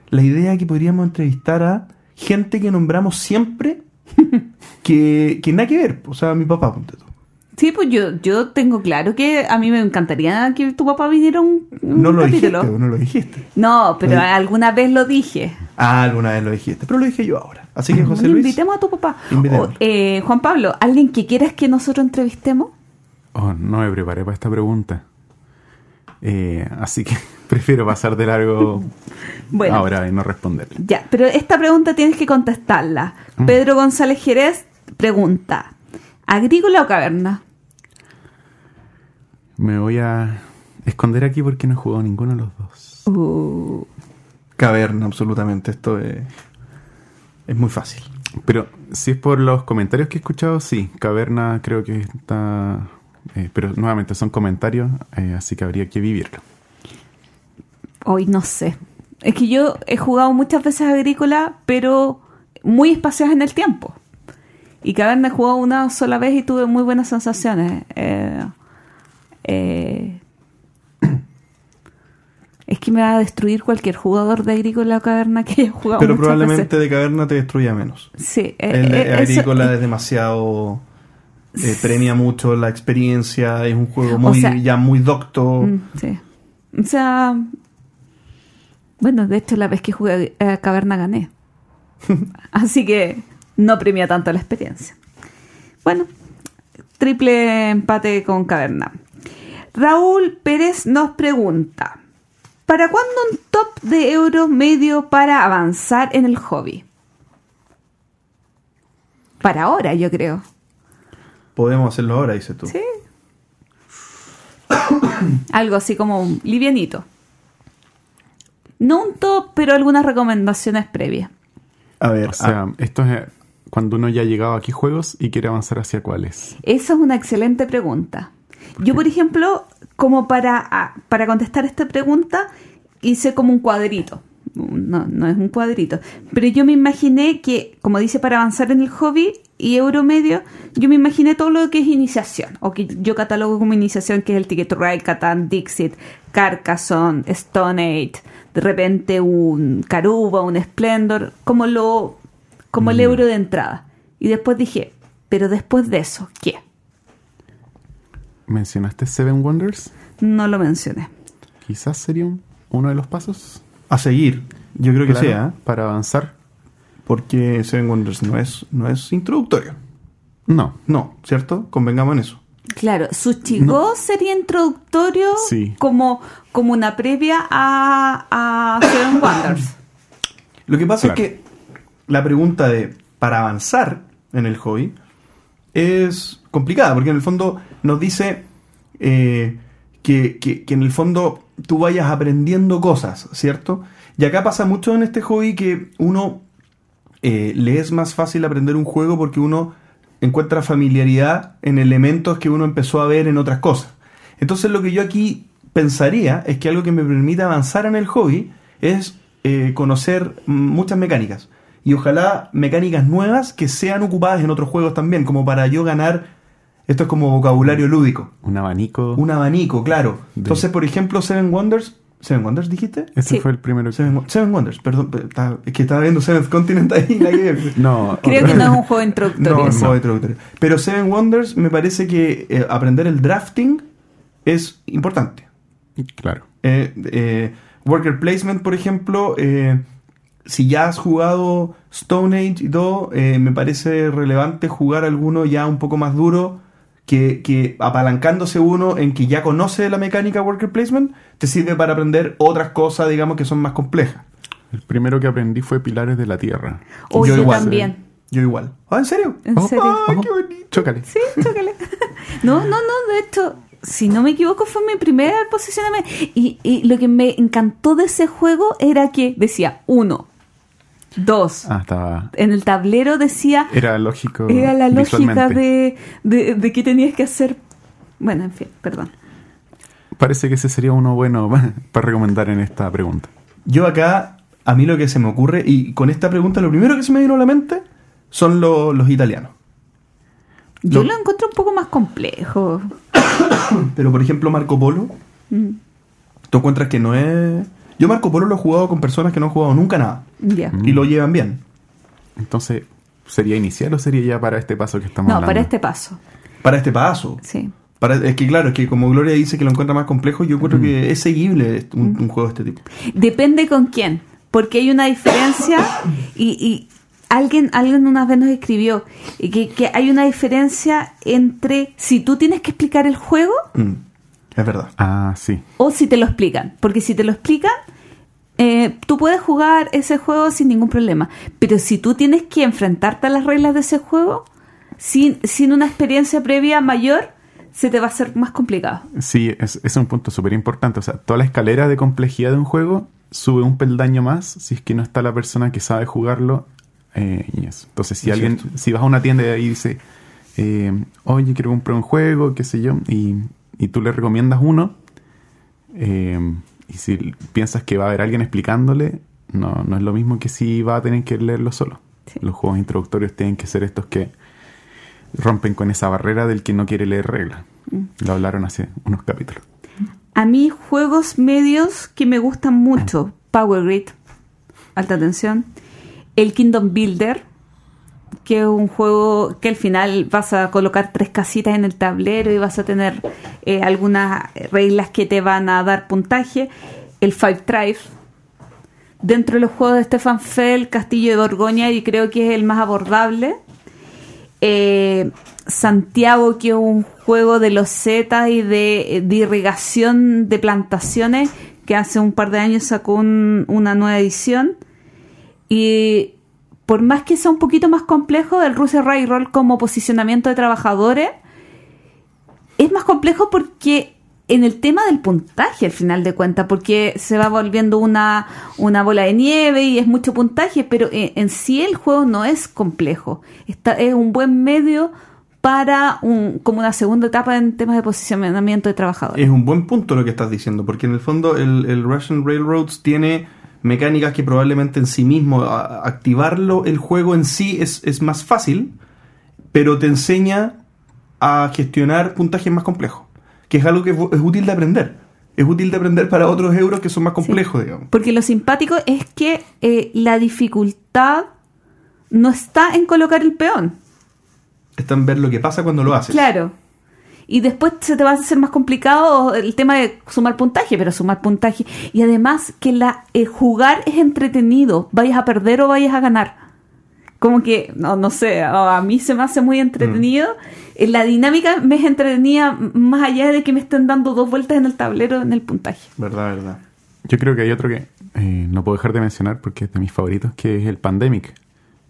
la idea que podríamos entrevistar a gente que nombramos siempre que, que nada que ver. O sea, mi papá, ponte tú. Sí, pues yo, yo tengo claro que a mí me encantaría que tu papá viniera un, un No lo dijiste, no lo dijiste. No, pero alguna vez lo dije. Ah, alguna vez lo dijiste, pero lo dije yo ahora. Así que José Luis. Invitemos a tu papá. O, eh, Juan Pablo, ¿alguien que quieras que nosotros entrevistemos? Oh, no me preparé para esta pregunta. Eh, así que prefiero pasar de largo Bueno, ahora y no responder. ya, pero esta pregunta tienes que contestarla. Mm. Pedro González Jerez pregunta, ¿agrícola o caverna? Me voy a esconder aquí porque no he jugado ninguno de los dos. Uh, Caverna, absolutamente. Esto es, es muy fácil. Pero si es por los comentarios que he escuchado, sí. Caverna creo que está... eh, pero nuevamente son comentarios, eh, así que habría que vivirlo. hoy no sé. Es que yo he jugado muchas veces agrícola, pero muy espaciadas en el tiempo. Y caverna he jugado una sola vez y tuve muy buenas sensaciones. Eh, eh, es que me va a destruir cualquier jugador de agrícola o caverna que haya jugado Pero probablemente veces. de caverna te destruya menos. Sí, eh, El de eh, eso- agrícola es demasiado. eh, premia mucho la experiencia. Es un juego O muy sea, ya muy docto. Mm, sí. O sea, bueno, de hecho la vez que jugué a Caverna gané. Así que no premia tanto la experiencia. Bueno, triple empate con Caverna. Raúl Pérez nos pregunta, ¿para cuándo un top de euro medio para avanzar en el hobby? Para ahora, yo creo. Podemos hacerlo ahora, dices tú. Sí. Algo así como un livianito. No un top, pero algunas recomendaciones previas. A ver, O sea, esto es eh, cuando uno ya ha llegado aquí juegos y quiere avanzar hacia cuáles. Esa es una excelente pregunta. Yo, por ejemplo, como para, a- para contestar esta pregunta, hice como un cuadrito. No, no es un cuadrito. Pero yo me imaginé que, como dice, para avanzar en el hobby y Euromedio, yo me imaginé todo lo que es iniciación. O que yo catalogo como iniciación, que es el Ticket to Ride, Dixit, Carcassonne, Stone Age, de repente un Caruba, un Splendor, como lo como el euro de entrada. Y después dije, pero después de eso, ¿qué? ¿Mencionaste Seven Wonders? No lo mencioné. Quizás sería un- uno de los pasos. a seguir. Yo creo que Claro, sea, ¿eh? Para avanzar. porque Seven Wonders no es, no es introductorio. No. No, ¿cierto? Convengamos en eso. Claro, Suchigo sería introductorio Sí. como, como una previa a, a Seven Wonders. Lo que pasa Claro. es que la pregunta de para avanzar en el hobby es complicada, porque en el fondo nos dice eh, que, que- en el fondo tú vayas aprendiendo cosas, ¿cierto? Y acá pasa mucho en este hobby que uno eh, le es más fácil aprender un juego porque uno encuentra familiaridad en elementos que uno empezó a ver en otras cosas. Entonces lo que yo aquí pensaría es que algo que me permita avanzar en el hobby es eh, conocer muchas mecánicas. Y ojalá mecánicas nuevas que sean ocupadas en otros juegos también, como para yo ganar, esto es como vocabulario lúdico, Un abanico. un abanico, claro. De- Entonces, por ejemplo, Seven Wonders Seven Wonders dijiste? Ese Sí. fue el primero que... Seven, Wo- Seven Wonders, perdón, es que estaba viendo Seventh Continent ahí. No, Creo otro- que no es un juego introductorio. No, eso. no, introductorio. Pero Seven Wonders me parece que eh, aprender el drafting es importante. Claro. Eh, eh, worker placement, por ejemplo, eh, si ya has jugado Stone Age y todo, eh, me parece relevante jugar alguno ya un poco más duro, que, que apalancándose uno en que ya conoce la mecánica worker placement, te sirve para aprender otras cosas, digamos, que son más complejas. El primero que aprendí fue Pilares de la Tierra. O yo, igual. también. Yo igual. ¿Ah, en serio? ¿En Ojo, serio? ¡Ay, ojo. qué bonito! Chócale. Sí, chócale. No, no, no, de hecho, si no me equivoco, fue mi primer posicionamiento. Y, y lo que me encantó de ese juego era que decía uno, dos. Ah, estaba... En el tablero decía, Era lógico era la lógica de, de, de qué tenías que hacer. Bueno, en fin, perdón. Parece que ese sería uno bueno para recomendar en esta pregunta. Yo acá, a mí lo que se me ocurre, y con esta pregunta lo primero que se me vino a la mente son lo- los italianos. Yo Lo- lo encuentro un poco más complejo. Pero por ejemplo Marco Polo, Mm, tú encuentras que no es... Yo Marco Polo lo he jugado con personas que no han jugado nunca nada. Ya. Mm. Y lo llevan bien. Entonces, ¿sería inicial o sería ya para este paso que estamos No, hablando? para este paso. Para este paso. Sí. Para, es que claro, es que como Gloria dice que lo encuentra más complejo, yo encuentro que es seguible un, un juego de este tipo. Depende con quién, porque hay una diferencia y, y alguien, alguien una vez nos escribió y que, que hay una diferencia entre si tú tienes que explicar el juego Mm, es verdad. Ah, sí. o si te lo explican, porque si te lo explican eh, tú puedes jugar ese juego sin ningún problema, pero si tú tienes que enfrentarte a las reglas de ese juego sin, sin una experiencia previa mayor, se te va a hacer más complicado. Sí, es, es un punto súper importante. O sea, toda la escalera de complejidad de un juego sube un peldaño más si es que no está la persona que sabe jugarlo. eh, y eso. Entonces, si Es alguien, cierto. si vas a una tienda y ahí dice, eh, oye, quiero comprar un juego, qué sé yo, y, y tú le recomiendas uno, eh, y si piensas que va a haber alguien explicándole, no, no es lo mismo que si va a tener que leerlo solo. Sí. Los juegos introductorios tienen que ser estos que rompen con esa barrera del que no quiere leer reglas. Lo hablaron hace unos capítulos. A mí juegos medios que me gustan mucho, Power Grid, alta tensión, el Kingdom Builder, que es un juego que al final vas a colocar tres casitas en el tablero y vas a tener eh, algunas reglas que te van a dar puntaje, el Five Tribes. Dentro de los juegos de Stefan Fell, Castillo de Borgoña, y creo que es el más abordable. Eh, Santiago, que es un juego de los zetas y de, irrigación de plantaciones, que hace un par de años sacó un- una nueva edición. Y por más que sea un poquito más complejo, el Rusia Railroad como posicionamiento de trabajadores, es más complejo porque en el tema del puntaje al final de cuentas, porque se va volviendo una, una bola de nieve y es mucho puntaje, pero en, sí el juego no es complejo. Está, es un buen medio para un, como una segunda etapa en temas de posicionamiento de trabajadores. Es un buen punto lo que estás diciendo, porque en el fondo el Russian Railroads tiene mecánicas que probablemente en sí mismo a- activarlo, el juego en sí es, es más fácil, pero te enseña a gestionar puntajes más complejos, que es algo que es es útil de aprender. Es útil de aprender para otros euros que son más complejos, digamos. Porque lo simpático es que eh, la dificultad no está en colocar el peón. Está en ver lo que pasa cuando lo haces. Claro. Y después se te va a hacer más complicado el tema de sumar puntaje, pero sumar puntaje. Y además que la, el jugar es entretenido, vayas a perder o vayas a ganar. Como que, no, no sé, a mí se me hace muy entretenido. Eh, La dinámica me es entretenida más allá de que me estén dando dos vueltas en el tablero en el puntaje. Verdad, verdad. Yo creo que hay otro que eh, no puedo dejar de mencionar porque es de mis favoritos, que es el Pandemic,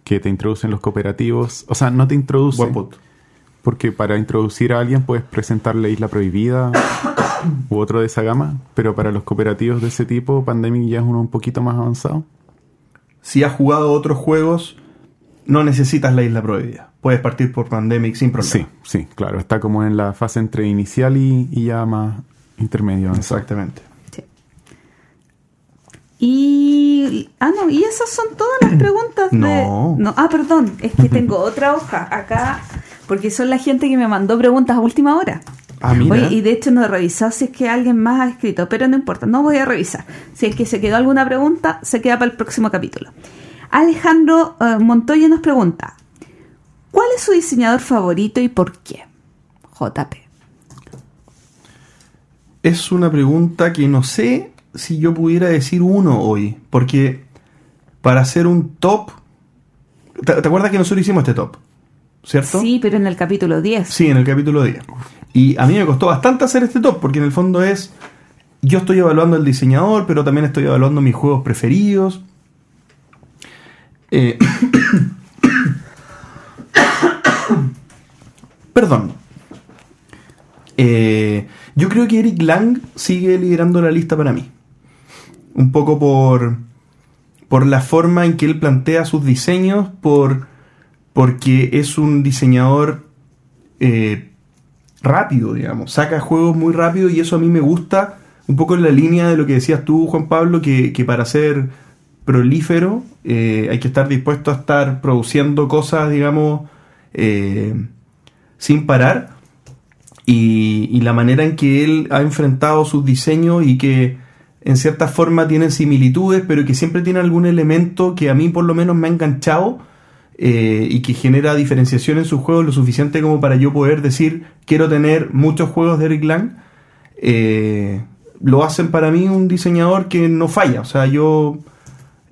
que te introduce en los cooperativos. O sea, no te introduce, Buen punto. Porque para introducir a alguien puedes presentarle Isla Prohibida u otro de esa gama, pero para los cooperativos de ese tipo, Pandemic ya es uno un poquito más avanzado. Si has jugado otros juegos, no necesitas la isla prohibida. Puedes partir por Pandemic sin problema. Sí, sí, claro, está como en la fase entre inicial y, y ya más intermedio. avanzado. Exactamente. Sí. Y. Ah, no, y esas son todas las preguntas de. No. Ah, perdón, es que tengo otra hoja acá, porque son la gente que me mandó preguntas a última hora. Ah, mira. Oye, y de hecho no he revisado si es que alguien más ha escrito, pero no importa, no voy a revisar. Si es que se quedó alguna pregunta, se queda para el próximo capítulo. Alejandro eh, Montoya nos pregunta, ¿cuál es su diseñador favorito y por qué? JP. Es una pregunta que no sé si yo pudiera decir uno hoy, porque para hacer un top... ¿Te, te acuerdas que nosotros hicimos este top? ¿Cierto? Sí, pero en el capítulo 10. Sí, en el capítulo 10. Y a mí me costó bastante hacer este top, porque en el fondo es... Yo estoy evaluando el diseñador, pero también estoy evaluando mis juegos preferidos. Eh, Perdón. Eh, yo creo que Eric Lang sigue liderando la lista para mí. Un poco por, por la forma en que él plantea sus diseños, por, porque es un diseñador eh, rápido, digamos. Saca juegos muy rápido y eso a mí me gusta. Un poco en la línea de lo que decías tú, Juan Pablo, que, que para ser prolífero eh, hay que estar dispuesto a estar produciendo cosas, digamos, eh, sin parar. Y, y la manera en que él ha enfrentado sus diseños y que en cierta forma tienen similitudes, pero que siempre tiene algún elemento que a mí por lo menos me ha enganchado eh, y que genera diferenciación en sus juegos lo suficiente como para yo poder decir quiero tener muchos juegos de Eric Lang. eh, lo hacen para mí un diseñador que no falla. O sea, yo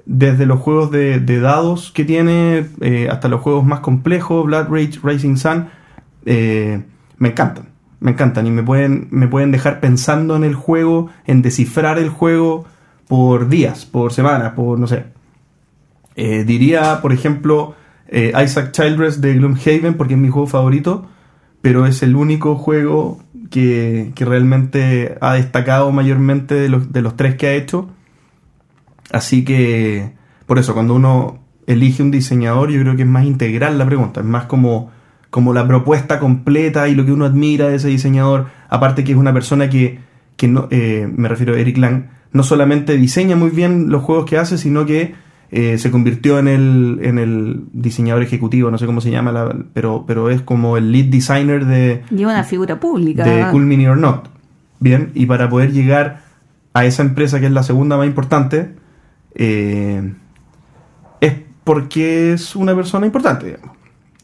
desde los juegos de, dados que tiene eh, hasta los juegos más complejos, Blood Rage, Rising Sun, me encantan. Me encantan y me pueden, me pueden dejar pensando en el juego, en descifrar el juego por días, por semanas, por no sé. Diría, por ejemplo, eh, Isaac Childress de Gloomhaven, porque es mi juego favorito, pero es el único juego que, que realmente ha destacado mayormente de los, de los tres que ha hecho. Así que, por eso, cuando uno elige un diseñador, yo creo que es más integral la pregunta, es más como, como la propuesta completa y lo que uno admira de ese diseñador, aparte que es una persona que, que no, eh, me refiero a Eric Lang, no solamente diseña muy bien los juegos que hace, sino que eh, se convirtió en el, en el diseñador ejecutivo, no sé cómo se llama, la- pero, pero es como el lead designer de, Y una figura pública. de Cool Mini or Not. Bien, y para poder llegar a esa empresa que es la segunda más importante, eh, es porque es una persona importante, digamos.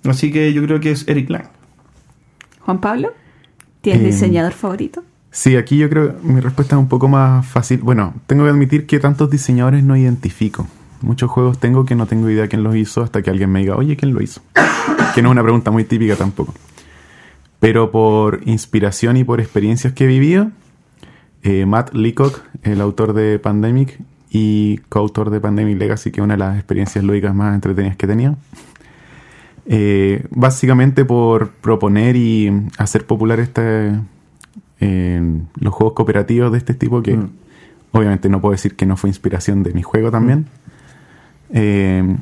Así que yo creo que es Eric Lang. Juan Pablo, ¿tienes Eh, diseñador favorito? Sí, aquí yo creo mi respuesta es un poco más fácil. Bueno, tengo que admitir que tantos diseñadores no identifico. Muchos juegos tengo que no tengo idea quién los hizo hasta que alguien me diga, oye, ¿quién lo hizo? que no es una pregunta muy típica tampoco. Pero por inspiración y por experiencias que he vivido, eh, Matt Leacock, el autor de Pandemic y coautor de Pandemic Legacy, que es una de las experiencias lúdicas más entretenidas que tenía, eh, básicamente por proponer y hacer popular este, eh, los juegos cooperativos de este tipo, que Mm. obviamente no puedo decir que no fue inspiración de mi juego también. Eh,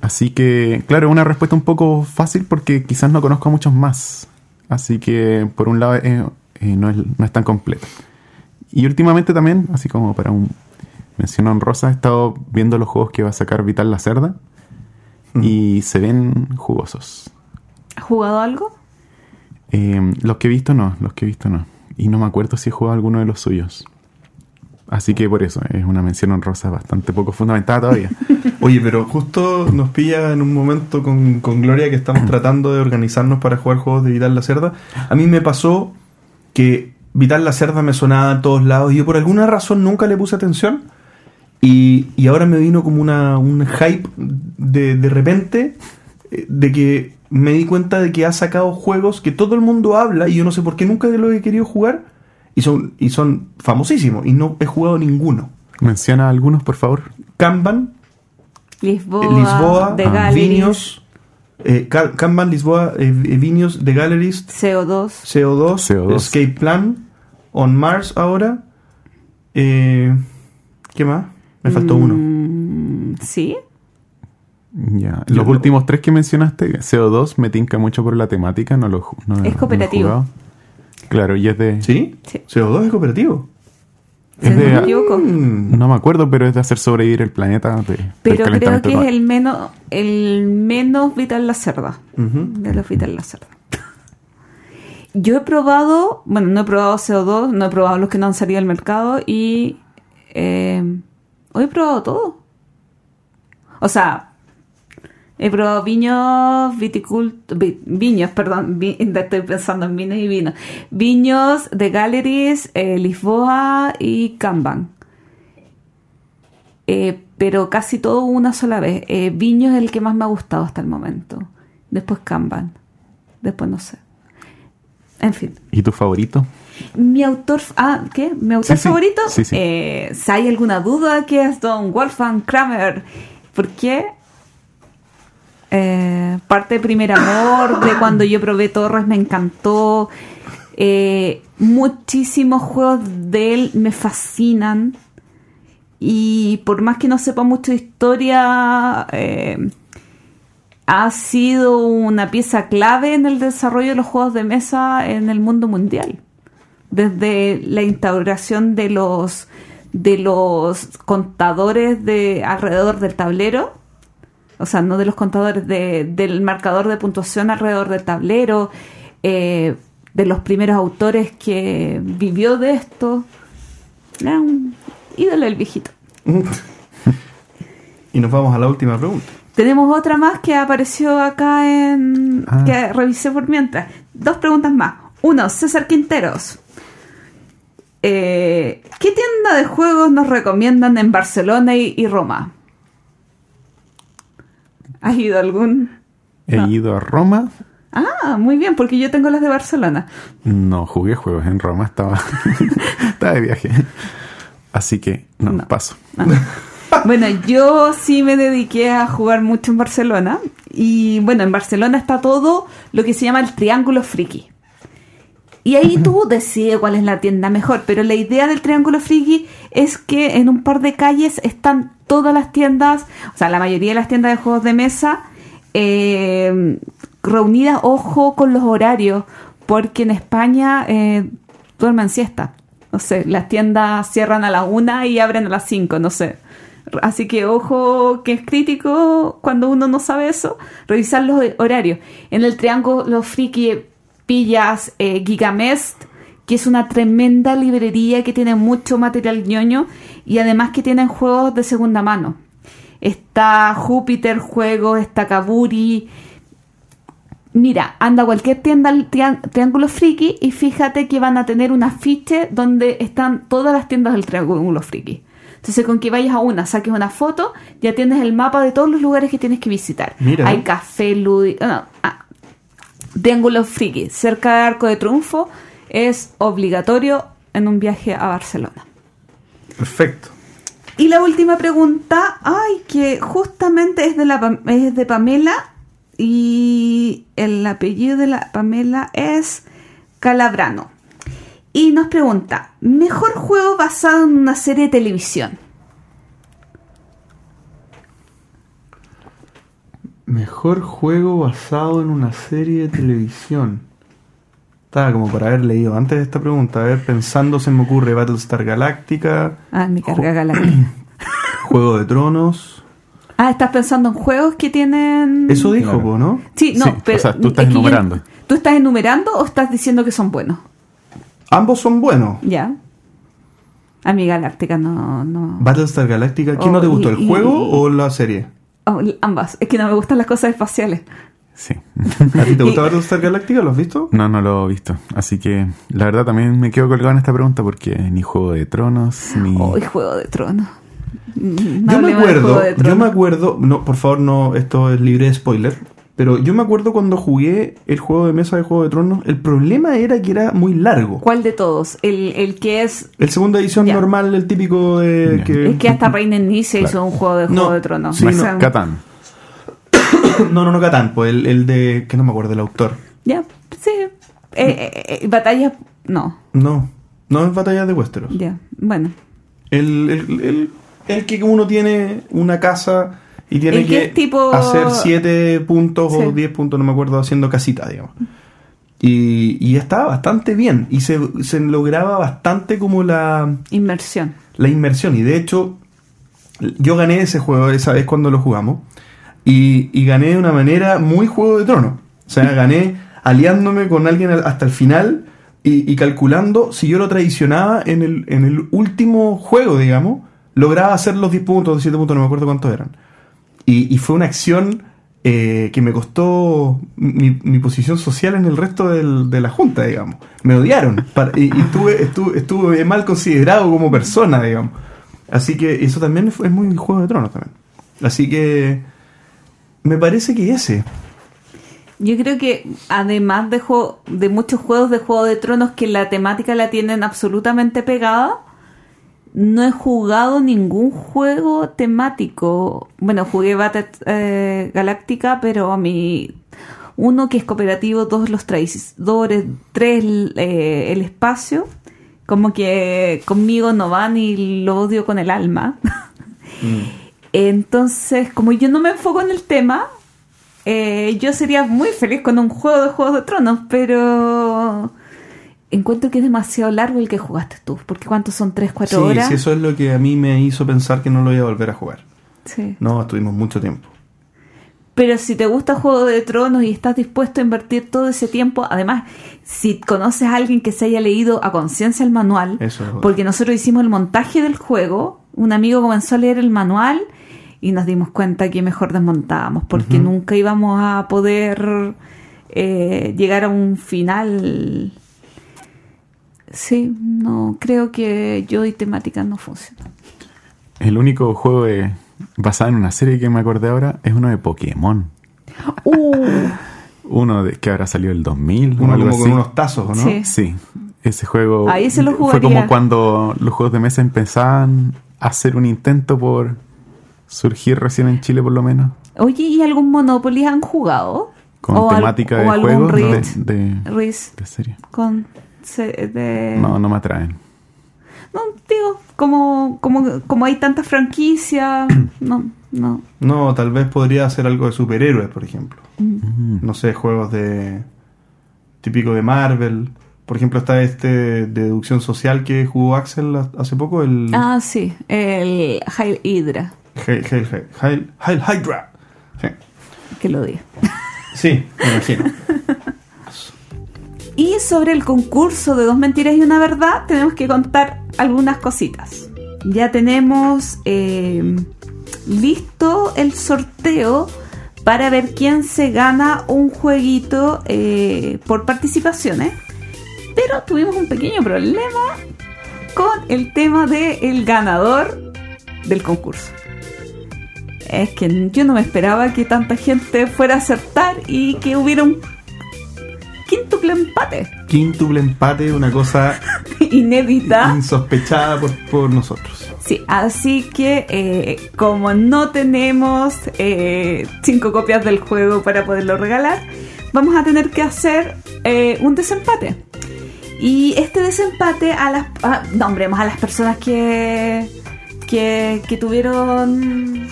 así que, claro, una respuesta un poco fácil porque quizás no conozco a muchos más. Así que, por un lado, eh, eh, no, es, no es tan completa. Y últimamente también, así como para un mención honrosa, he estado viendo los juegos que va a sacar Vital la Cerda Mm. y se ven jugosos. ¿Has jugado algo? Eh, los que he visto no, los que he visto no. Y no me acuerdo si he jugado alguno de los suyos. Así que por eso es una mención honrosa bastante poco fundamentada todavía. Oye, pero justo nos pilla en un momento con, con Gloria que estamos tratando de organizarnos para jugar juegos de Vital la Cerda. A mí me pasó que Vital la Cerda me sonaba en todos lados y yo por alguna razón nunca le puse atención. Y, y ahora me vino como una, un hype de, de repente eh, de que me di cuenta de que ha sacado juegos que todo el mundo habla y yo no sé por qué nunca lo he querido jugar y son, y son famosísimos y no he jugado ninguno. Menciona algunos, por favor. Kanban, Lisboa, eh, Lisboa, The ah, eh, Ka- Kanban, Lisboa, eh, Vinios, The Galleries, CO2. CO2, CO2. Escape Plan, On Mars ahora. Eh, ¿Qué más? Me faltó uno. Mm, ¿Sí? Ya. Yo Los lo- últimos tres que mencionaste, CO2 me tinca mucho por la temática, no lo no- no Es he cooperativo. jugado. Claro, y es de... ¿Sí? Sí. CO2 es cooperativo. Si Es no me equivoco. Mm. No me acuerdo, pero es de hacer sobrevivir el planeta de, Pero creo que es el menos, el menos vital la cerda. De los vital la cerda. yo he probado, bueno, no he probado CO2, no he probado los que no han salido al mercado y eh, hoy he probado todo. O sea, he probado viños, viticult, vi- viños, perdón, vi- estoy pensando en vinos y vinos. Viños de Galleries, eh, Lisboa y Kanban. Eh, pero casi todo una sola vez. Eh, Viño es el que más me ha gustado hasta el momento. Después Kanban. Después no sé. En fin. ¿Y tu favorito? Mi autor... Ah, ¿qué? ¿Mi autor sí. favorito? Sí, sí. Eh, si hay alguna duda, que es Don Wolfgang Kramer. ¿Por qué? Eh, parte de Primer Amor, de cuando yo probé Torres, me encantó. Eh, muchísimos juegos de él me fascinan. Y por más que no sepa mucho de historia, eh, ha sido una pieza clave en el desarrollo de los juegos de mesa en el mundo mundial. Desde la instauración de los de los contadores de alrededor del tablero, o sea, no de los contadores de- del marcador de puntuación alrededor del tablero, eh, de los primeros autores que vivió de esto. Era un ídolo el viejito. Y nos vamos a la última pregunta. Tenemos otra más que apareció acá en. Ah. que revisé por mientras. Dos preguntas más. Uno, César Quinteros. Eh, ¿Qué tienda de juegos nos recomiendan en Barcelona y, y Roma? ¿Has ido a algún? He No. ido a Roma. Ah, muy bien, porque yo tengo las de Barcelona. No jugué juegos en Roma, estaba, estaba de viaje. Así que no, No. paso. Bueno, yo sí me dediqué a jugar mucho en Barcelona. Y bueno, en Barcelona está todo lo que se llama el triángulo friki. Y ahí tú decides cuál es la tienda mejor. Pero la idea del triángulo friki es que en un par de calles están todas las tiendas, o sea, la mayoría de las tiendas de juegos de mesa, eh, reunidas, ojo, con los horarios. Porque en España eh, duermen siesta. No sé, las tiendas cierran a la una y abren a las cinco, no sé. Así que ojo que es crítico cuando uno no sabe eso, revisar los horarios. En el Triángulo Friki pillas eh, Gigamest, que es una tremenda librería que tiene mucho material ñoño y además que tienen juegos de segunda mano. Está Júpiter Juegos, está Kaburi. Mira, anda a cualquier tienda al trián- Triángulo Friki y fíjate que van a tener un afiche donde están todas las tiendas del Triángulo Friki. Entonces, con que vayas a una, saques una foto, ya tienes el mapa de todos los lugares que tienes que visitar. Mira. Hay café, ludi... no, ah, Triángulo Friki, cerca de Arco de Triunfo, es obligatorio en un viaje a Barcelona. Perfecto. Y la última pregunta, ay, que justamente es de, la, es de Pamela y el apellido de la Pamela es Calabrano. Y nos pregunta, ¿mejor juego basado en una serie de televisión? Mejor juego basado en una serie de televisión. Estaba como para haber leído antes de esta pregunta. A ver, pensando se me ocurre Battlestar Galactica, Ah, mi carga galáctica. Juego de Tronos. Ah, ¿estás pensando en juegos que tienen...? Eso dijo, Claro. ¿no? Sí, no, Sí, pero... o sea, tú estás es que yo- enumerando. ¿Tú estás enumerando o estás diciendo que son buenos? Ambos son buenos. Ya. A mi galáctica no... no... Battlestar Galactica, ¿quién Oh, no te gustó? y- ¿El y- juego y- o la serie? Oh, ambas. Es que no me gustan las cosas espaciales. Sí. ¿A ti te gusta Y- Battlestar Galactica? ¿Lo has visto? No, no lo he visto. Así que la verdad también me quedo colgado en esta pregunta porque ni Juego de Tronos, ni... Hoy Juego de Tronos. No yo me acuerdo, yo me acuerdo, no, por favor, no, esto es libre de spoiler, pero yo me acuerdo cuando jugué el juego de mesa de Juego de Tronos, el problema era que era muy largo. ¿Cuál de todos? El, el que es... El segunda edición normal, el típico de que... Es que hasta Reina Nice hizo Claro. un juego de No, Juego de Tronos. sí, O no, Catán. No, no, no, Catán, pues el, el de... que no me acuerdo el autor. Ya, sí. Eh, eh, eh, batallas... No, No, no es Batalla de Westeros. ya. Bueno. El, el, el- el que uno tiene una casa y tiene que tipo- hacer 7 puntos o Sí. 10 puntos, no me acuerdo, haciendo casita, digamos. Y, y estaba bastante bien y se, se lograba bastante como la, Inmersión. la inmersión. Y de hecho, yo gané ese juego esa vez cuando lo jugamos y, y gané de una manera muy Juego de Tronos. O sea, gané aliándome con alguien al- hasta el final y, y calculando si yo lo traicionaba en el, en el último juego, digamos, lograba hacer los 10 puntos, los 7 puntos, no me acuerdo cuántos eran. Y, fue una acción eh, que me costó mi, mi posición social en el resto de la junta, digamos. Me odiaron y, estuve, estuve, mal considerado como persona, digamos. Así que eso también fue- es muy Juego de Tronos también. Así que me parece que ese. Yo creo que además de, de muchos juegos de Juego de Tronos que la temática la tienen absolutamente pegada, no he jugado ningún juego temático. Bueno, jugué Battle eh, Galáctica, pero a mí uno que es cooperativo, dos los traidores, tres eh, el espacio, como que conmigo no van y lo odio con el alma. Entonces, como yo no me enfoco en el tema, eh, yo sería muy feliz con un juego de Juegos de Tronos, pero encuentro que es demasiado largo el que jugaste tú, porque ¿cuántos son? ¿3, 4 Sí, horas? sí, eso es lo que a mí me hizo pensar que no lo iba a volver a jugar. Sí. No, estuvimos mucho tiempo. Pero si te gusta Juego de Tronos y estás dispuesto a invertir todo ese tiempo, además, si conoces a alguien que se haya leído a conciencia el manual, Eso es otro. porque nosotros hicimos el montaje del juego, un amigo comenzó a leer el manual y nos dimos cuenta que mejor desmontábamos, porque nunca íbamos a poder eh, llegar a un final. Sí, no, creo que yo y temática no funcionan. El único juego de- basado en una serie que me acordé ahora es uno de Pokémon. Uh, Uno de, que habrá salido el 2000 o Uno algo como así. con unos tazos, ¿o ¿no? Sí. Sí, ese juego Ahí se lo fue como cuando los juegos de mesa empezaban a hacer un intento por surgir recién en Chile por lo menos, Oye, ¿y algún Monopoly han jugado? con O al- temática o de algún juegos de, Risk. de, Risk de serie. con de No, no me atraen. no digo como como como hay tantas franquicias no no No, tal vez podría hacer algo de superhéroes, por ejemplo. Mm. No sé, juegos de. típico de Marvel. Por ejemplo, está este de deducción social que jugó Axel hace poco, el. ah sí el Hail Hydra Hail, Hail, Hail, Hail, Hail Hydra. Sí. que lo diga Sí, me imagino. y sobre el concurso de dos mentiras y una verdad tenemos que contar algunas cositas ya tenemos eh, listo el sorteo para ver quién se gana un jueguito eh, por participaciones pero tuvimos un pequeño problema con el tema del ganador del concurso. Es que yo no me esperaba que tanta gente fuera a acertar y que hubiera un quíntuple empate Quíntuple empate, una cosa inédita. insospechada por, por nosotros. Sí, así que eh, como no tenemos eh, cinco copias del juego para poderlo regalar, vamos a tener que hacer eh, un desempate. Y este desempate a las a- nombremos a las personas que que, que tuvieron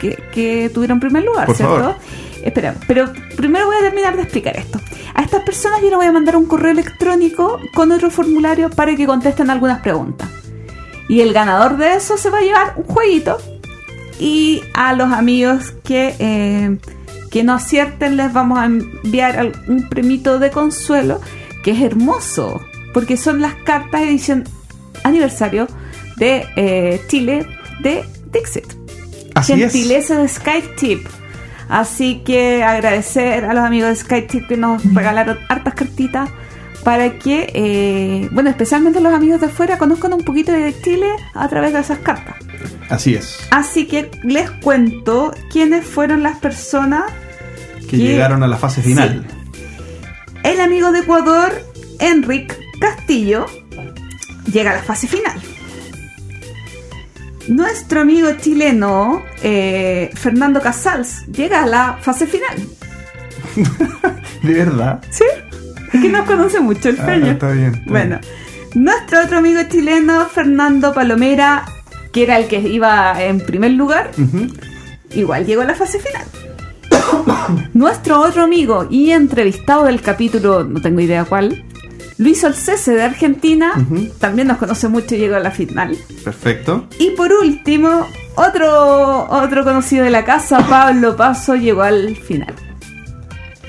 que, que tuvieron primer lugar, Por ¿cierto? favor. Espera, pero primero voy a terminar de explicar esto. A estas personas yo les voy a mandar un correo electrónico con otro formulario para que contesten algunas preguntas. Y el ganador de eso se va a llevar un jueguito. Y a los amigos que, eh, que no acierten les vamos a enviar un premito de consuelo que es hermoso. Porque son las cartas edición aniversario de eh, Chile de Dixit. Así es. Gentileza de SkyTip. Así que agradecer a los amigos de SkyTip que nos regalaron hartas cartitas para que, eh, bueno, especialmente los amigos de fuera conozcan un poquito de Chile a través de esas cartas. Así es. Así que les cuento quiénes fueron las personas. Que llegaron a la fase final. El amigo de Ecuador, Enric Castillo, llega a la fase final. Nuestro amigo chileno, eh, Fernando Casals, llega a la fase final. De verdad. ¿Sí? Es que no conoce mucho el Ah, peño. está bien, está Bueno, nuestro otro amigo chileno, Fernando Palomera, que era el que iba en primer lugar, igual llegó a la fase final. Nuestro otro amigo y entrevistado del capítulo, no tengo idea cuál, Luis Olcese de Argentina, también nos conoce mucho y llegó a la final. Perfecto. Y por último, otro, otro conocido de la casa, Pablo Paso, llegó al final.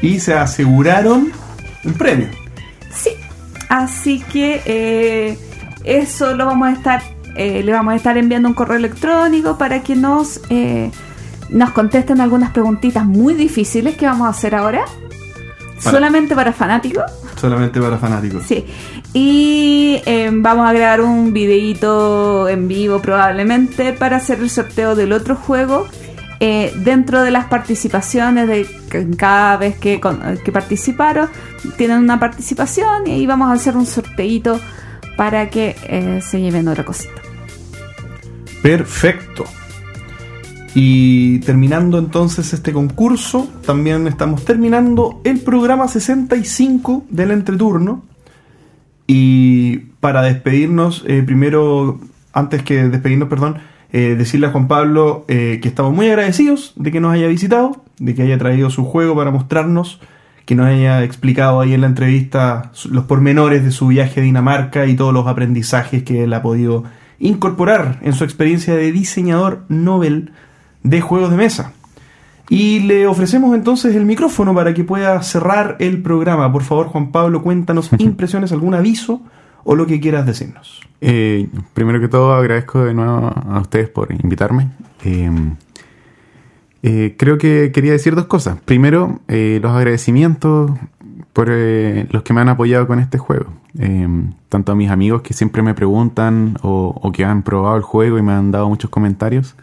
Y se aseguraron un premio. Sí, así que eh, eso lo vamos a estar, eh, le vamos a estar enviando un correo electrónico para que nos, eh, nos contesten algunas preguntitas muy difíciles que vamos a hacer ahora. Para- Solamente para fanáticos. Solamente para fanáticos. Sí. Y eh, vamos a grabar un videíto en vivo probablemente para hacer el sorteo del otro juego. eh, dentro de las participaciones de cada vez que, con- que participaron, tienen una participación y ahí vamos a hacer un sorteito para que eh, se lleven otra cosita. Perfecto. Y terminando entonces este concurso, también estamos terminando el programa 65 del entreturno. Y para despedirnos, eh, primero, antes que despedirnos, perdón, eh, decirle a Juan Pablo eh, que estamos muy agradecidos de que nos haya visitado, de que haya traído su juego para mostrarnos, que nos haya explicado ahí en la entrevista los pormenores de su viaje a Dinamarca y todos los aprendizajes que él ha podido incorporar en su experiencia de diseñador Nobel de juegos de mesa. Y le ofrecemos entonces el micrófono para que pueda cerrar el programa. Por favor, Juan Pablo, cuéntanos impresiones, algún aviso o lo que quieras decirnos. Eh, primero que todo, agradezco de nuevo a ustedes por invitarme. Eh, eh, creo que quería decir dos cosas. Primero, eh, los agradecimientos por los que me han apoyado con este juego. Tanto a mis amigos que siempre me preguntan o, o que han probado el juego y me han dado muchos comentarios.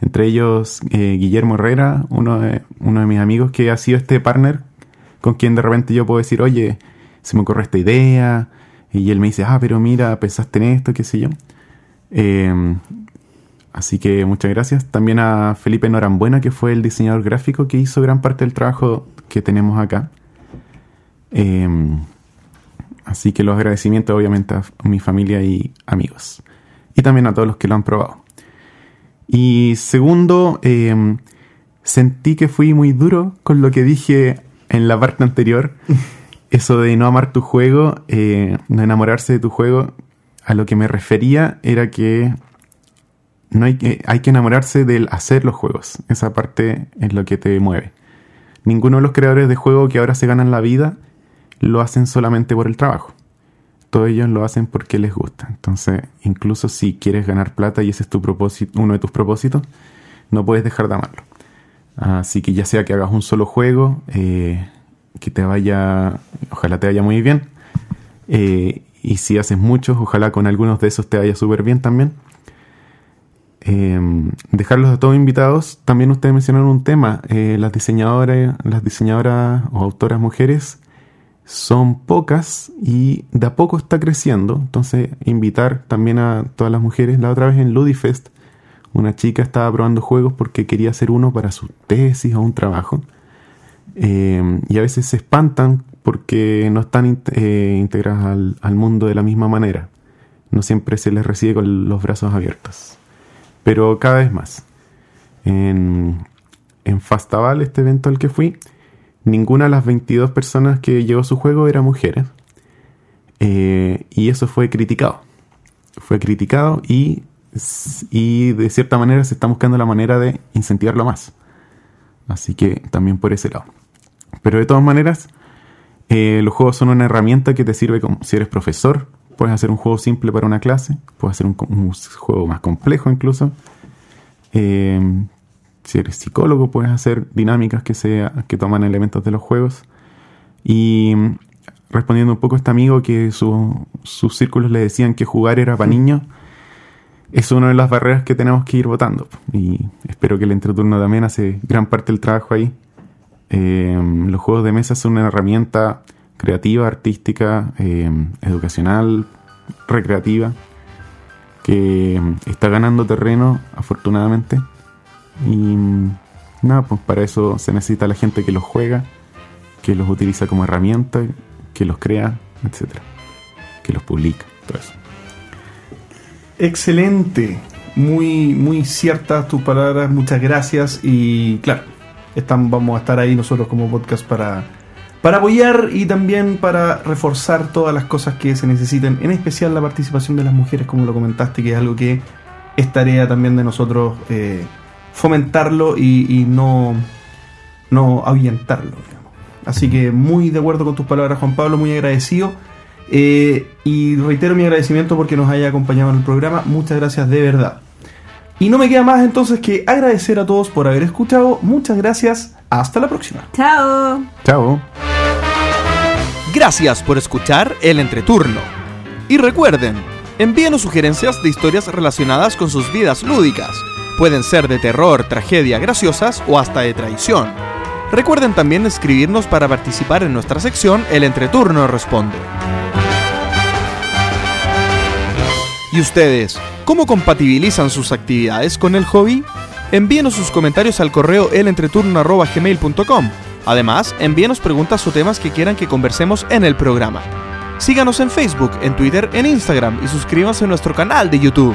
Entre ellos, eh, Guillermo Herrera, uno de, uno de mis amigos que ha sido este partner con quien de repente yo puedo decir, oye, se me ocurre esta idea. Y él me dice, ah, pero mira, pensaste en esto, qué sé yo. Eh, así que muchas gracias. También a Felipe Norambuena, que fue el diseñador gráfico que hizo gran parte del trabajo que tenemos acá. Eh, así que los agradecimientos obviamente a mi familia y amigos. Y también a todos los que lo han probado. Y segundo, eh, sentí que fui muy duro con lo que dije en la parte anterior. Eso de no amar tu juego, eh, no enamorarse de tu juego, a lo que me refería era que no hay que, hay que enamorarse del hacer los juegos. Esa parte es lo que te mueve. Ninguno de los creadores de juego que ahora se ganan la vida lo hacen solamente por el trabajo. Todos ellos lo hacen porque les gusta. Entonces, incluso si quieres ganar plata y ese es tu propósito, uno de tus propósitos, no puedes dejar de amarlo. Así que ya sea que hagas un solo juego, eh, que te vaya, ojalá te vaya muy bien. Eh, y si haces muchos, ojalá con algunos de esos te vaya súper bien también. Eh, dejarlos a todos invitados. También ustedes mencionaron un tema. eh, las diseñadoras, las diseñadoras o autoras mujeres son pocas y de a poco está creciendo. Entonces, invitar también a todas las mujeres. La otra vez en Ludifest, una chica estaba probando juegos porque quería hacer uno para su tesis o un trabajo. Eh, y a veces se espantan porque no están int- eh, integradas al, al mundo de la misma manera. No siempre se les recibe con los brazos abiertos. Pero cada vez más. En, en Fastaval, este evento al que fui, ninguna de las 22 personas que llevó su juego era mujeres. Eh, y eso fue criticado. Fue criticado y, y de cierta manera se está buscando la manera de incentivarlo más. Así que también por ese lado. Pero de todas maneras, eh, los juegos son una herramienta que te sirve como si eres profesor. Puedes hacer un juego simple para una clase. Puedes hacer un, juego más complejo incluso. Eh, si eres psicólogo, puedes hacer dinámicas que, sea, que toman elementos de los juegos. Y mm, respondiendo un poco a este amigo que su- sus círculos le decían que jugar era para niños, es una de las barreras que tenemos que ir votando. Y espero que el entreturno también hace gran parte del trabajo ahí. Eh, los juegos de mesa son una herramienta creativa, artística, eh, educacional, recreativa, que mm, está ganando terreno, afortunadamente. Y nada, pues para eso se necesita la gente que los juega, que los utiliza como herramienta, que los crea, etcétera, que los publica, todo eso. Excelente, muy, muy ciertas tus palabras, muchas gracias y claro, están, vamos a estar ahí nosotros como podcast para, para apoyar y también para reforzar todas las cosas que se necesiten, en especial la participación de las mujeres, como lo comentaste, que es algo que es tarea también de nosotros eh, fomentarlo y, y no, no ahuyentarlo. digamos. Así que muy de acuerdo con tus palabras, Juan Pablo, muy agradecido. Eh, y reitero mi agradecimiento porque nos haya acompañado en el programa. Muchas gracias de verdad. Y no me queda más entonces que agradecer a todos por haber escuchado. Muchas gracias. Hasta la próxima. Chao. Chao. Gracias por escuchar el entreturno. Y recuerden, envíenos sugerencias de historias relacionadas con sus vidas lúdicas. Pueden ser de terror, tragedia, graciosas o hasta de traición. Recuerden también escribirnos para participar en nuestra sección El Entreturno Responde. ¿Y ustedes, cómo compatibilizan sus actividades con el hobby? Envíenos sus comentarios al correo elentreturno.gmail.com. Además, envíenos preguntas o temas que quieran que conversemos en el programa. Síganos en Facebook, en Twitter, en Instagram y suscríbanse a nuestro canal de YouTube.